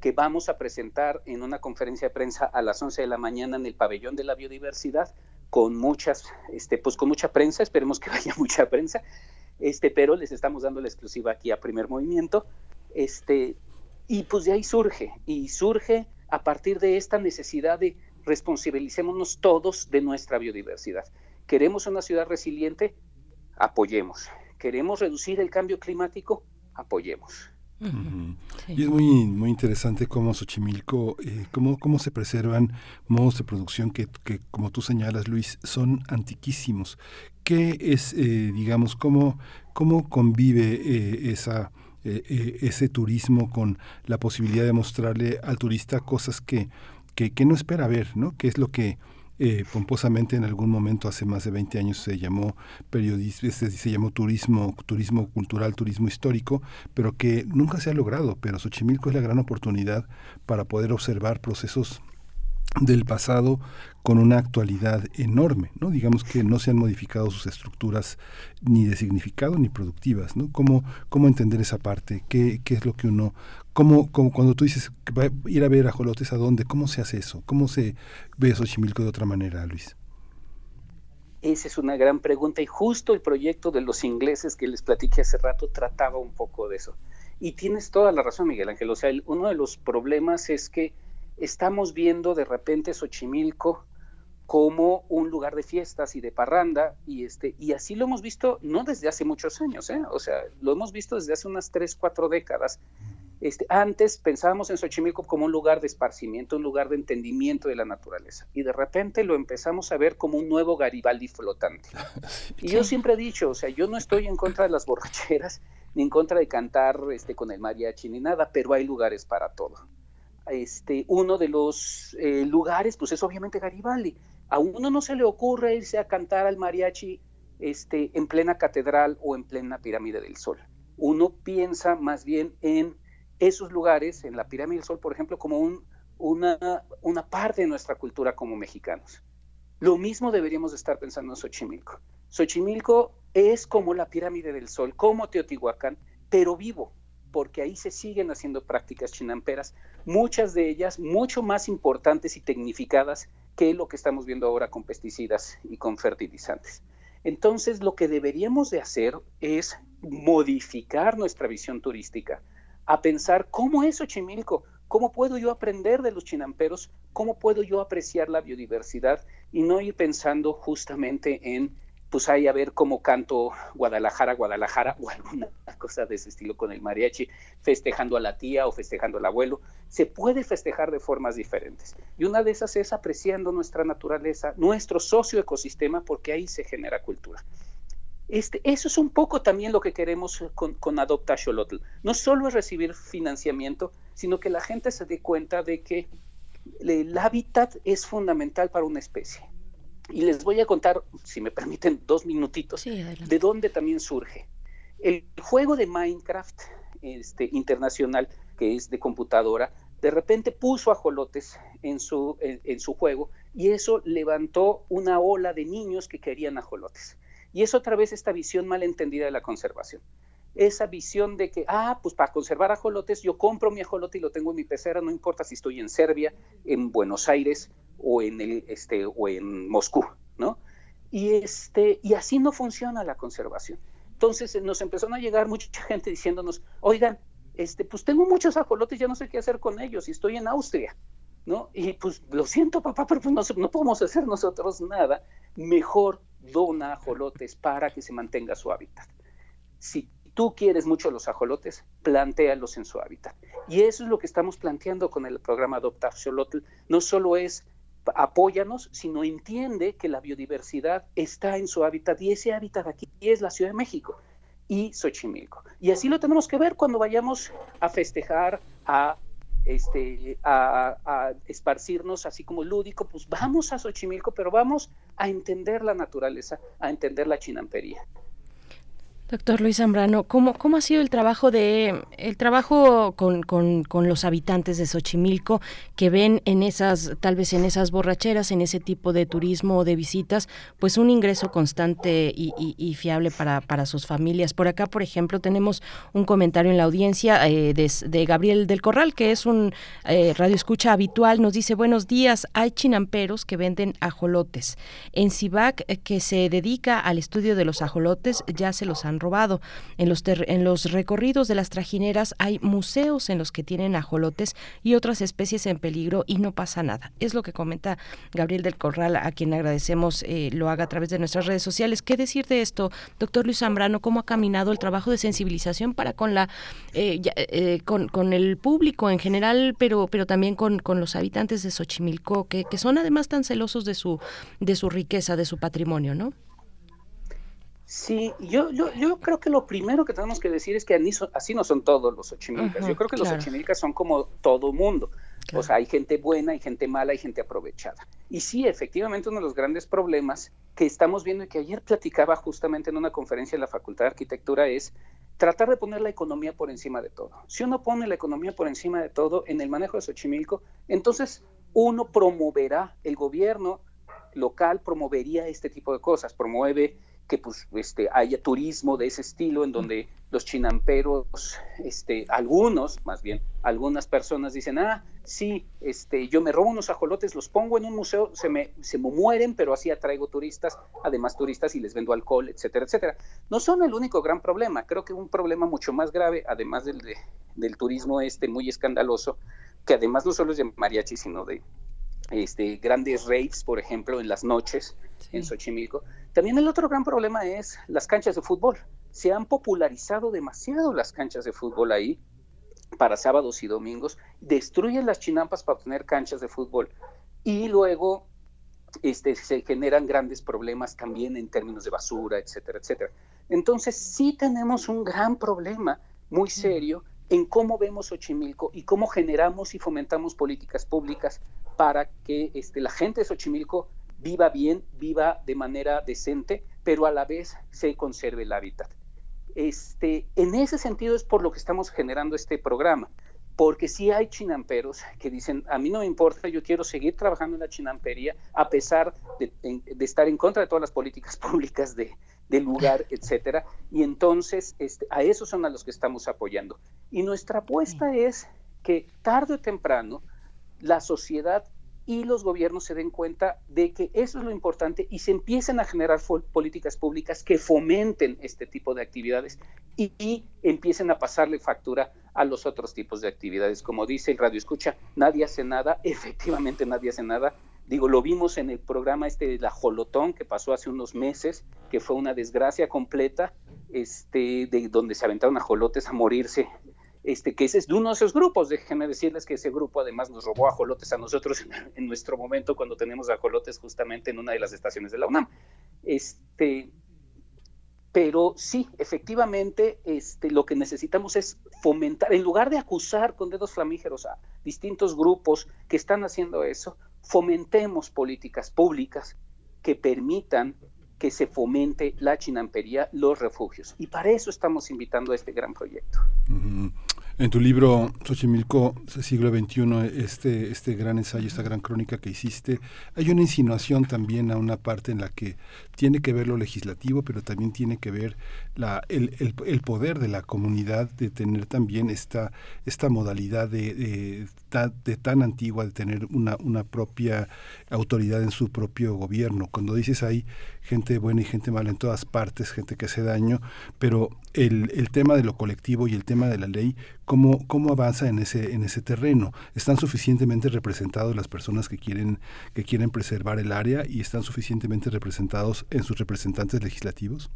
que vamos a presentar en una conferencia de prensa a las 11 de la mañana en el pabellón de la biodiversidad con muchas este pues con mucha prensa, esperemos que (laughs) vaya mucha prensa. Este, pero les estamos dando la exclusiva aquí a Primer Movimiento. Este, y pues de ahí surge y surge a partir de esta necesidad de responsabilicémonos todos de nuestra biodiversidad. Queremos una ciudad resiliente, apoyemos. Queremos reducir el cambio climático, apoyemos. Y es muy muy interesante cómo Xochimilco, eh, cómo, cómo se preservan modos de producción que, que, como tú señalas, Luis, son antiquísimos. ¿Qué es, eh, digamos, cómo, cómo convive eh, esa, eh, eh, ese turismo con la posibilidad de mostrarle al turista cosas que, que, que no espera ver, ¿no? ¿Qué es lo que eh, pomposamente en algún momento hace más de 20 años se llamó periodismo, se llamó turismo, turismo cultural, turismo histórico, pero que nunca se ha logrado. Pero Xochimilco es la gran oportunidad para poder observar procesos del pasado con una actualidad enorme, ¿no? Digamos que no se han modificado sus estructuras ni de significado ni productivas, ¿no? ¿Cómo, cómo entender esa parte? ¿Qué, qué es lo que uno... Cómo, cómo, cuando tú dices que va a ir a ver a Jolotes, ¿a dónde? ¿Cómo se hace eso? ¿Cómo se ve Xochimilco de otra manera, Luis? Esa es una gran pregunta y justo el proyecto de los ingleses que les platiqué hace rato trataba un poco de eso. Y tienes toda la razón, Miguel Ángel. O sea, uno de los problemas es que estamos viendo de repente Xochimilco como un lugar de fiestas y de parranda y este y así lo hemos visto no desde hace muchos años, ¿eh? o sea, lo hemos visto desde hace unas tres, cuatro décadas. Este, antes pensábamos en Xochimilco como un lugar de esparcimiento, un lugar de entendimiento de la naturaleza y de repente lo empezamos a ver como un nuevo Garibaldi flotante. (laughs) Y yo siempre he dicho, o sea, yo no estoy en contra de las borracheras (laughs) ni en contra de cantar este, con el mariachi ni nada, pero hay lugares para todo este, uno de los eh, lugares, pues es obviamente Garibaldi. A uno no se le ocurre irse a cantar al mariachi este, en plena catedral o en plena pirámide del Sol. Uno piensa más bien en esos lugares, en la pirámide del Sol, por ejemplo, como un, una, una parte de nuestra cultura como mexicanos. Lo mismo deberíamos estar pensando en Xochimilco. Xochimilco es como la pirámide del Sol, como Teotihuacán, pero vivo, porque ahí se siguen haciendo prácticas chinamperas, muchas de ellas mucho más importantes y tecnificadas que lo que estamos viendo ahora con pesticidas y con fertilizantes. Entonces, lo que deberíamos de hacer es modificar nuestra visión turística, a pensar cómo es Xochimilco, cómo puedo yo aprender de los chinamperos, cómo puedo yo apreciar la biodiversidad y no ir pensando justamente en pues ahí a ver cómo canto Guadalajara, Guadalajara o alguna cosa de ese estilo con el mariachi, festejando a la tía o festejando al abuelo. Se puede festejar de formas diferentes. Y una de esas es apreciando nuestra naturaleza, nuestro socioecosistema, porque ahí se genera cultura. Este, eso es un poco también lo que queremos con, con Adopta Xolotl. No solo es recibir financiamiento, sino que la gente se dé cuenta de que el hábitat es fundamental para una especie y les voy a contar, si me permiten, dos minutitos, de dónde también surge. El juego de Minecraft este, internacional, que es de computadora, de repente puso ajolotes en su, en, en su juego y eso levantó una ola de niños que querían ajolotes. Y es otra vez esta visión mal entendida de la conservación esa visión de que, ah, pues para conservar ajolotes, yo compro mi ajolote y lo tengo en mi pecera, no importa si estoy en Serbia, en Buenos Aires o en, el, este, o en Moscú, ¿no? Y, este, y así no funciona la conservación. Entonces nos empezaron a llegar mucha gente diciéndonos, oigan, este, pues tengo muchos ajolotes, ya no sé qué hacer con ellos y estoy en Austria, ¿no? Y pues lo siento, papá, pero pues no, no podemos hacer nosotros nada. Mejor dona ajolotes para que se mantenga su hábitat. Si tú quieres mucho los ajolotes, plantéalos en su hábitat. Y eso es lo que estamos planteando con el programa Adoptar Xolotl. No solo es apóyanos, sino entiende que la biodiversidad está en su hábitat y ese hábitat aquí es la Ciudad de México. y Xochimilco. Y así lo tenemos que ver cuando vayamos a festejar, a este, a, a, esparcirnos así como lúdico, pues vamos a Xochimilco, pero vamos a entender la naturaleza, a entender la chinampería. Doctor Luis Zambrano, ¿cómo, ¿cómo ha sido el trabajo de el trabajo con, con, con, los habitantes de Xochimilco que ven en esas, tal vez en esas borracheras, en ese tipo de turismo o de visitas, pues un ingreso constante y, y, fiable para, para, sus familias? Por acá, por ejemplo, tenemos un comentario en la audiencia eh, de, de, Gabriel del Corral, que es un eh, radio escucha habitual, nos dice, buenos días, hay chinamperos que venden ajolotes. En Cibac, eh, que se dedica al estudio de los ajolotes, ya se los han robado. En los, en los recorridos de las trajineras hay museos en los que tienen ajolotes y otras especies en peligro y no pasa nada. Es lo que comenta Gabriel del Corral, a quien agradecemos eh, lo haga a través de nuestras redes sociales. ¿Qué decir de esto, doctor Luis Zambrano? ¿Cómo ha caminado el trabajo de sensibilización para con la eh, eh, con, con, el público en general, pero, pero también con, con los habitantes de Xochimilco, que, que son además tan celosos de su, de su riqueza, de su patrimonio, ¿no? Sí, yo, yo, yo creo que lo primero que tenemos que decir es que así no son todos los ochimilcas. Uh -huh, yo creo que claro. los ochimilcas son como todo mundo. Claro. O sea, hay gente buena, hay gente mala, hay gente aprovechada. Y sí, efectivamente, uno de los grandes problemas que estamos viendo y que ayer platicaba justamente en una conferencia en la Facultad de Arquitectura es tratar de poner la economía por encima de todo. Si uno pone la economía por encima de todo en el manejo de Xochimilco, entonces uno promoverá, el gobierno local promovería este tipo de cosas, promueve que pues este haya turismo de ese estilo en donde los chinamperos este algunos más bien algunas personas dicen ah sí este yo me robo unos ajolotes los pongo en un museo se me se me mueren pero así atraigo turistas además turistas y les vendo alcohol etcétera etcétera no son el único gran problema creo que un problema mucho más grave además del de, del turismo este muy escandaloso que además no solo es de mariachi sino de este, grandes raves, por ejemplo, en las noches sí. en Xochimilco. También el otro gran problema es las canchas de fútbol. Se han popularizado demasiado las canchas de fútbol ahí para sábados y domingos, destruyen las chinampas para obtener canchas de fútbol y luego este, se generan grandes problemas también en términos de basura, etcétera, etcétera. Entonces sí tenemos un gran problema muy serio en cómo vemos Xochimilco y cómo generamos y fomentamos políticas públicas para que este, la gente de Xochimilco viva bien, viva de manera decente, pero a la vez se conserve el hábitat. Este, en ese sentido es por lo que estamos generando este programa, porque sí hay chinamperos que dicen, a mí no me importa, yo quiero seguir trabajando en la chinampería a pesar de, de estar en contra de todas las políticas (laughs) públicas de, del lugar, (laughs) etcétera. Y entonces este, a esos son a los que estamos apoyando. Y nuestra apuesta es que tarde o temprano la sociedad y los gobiernos se den cuenta de que eso es lo importante y se empiecen a generar políticas públicas que fomenten este tipo de actividades y, y, empiecen a pasarle factura a los otros tipos de actividades. Como dice el Radio Escucha, nadie hace nada, (laughs) efectivamente nadie hace nada. Digo, lo vimos en el programa este de la Jolotón que pasó hace unos meses, que fue una desgracia completa, este, de donde se aventaron ajolotes a morirse este, que ese es de uno de esos grupos. Déjenme decirles que ese grupo además nos robó ajolotes a nosotros en, (laughs) en, nuestro momento cuando tenemos ajolotes justamente en una de las estaciones de la UNAM. Este, pero sí, efectivamente, este, lo que necesitamos es fomentar, en lugar de acusar con dedos flamígeros a distintos grupos que están haciendo eso, fomentemos políticas públicas que permitan que se fomente la chinampería, los refugios. Y para eso estamos invitando a este gran proyecto. En tu libro Xochimilco, siglo XXI, este, este gran ensayo, esta gran crónica que hiciste, hay una insinuación también a una parte en la que tiene que ver lo legislativo, pero también tiene que ver la, el, el, poder de la comunidad de tener también esta, esta modalidad de, de, de, tan antigua de tener una, una propia autoridad en su propio gobierno. Cuando dices hay gente buena y gente mala en todas partes, gente que hace daño, pero el, el tema de lo colectivo y el tema de la ley, ¿cómo, cómo avanza en ese, en ese terreno? ¿Están suficientemente representados las personas que quieren, que quieren preservar el área y están suficientemente representados en sus representantes legislativos?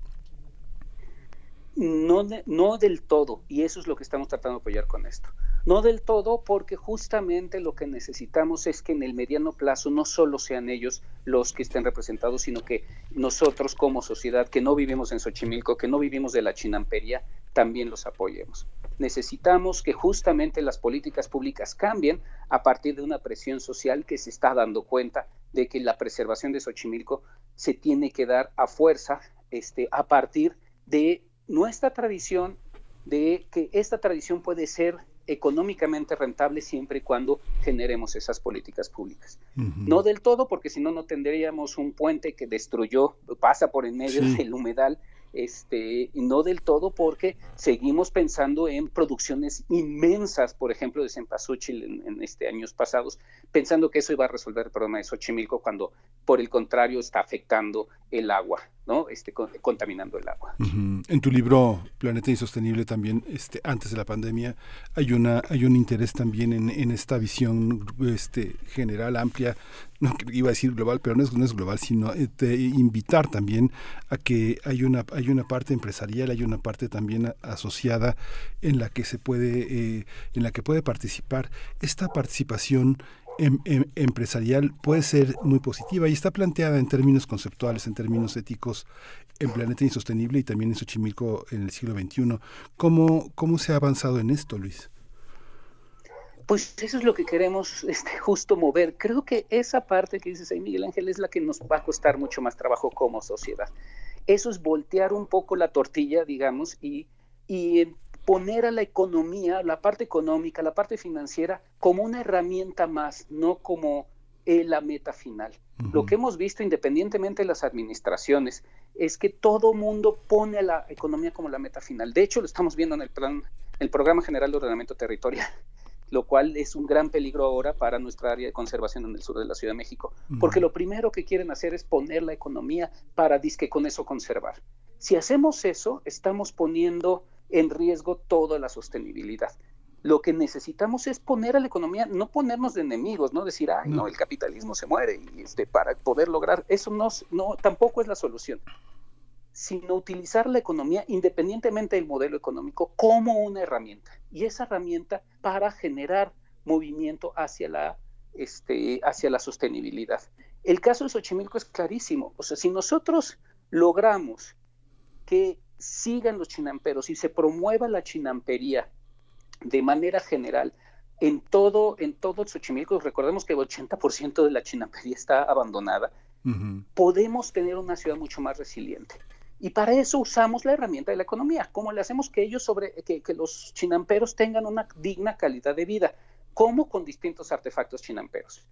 No, no del todo, y eso es lo que estamos tratando de apoyar con esto. No del todo, porque justamente lo que necesitamos es que en el mediano plazo no solo sean ellos los que estén representados, sino que nosotros como sociedad, que no vivimos en Xochimilco, que no vivimos de la chinampería, también los apoyemos. Necesitamos que justamente las políticas públicas cambien a partir de una presión social que se está dando cuenta de que la preservación de Xochimilco se tiene que dar a fuerza este, a partir de nuestra tradición, de que esta tradición puede ser económicamente rentable siempre y cuando generemos esas políticas públicas. No del todo, porque si no, no tendríamos un puente que destruyó, pasa por en medio del (laughs) humedal este, no del todo porque seguimos pensando en producciones inmensas, por ejemplo, de cempasúchil en, este, años pasados, pensando que eso iba a resolver el problema de Xochimilco cuando, por el contrario, está afectando el agua, ¿no? Este, contaminando el agua. En tu libro Planeta Insostenible también, este, antes de la pandemia, hay una hay un interés también en, en esta visión este, general, amplia no iba a decir global, pero no es, no es global, sino eh, invitar también a que hay una, hay una parte empresarial, hay una parte también asociada en la que se puede, eh, en la que puede participar. Esta participación em, em, empresarial puede ser muy positiva y está planteada en términos conceptuales, en términos éticos, en Planeta Insostenible y también en Xochimilco en el siglo XXI. ¿Cómo, cómo se ha avanzado en esto, Luis? Pues eso es lo que queremos este, justo mover. Creo que esa parte que dices ahí, Miguel Ángel, es la que nos va a costar mucho más trabajo como sociedad. Eso es voltear un poco la tortilla, digamos, y, y poner a la economía, la parte económica, la parte financiera, como una herramienta más, no como la meta final. Lo que hemos visto, independientemente de las administraciones, es que todo mundo pone a la economía como la meta final. De hecho, lo estamos viendo en el plan, el Programa General de Ordenamiento Territorial lo cual es un gran peligro ahora para nuestra área de conservación en el sur de la Ciudad de México, porque lo primero que quieren hacer es poner la economía para disque con eso conservar. Si hacemos eso, estamos poniendo en riesgo toda la sostenibilidad. Lo que necesitamos es poner a la economía, no ponernos de enemigos, no decir, ay, no, el capitalismo se muere y este, para poder lograr eso no, no tampoco es la solución sino utilizar la economía independientemente del modelo económico como una herramienta. Y esa herramienta para generar movimiento hacia la, este, hacia la sostenibilidad. El caso de Xochimilco es clarísimo. O sea, si nosotros logramos que sigan los chinamperos y se promueva la chinampería de manera general en todo, en todo Xochimilco, recordemos que el 80% de la chinampería está abandonada, podemos tener una ciudad mucho más resiliente. Y para eso usamos la herramienta de la economía. ¿Cómo le hacemos que ellos sobre, que, los chinamperos tengan una digna calidad de vida? ¿Cómo? Con distintos artefactos chinamperos.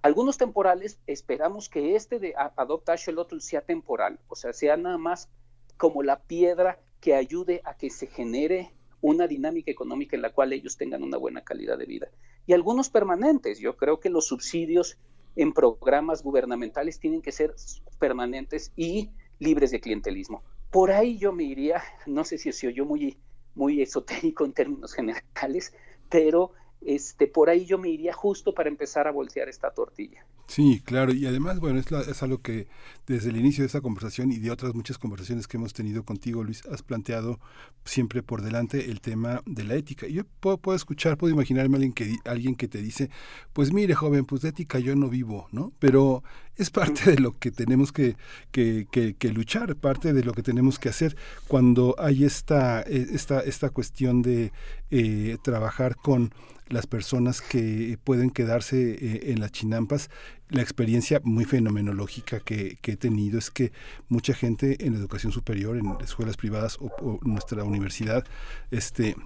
Algunos temporales, esperamos que este de Adopta Axolotl sea temporal, o sea, sea nada más como la piedra que ayude a que se genere una dinámica económica en la cual ellos tengan una buena calidad de vida. Y algunos permanentes, yo creo que los subsidios en programas gubernamentales tienen que ser permanentes y libres de clientelismo. Por ahí yo me iría, no sé si se oyó muy, muy esotérico en términos generales, pero este, por ahí yo me iría justo para empezar a voltear esta tortilla. Sí, claro, y además, bueno, es, es, algo que desde el inicio de esta conversación y de otras muchas conversaciones que hemos tenido contigo, Luis, has planteado siempre por delante el tema de la ética. Yo puedo, puedo escuchar, puedo imaginarme a alguien que, alguien que te dice, pues mire, joven, pues ética yo no vivo, ¿no? Pero es parte de lo que tenemos que, que, que, luchar, parte de lo que tenemos que hacer cuando hay esta, eh, esta, esta cuestión de eh, trabajar con las personas que pueden quedarse eh, en las chinampas. La experiencia muy fenomenológica que, que, he tenido es que mucha gente en educación superior, en escuelas privadas o, o nuestra universidad, este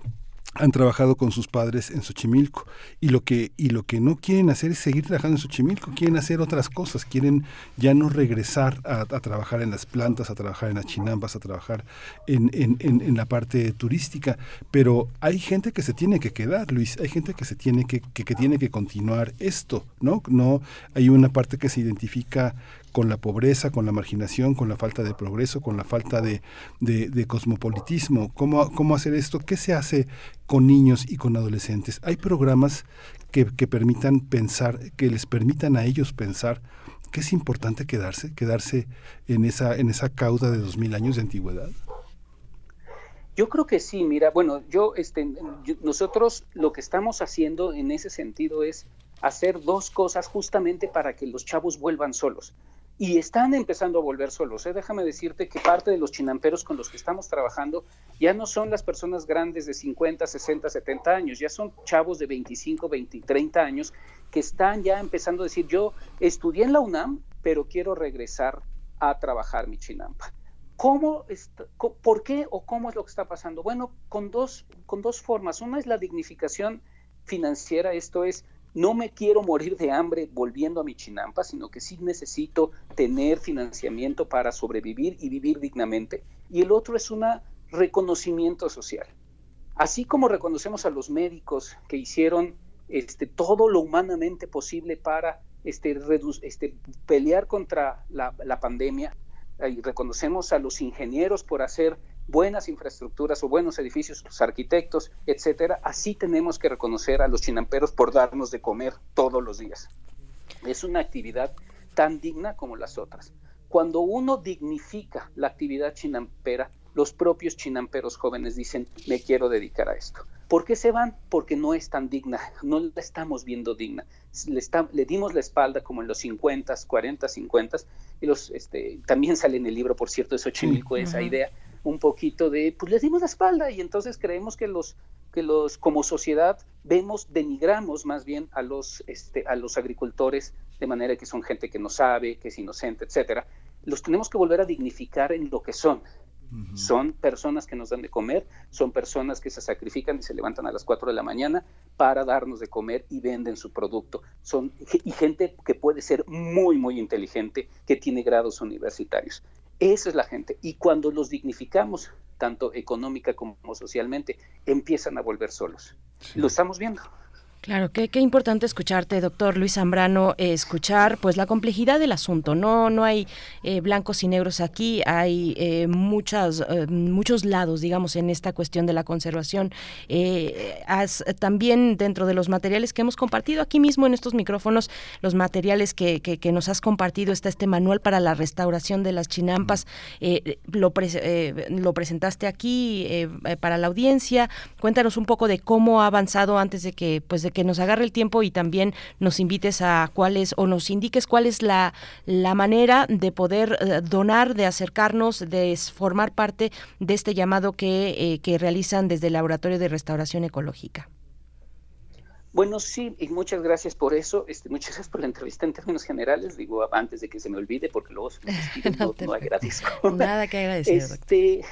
han trabajado con sus padres en Xochimilco y lo que y lo que no quieren hacer es seguir trabajando en Xochimilco, quieren hacer otras cosas, quieren ya no regresar a, trabajar en las plantas, a trabajar en las chinampas, a trabajar en, en, en, la parte turística, pero hay gente que se tiene que quedar, Luis, hay gente que se tiene que, que, que tiene que continuar esto, ¿no? No hay una parte que se identifica con la pobreza, con la marginación, con la falta de progreso, con la falta de, cosmopolitismo. ¿Cómo, ¿Cómo hacer esto? ¿Qué se hace con niños y con adolescentes? ¿Hay programas que, que permitan pensar, que les permitan a ellos pensar que es importante quedarse, quedarse en esa, en esa cauda de dos mil años de antigüedad? Yo creo que sí, mira, bueno, yo, este, nosotros lo que estamos haciendo en ese sentido es hacer dos cosas justamente para que los chavos vuelvan solos. Y están empezando a volver solos. ¿eh? Déjame decirte que parte de los chinamperos con los que estamos trabajando ya no son las personas grandes de 50, 60, 70 años, ya son chavos de 25, 20, 30 años que están ya empezando a decir, yo estudié en la UNAM, pero quiero regresar a trabajar mi chinampa. ¿Cómo ¿Por qué o cómo es lo que está pasando? Bueno, con dos, con dos formas. Una es la dignificación financiera, esto es, no me quiero morir de hambre volviendo a mi chinampa, sino que sí necesito tener financiamiento para sobrevivir y vivir dignamente. Y el otro es un reconocimiento social. Así como reconocemos a los médicos que hicieron este, todo lo humanamente posible para este, este, pelear contra la, la pandemia, y reconocemos a los ingenieros por hacer buenas infraestructuras o buenos edificios, los arquitectos, etcétera, así tenemos que reconocer a los chinamperos por darnos de comer todos los días. Es una actividad tan digna como las otras. Cuando uno dignifica la actividad chinampera, los propios chinamperos jóvenes dicen, me quiero dedicar a esto. ¿Por qué se van? Porque no es tan digna, no la estamos viendo digna. Le, le dimos la espalda como en los 50, 40, 50, y los, este, también sale en el libro, por cierto, de Xochimilco, esa idea, un poquito de, pues les dimos la espalda y entonces creemos que los, que los, como sociedad, vemos, denigramos más bien a los, este, a los agricultores de manera que son gente que no sabe, que es inocente, etcétera. Los tenemos que volver a dignificar en lo que son. Son personas que nos dan de comer, son personas que se sacrifican y se levantan a las 4 de la mañana para darnos de comer y venden su producto. Son y gente que puede ser muy muy inteligente, que tiene grados universitarios. Esa es la gente. Y cuando los dignificamos, tanto económica como socialmente, empiezan a volver solos. Lo estamos viendo. Claro, qué, qué importante escucharte, doctor Luis Zambrano, eh, escuchar pues la complejidad del asunto. No, no hay eh, blancos y negros aquí, hay eh, muchas, muchos lados, digamos, en esta cuestión de la conservación. también dentro de los materiales que hemos compartido aquí mismo en estos micrófonos, los materiales que, nos has compartido, está este manual para la restauración de las chinampas. lo, lo presentaste aquí para la audiencia. Cuéntanos un poco de cómo ha avanzado antes de que, pues, de que nos agarre el tiempo y también nos invites a cuáles o nos indiques cuál es la, la manera de poder eh, donar, de acercarnos, de formar parte de este llamado que, eh, que realizan desde el Laboratorio de Restauración Ecológica. Bueno, sí, y muchas gracias por eso. Este, muchas gracias por la entrevista en términos generales. Digo, antes de que se me olvide, porque luego (laughs) no, no, agradezco. Nada que agradecer. Este,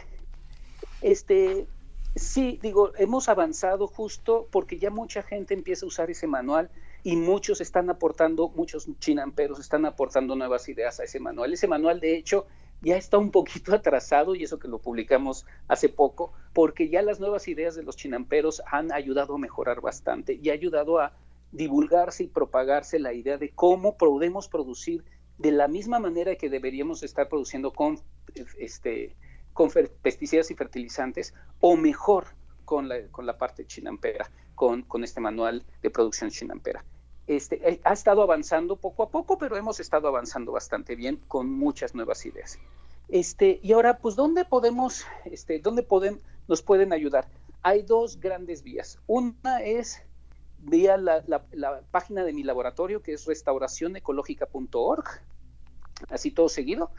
este, Sí, digo, hemos avanzado justo porque ya mucha gente empieza a usar ese manual y muchos están aportando, muchos chinamperos están aportando nuevas ideas a ese manual. Ese manual, de hecho, ya está un poquito (laughs) atrasado y eso que lo publicamos hace poco, porque ya las nuevas ideas de los chinamperos han ayudado a mejorar bastante y ha ayudado a divulgarse y propagarse la idea de cómo podemos producir de la misma manera que deberíamos estar produciendo con este con pesticidas y fertilizantes o mejor con la, con la parte chinampera, con, con este manual de producción chinampera. Este, eh, ha estado avanzando poco a poco, pero hemos estado avanzando bastante bien con muchas nuevas ideas. Este, y ahora, pues, ¿dónde podemos, este, dónde pueden, nos pueden ayudar? Hay dos grandes vías. Una es vía la, la, página de mi laboratorio, que es restauracionecológica.org, así todo seguido,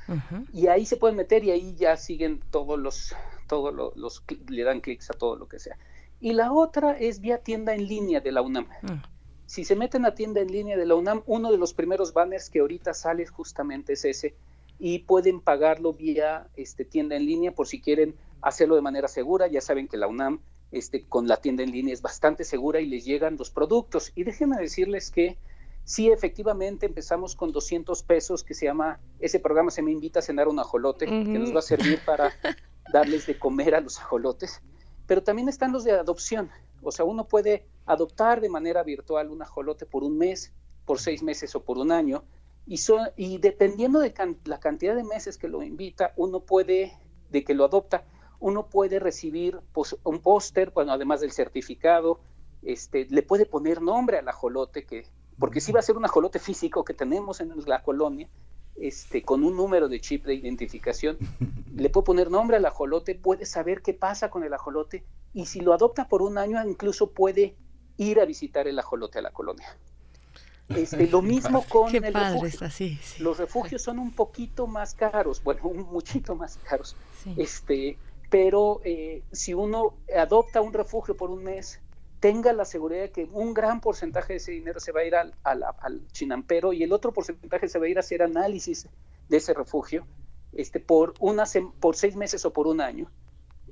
y ahí se pueden meter y ahí ya siguen todos los, todos los, le dan clics a todo lo que sea. Y la otra es vía tienda en línea de la UNAM. Mm. Si se meten a tienda en línea de la UNAM, uno de los primeros banners que ahorita sale justamente es ese, y pueden pagarlo vía este, tienda en línea por si quieren hacerlo de manera segura. Ya saben que la UNAM este, con la tienda en línea es bastante segura y les llegan los productos. Y déjenme decirles que Sí, efectivamente empezamos con 200 pesos que se llama, ese programa se me invita a cenar un ajolote, que nos va a servir para (laughs) darles de comer a los ajolotes, pero también están los de adopción, o sea, uno puede adoptar de manera virtual un ajolote por un mes, por seis meses o por un año, y, y dependiendo de la cantidad de meses que lo invita, uno puede, de que lo adopta, uno puede recibir pues, un póster, bueno, además del certificado, este, le puede poner nombre al ajolote que porque sí va a ser un ajolote físico que tenemos en la colonia, este, con un número de chip de identificación, (laughs) le puedo poner nombre al ajolote, puede saber qué pasa con el ajolote y si lo adopta por un año incluso puede ir a visitar el ajolote a la colonia. Este, lo (laughs) mismo con el refugio. Los refugios son un poquito más caros, bueno, un muchito más caros. Este, pero eh, si uno adopta un refugio por un mes, tenga la seguridad de que un gran porcentaje de ese dinero se va a ir al, al, chinampero y el otro porcentaje se va a ir a hacer análisis de ese refugio este, por, una, por seis meses o por un año.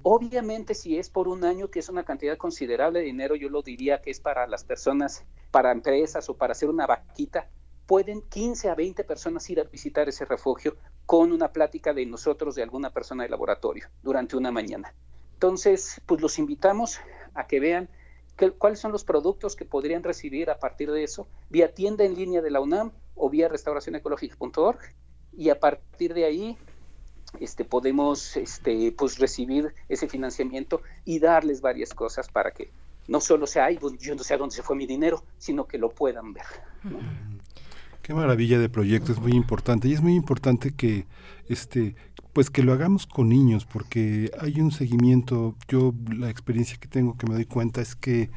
Obviamente, si es por un año, que es una cantidad considerable de dinero, yo lo diría que es para las personas, para empresas o para hacer una vaquita, pueden 15 a 20 personas ir a visitar ese refugio con una plática de nosotros, de alguna persona de laboratorio, durante una mañana. Entonces, pues los invitamos a que vean cuáles son los productos que podrían recibir a partir de eso, vía tienda en línea de la UNAM o vía restauracionecológica.org y a partir de ahí este, podemos este, pues recibir ese financiamiento y darles varias cosas para que no solo sea, pues, yo no sé a dónde se fue mi dinero, sino que lo puedan ver. Qué maravilla de proyecto, es muy importante. Y es muy importante que este pues que lo hagamos con niños porque hay un seguimiento. Yo la experiencia que tengo que me doy cuenta es que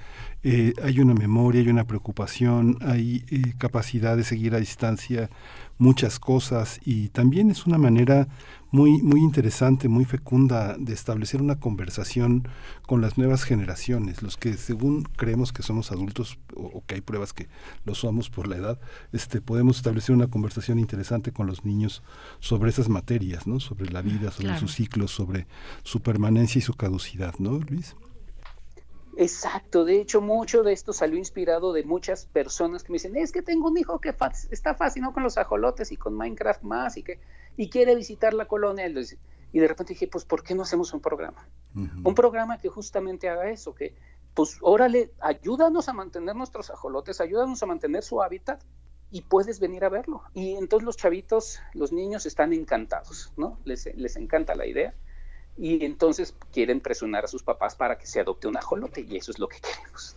eh, hay una memoria hay una preocupación hay eh, capacidad de seguir a distancia muchas cosas y también es una manera muy, muy interesante, muy fecunda de establecer una conversación con las nuevas generaciones, los que según creemos que somos adultos o, que hay pruebas que lo somos por la edad, este, podemos establecer una conversación interesante con los niños sobre esas materias, ¿no? sobre la vida, sobre sus ciclos, sobre su permanencia y su caducidad, ¿no, Luis? Exacto, de hecho mucho de esto salió inspirado de muchas personas que me dicen, es que tengo un hijo que está fascinado con los ajolotes y con Minecraft más y que y quiere visitar la colonia. Y de repente dije, pues, ¿por qué no hacemos un programa? Un programa que justamente haga eso, que, pues, órale, ayúdanos a mantener nuestros ajolotes, ayúdanos a mantener su hábitat y puedes venir a verlo. Y entonces los chavitos, los niños están encantados, ¿no? Les, les encanta la idea y entonces quieren presionar a sus papás para que se adopte un ajolote y eso es lo que queremos.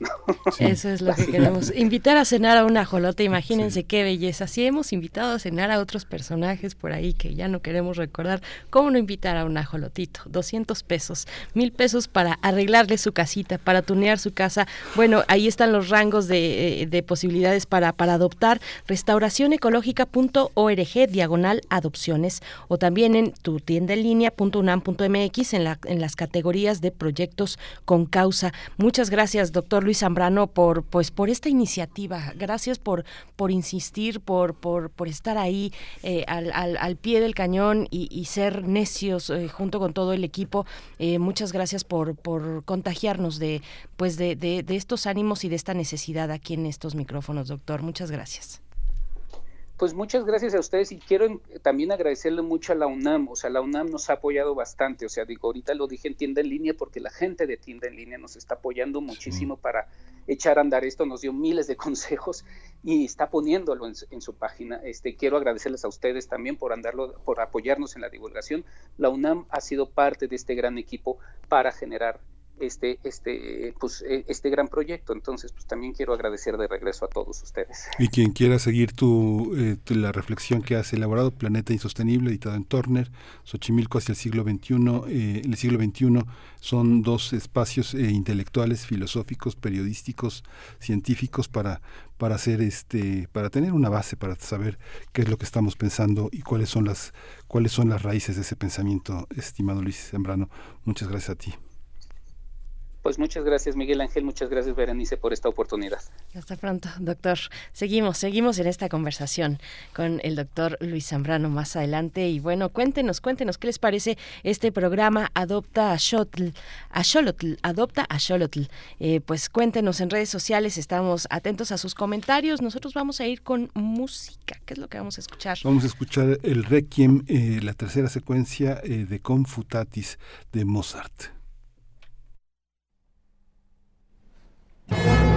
Eso es lo que queremos. Invitar a cenar a un ajolote, imagínense qué belleza. Si hemos invitado a cenar a otros personajes por ahí que ya no queremos recordar, ¿cómo no invitar a un ajolotito? 200 pesos, mil pesos para arreglarle su casita, para tunear su casa. Bueno, ahí están los rangos de, eh, de posibilidades para, para adoptar. Restauracionecológica.org, diagonal adopciones, o también en tu tienda en en, la, en las categorías de proyectos con causa. Muchas gracias, doctor Luis Zambrano, por, pues, por esta iniciativa. Gracias por, por insistir, por, por, por estar ahí eh, al, al, pie del cañón y, ser necios eh, junto con todo el equipo. Eh, muchas gracias por, por contagiarnos de, pues de, de estos ánimos y de esta necesidad aquí en estos micrófonos, doctor. Muchas gracias. Pues muchas gracias a ustedes y quiero también agradecerle mucho a la UNAM, o sea, la UNAM nos ha apoyado bastante, o sea, digo, ahorita lo dije en tienda en línea porque la gente de tienda en línea nos está apoyando muchísimo para echar a andar esto, nos dio miles de (laughs) consejos y está poniéndolo en, en, su página. Este, quiero agradecerles a ustedes también por andarlo, por apoyarnos en la divulgación. La UNAM ha sido parte de este gran equipo para generar este, este, pues, e, este gran proyecto. Entonces, pues también quiero agradecer de regreso a todos ustedes. Y quien quiera seguir tu, eh, la reflexión que has elaborado, Planeta Insostenible, editado en Turner, Xochimilco hacia el siglo XXI, eh, el siglo XXI son dos espacios eh, intelectuales, filosóficos, periodísticos, científicos para para hacer este para tener una base para saber qué es lo que estamos pensando y cuáles son las cuáles son las raíces de ese pensamiento estimado Luis Sembrano muchas gracias a ti pues muchas gracias Miguel Ángel, muchas gracias Berenice por esta oportunidad. Hasta pronto, doctor. Seguimos, seguimos en esta conversación con el doctor Luis Zambrano más adelante. Y bueno, cuéntenos, cuéntenos qué les parece este programa Adopta a Xolotl, a Xolotl Adopta a Xolotl. Eh, pues cuéntenos en redes sociales, estamos atentos a sus comentarios. Nosotros vamos a ir con música. ¿Qué es lo que vamos a escuchar? Vamos a escuchar el Requiem, eh, la tercera secuencia eh, de Confutatis de Mozart. Thank you.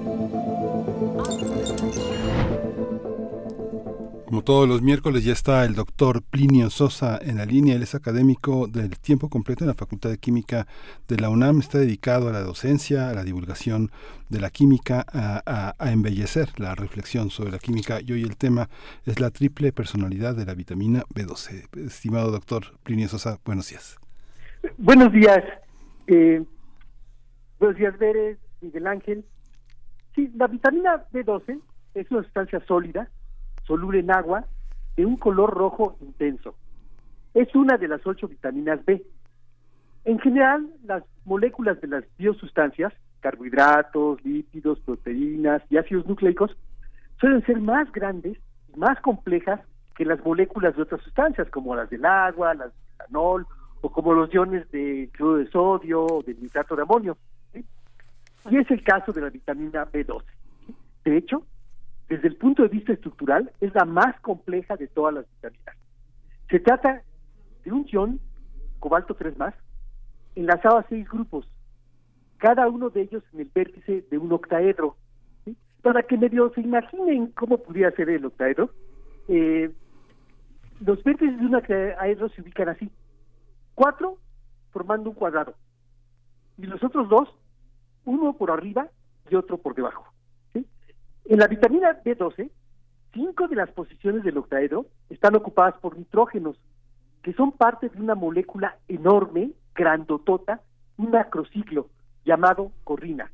Como todos los miércoles ya está el doctor Plinio Sosa en la línea. Él es académico del tiempo completo en la Facultad de Química de la UNAM. Está dedicado a la docencia, a la divulgación de la química, a, embellecer la reflexión sobre la química. Y hoy el tema es la triple personalidad de la vitamina B12. Estimado doctor Plinio Sosa, buenos días. Buenos días. Eh, buenos días, Veres, Miguel Ángel. Sí, la vitamina B12 es una sustancia sólida soluble en agua, de un color rojo intenso. Es una de las ocho vitaminas B. En general, las moléculas de las biosustancias, carbohidratos, lípidos, proteínas y ácidos nucleicos, suelen ser más grandes más complejas que las moléculas de otras sustancias, como las del agua, las del etanol, o como los iones de cloro de sodio o del nitrato de amonio. Y es el caso de la vitamina B12. De hecho, desde el punto de vista estructural, es la más compleja de todas las vitaminas. Se trata de un ion, cobalto 3 más, enlazado a seis grupos, cada uno de ellos en el vértice de un octaedro. Para que medio se imaginen cómo pudiera ser el octaedro, eh, los vértices de un octaedro se ubican así, cuatro formando un cuadrado, y los otros dos, uno por arriba y otro por debajo. En la vitamina B12, cinco de las posiciones del octaedro están ocupadas por nitrógenos, que son parte de una molécula enorme, grandotota, un macrociclo llamado corrina.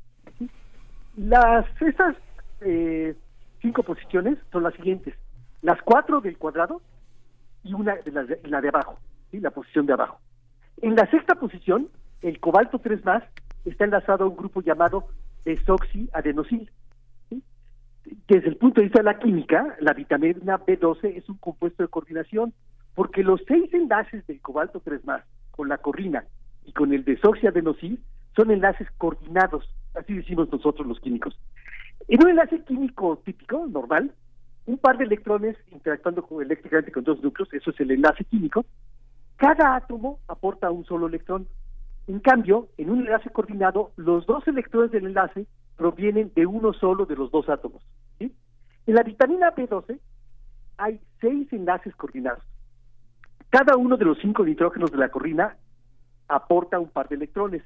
Las esas eh, cinco posiciones son las siguientes: las cuatro del cuadrado y una de la de abajo, la posición de abajo. En la sexta posición, el cobalto 3 más está enlazado a un grupo llamado desoxiadenosil desde el punto de vista de la química, la vitamina B12 es un compuesto de coordinación, porque los seis enlaces del cobalto 3 más con la corrina y con el desoxiadenosil son enlaces coordinados, así decimos nosotros los químicos. En un enlace químico típico, normal, un par de electrones interactuando eléctricamente con dos núcleos, eso es el enlace químico, cada átomo aporta un solo electrón. En cambio, en un enlace coordinado, los dos electrones del enlace provienen de uno solo de los dos átomos. En la vitamina B12 hay seis enlaces coordinados. Cada uno de los cinco nitrógenos de la corrina aporta un par de electrones.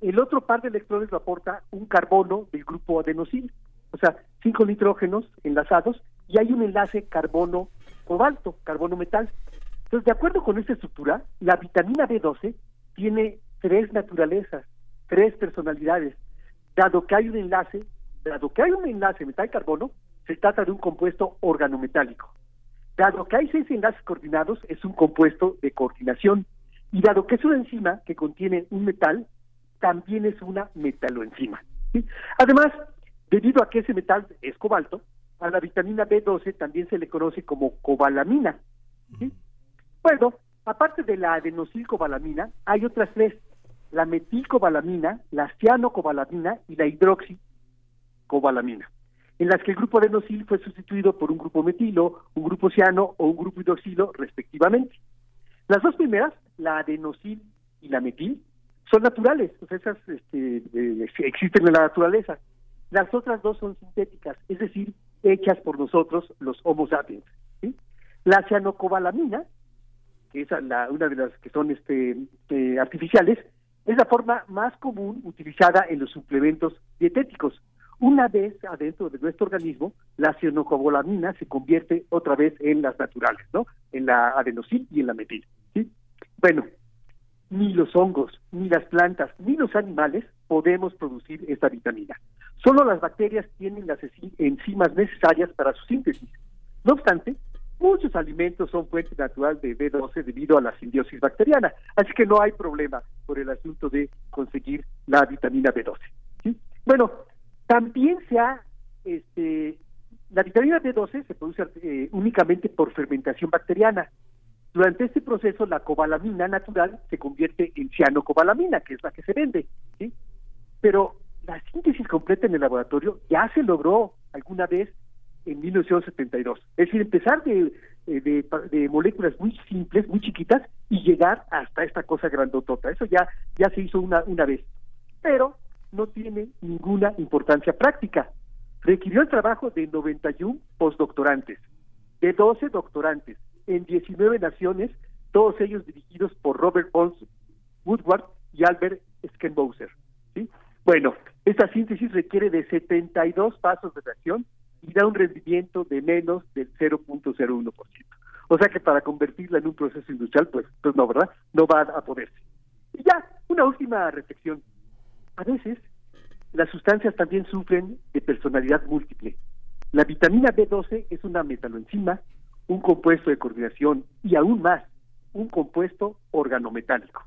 El otro par de electrones lo aporta un carbono del grupo adenosil. O sea, cinco nitrógenos enlazados y hay un enlace carbono-cobalto, carbono-metal. Entonces, de acuerdo con esta estructura, la vitamina B12 tiene tres naturalezas, tres personalidades. Dado que hay un enlace, dado que hay un enlace metal-carbono, se trata de un compuesto organometálico. Dado que hay seis enlaces coordinados, es un compuesto de coordinación. Y dado que es una enzima que contiene un metal, también es una metaloenzima. Además, debido a que ese metal es cobalto, a la vitamina B12 también se le conoce como cobalamina. Bueno, aparte de la adenosilcobalamina, hay otras tres, la metilcobalamina, la cianocobalamina y la hidroxicobalamina en las que el grupo adenosil fue sustituido por un grupo metilo, un grupo ciano o un grupo hidroxilo, respectivamente. Las dos primeras, la adenosil y la metil, son naturales, sea, esas este, eh, existen en la naturaleza. Las otras dos son sintéticas, es decir, hechas por nosotros, los Homo sapiens. La cianocobalamina, que es una de las que son este, eh, artificiales, es la forma más común utilizada en los suplementos dietéticos. Una vez adentro de nuestro organismo, la cianocobalamina se convierte otra vez en las naturales, ¿no? En la adenosil y en la metil. Bueno, ni los hongos, ni las plantas, ni los animales podemos producir esta vitamina. Solo las bacterias tienen las enzimas necesarias para su síntesis. No obstante, muchos alimentos son fuente natural de B12 debido a la simbiosis bacteriana, así que no hay problema por el asunto de conseguir la vitamina B12. ¿sí? Bueno, también se ha, este, la vitamina B12 se produce eh, únicamente por fermentación bacteriana. Durante este proceso, la cobalamina natural se convierte en cianocobalamina, que es la que se vende. ¿sí? Pero la síntesis completa en el laboratorio ya se logró alguna vez en 1972. Es decir, empezar de, de, de moléculas muy simples, muy chiquitas, y llegar hasta esta cosa grandotota. Eso ya, ya se hizo una, una vez. Pero no tiene ninguna importancia práctica. Requirió el trabajo de 91 postdoctorantes, de 12 doctorantes, en 19 naciones, todos ellos dirigidos por Robert Bones Woodward y Albert Skenbauser. ¿sí? Bueno, esta síntesis requiere de 72 pasos de reacción da un rendimiento de menos del 0.01%. O sea que para convertirla en un proceso industrial, pues, pues no, ¿verdad? No va a poderse. Y ya, una última reflexión. A veces las sustancias también sufren de personalidad múltiple. La vitamina B12 es una metaloenzima, un compuesto de coordinación y aún más, un compuesto organometálico.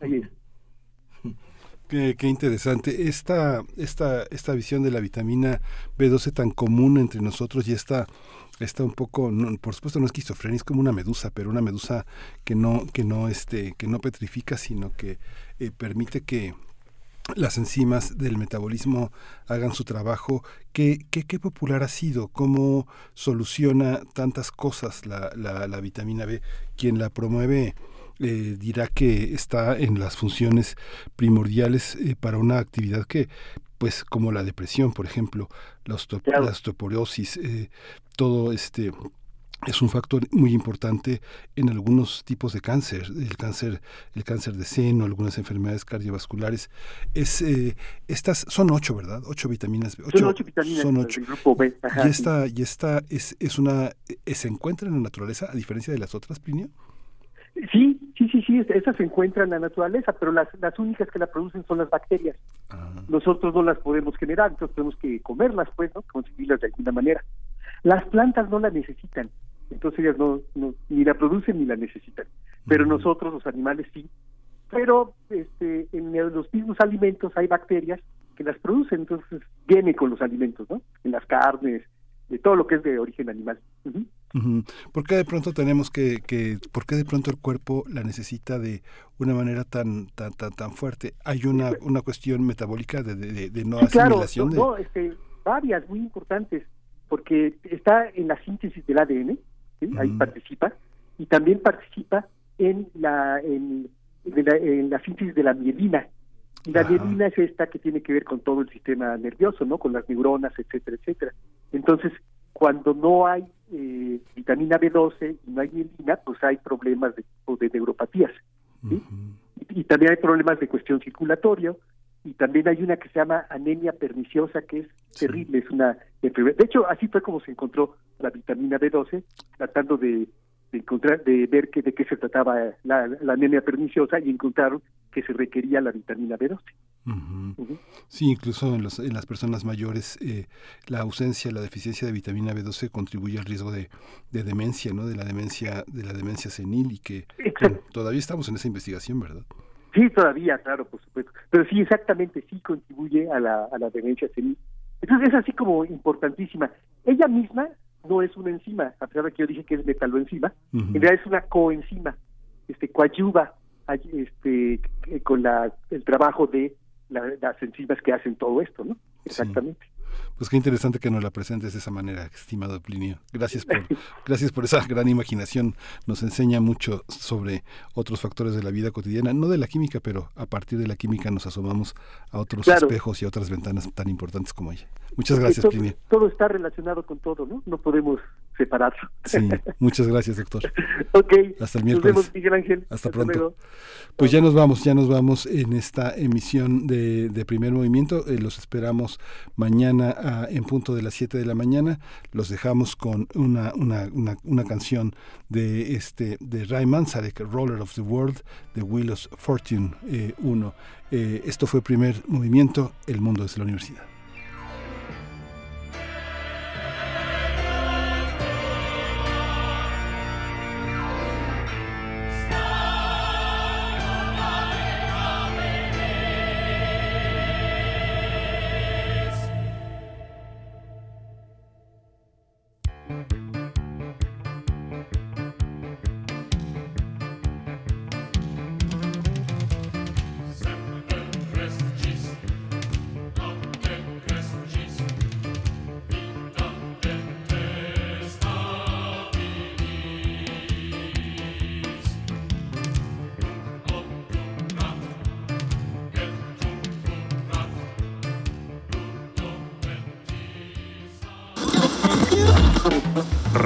Ahí es. Qué, interesante. Esta, esta, esta visión de la vitamina B12 tan común entre nosotros y esta, está un poco, por supuesto no es esquizofrenia, es como una medusa, pero una medusa que no, que no, este, que no petrifica, sino que eh, permite que, las enzimas del metabolismo hagan su trabajo. ¿Qué, qué, qué popular ha sido? ¿Cómo soluciona tantas cosas la, la, la vitamina B? Quien la promueve eh, dirá que está en las funciones primordiales eh, para una actividad que pues como la depresión por ejemplo la, osteo claro. la osteoporosis eh, todo este es un factor muy importante en algunos tipos de cáncer, el cáncer, el cáncer de seno, algunas enfermedades cardiovasculares. Es, eh, estas son ocho, ¿verdad? Ocho vitaminas. Ocho, son ocho vitaminas son ocho. del grupo B. Ajá, y esta, y esta es, es una, eh, se encuentra en la naturaleza a diferencia de las otras, Plinio. Sí, sí, esas se encuentran en la naturaleza, pero las, las únicas que la producen son las bacterias. Ah. Nosotros no las podemos generar, entonces tenemos que comerlas, pues, ¿no? Conseguirlas de alguna manera. Las plantas no la necesitan entonces ellas no, no, ni la producen ni la necesitan. Pero nosotros, los animales, sí. Pero este, en los mismos alimentos hay bacterias que las producen, entonces viene con los alimentos, ¿no? En las carnes, de todo lo que es de origen animal. Uh -huh. ¿Por qué de pronto tenemos que, que, por qué de pronto el cuerpo la necesita de una manera tan tan tan, tan fuerte? ¿Hay una, una cuestión metabólica de, de, de no sí, asimilación? Claro, no, este, varias muy importantes, porque está en la síntesis del ADN, ¿sí? uh -huh. ahí participa, y también participa en la, en, en la, en la síntesis de la mielina. Y la Ajá. mielina es esta que tiene que ver con todo el sistema nervioso, ¿no? Con las neuronas, etcétera, etcétera. Entonces, cuando no hay eh, vitamina B12 y no hay mielina, pues hay problemas de, de neuropatías. ¿sí? Uh -huh. y, y, también hay problemas de cuestión circulatoria, y también hay una que se llama anemia perniciosa, que es sí. terrible, es una enfermedad. De hecho, así fue como se encontró la vitamina B12, tratando de, de encontrar, de ver que, de qué se trataba la, la, anemia perniciosa y encontraron que se requería la vitamina B12. Uh -huh. Uh -huh. Sí, incluso en, los, en, las personas mayores eh, la ausencia, la deficiencia de vitamina B12 contribuye al riesgo de, de, demencia, ¿no? De la demencia, de la demencia senil y que bueno, todavía estamos en esa investigación, ¿verdad? Sí, todavía, claro, por supuesto. Pero sí, exactamente, sí contribuye a la, a la demencia senil. Entonces es así como importantísima. Ella misma no es una enzima, a pesar de que yo dije que es metaloenzima, uh -huh. en realidad es una coenzima, este coadyuva este con la, el trabajo de la, las enzimas que hacen todo esto, ¿no? Exactamente. Sí. Pues qué interesante que nos la presentes de esa manera, estimado Plinio. Gracias por, (laughs) gracias por esa gran imaginación. Nos enseña mucho sobre otros factores de la vida cotidiana, no de la química, pero a partir de la química nos asomamos a otros claro. espejos y a otras ventanas tan importantes como ella. Muchas gracias, todo, Plinio. Todo está relacionado con todo, ¿no? No podemos separarlo. Sí, muchas gracias, doctor. (laughs) ok. Hasta el miércoles. Nos vemos, Miguel Ángel. Hasta, Hasta pronto. Luego. Pues ya nos vamos, ya nos vamos en esta emisión de, de Primer Movimiento. Eh, los esperamos mañana a, en punto de las 7 de la mañana. Los dejamos con una, una, una, una canción de este de Ray Manzarek, Roller of the World, de Wheel of Fortune 1. Eh, eh, esto fue Primer Movimiento, El Mundo desde la Universidad.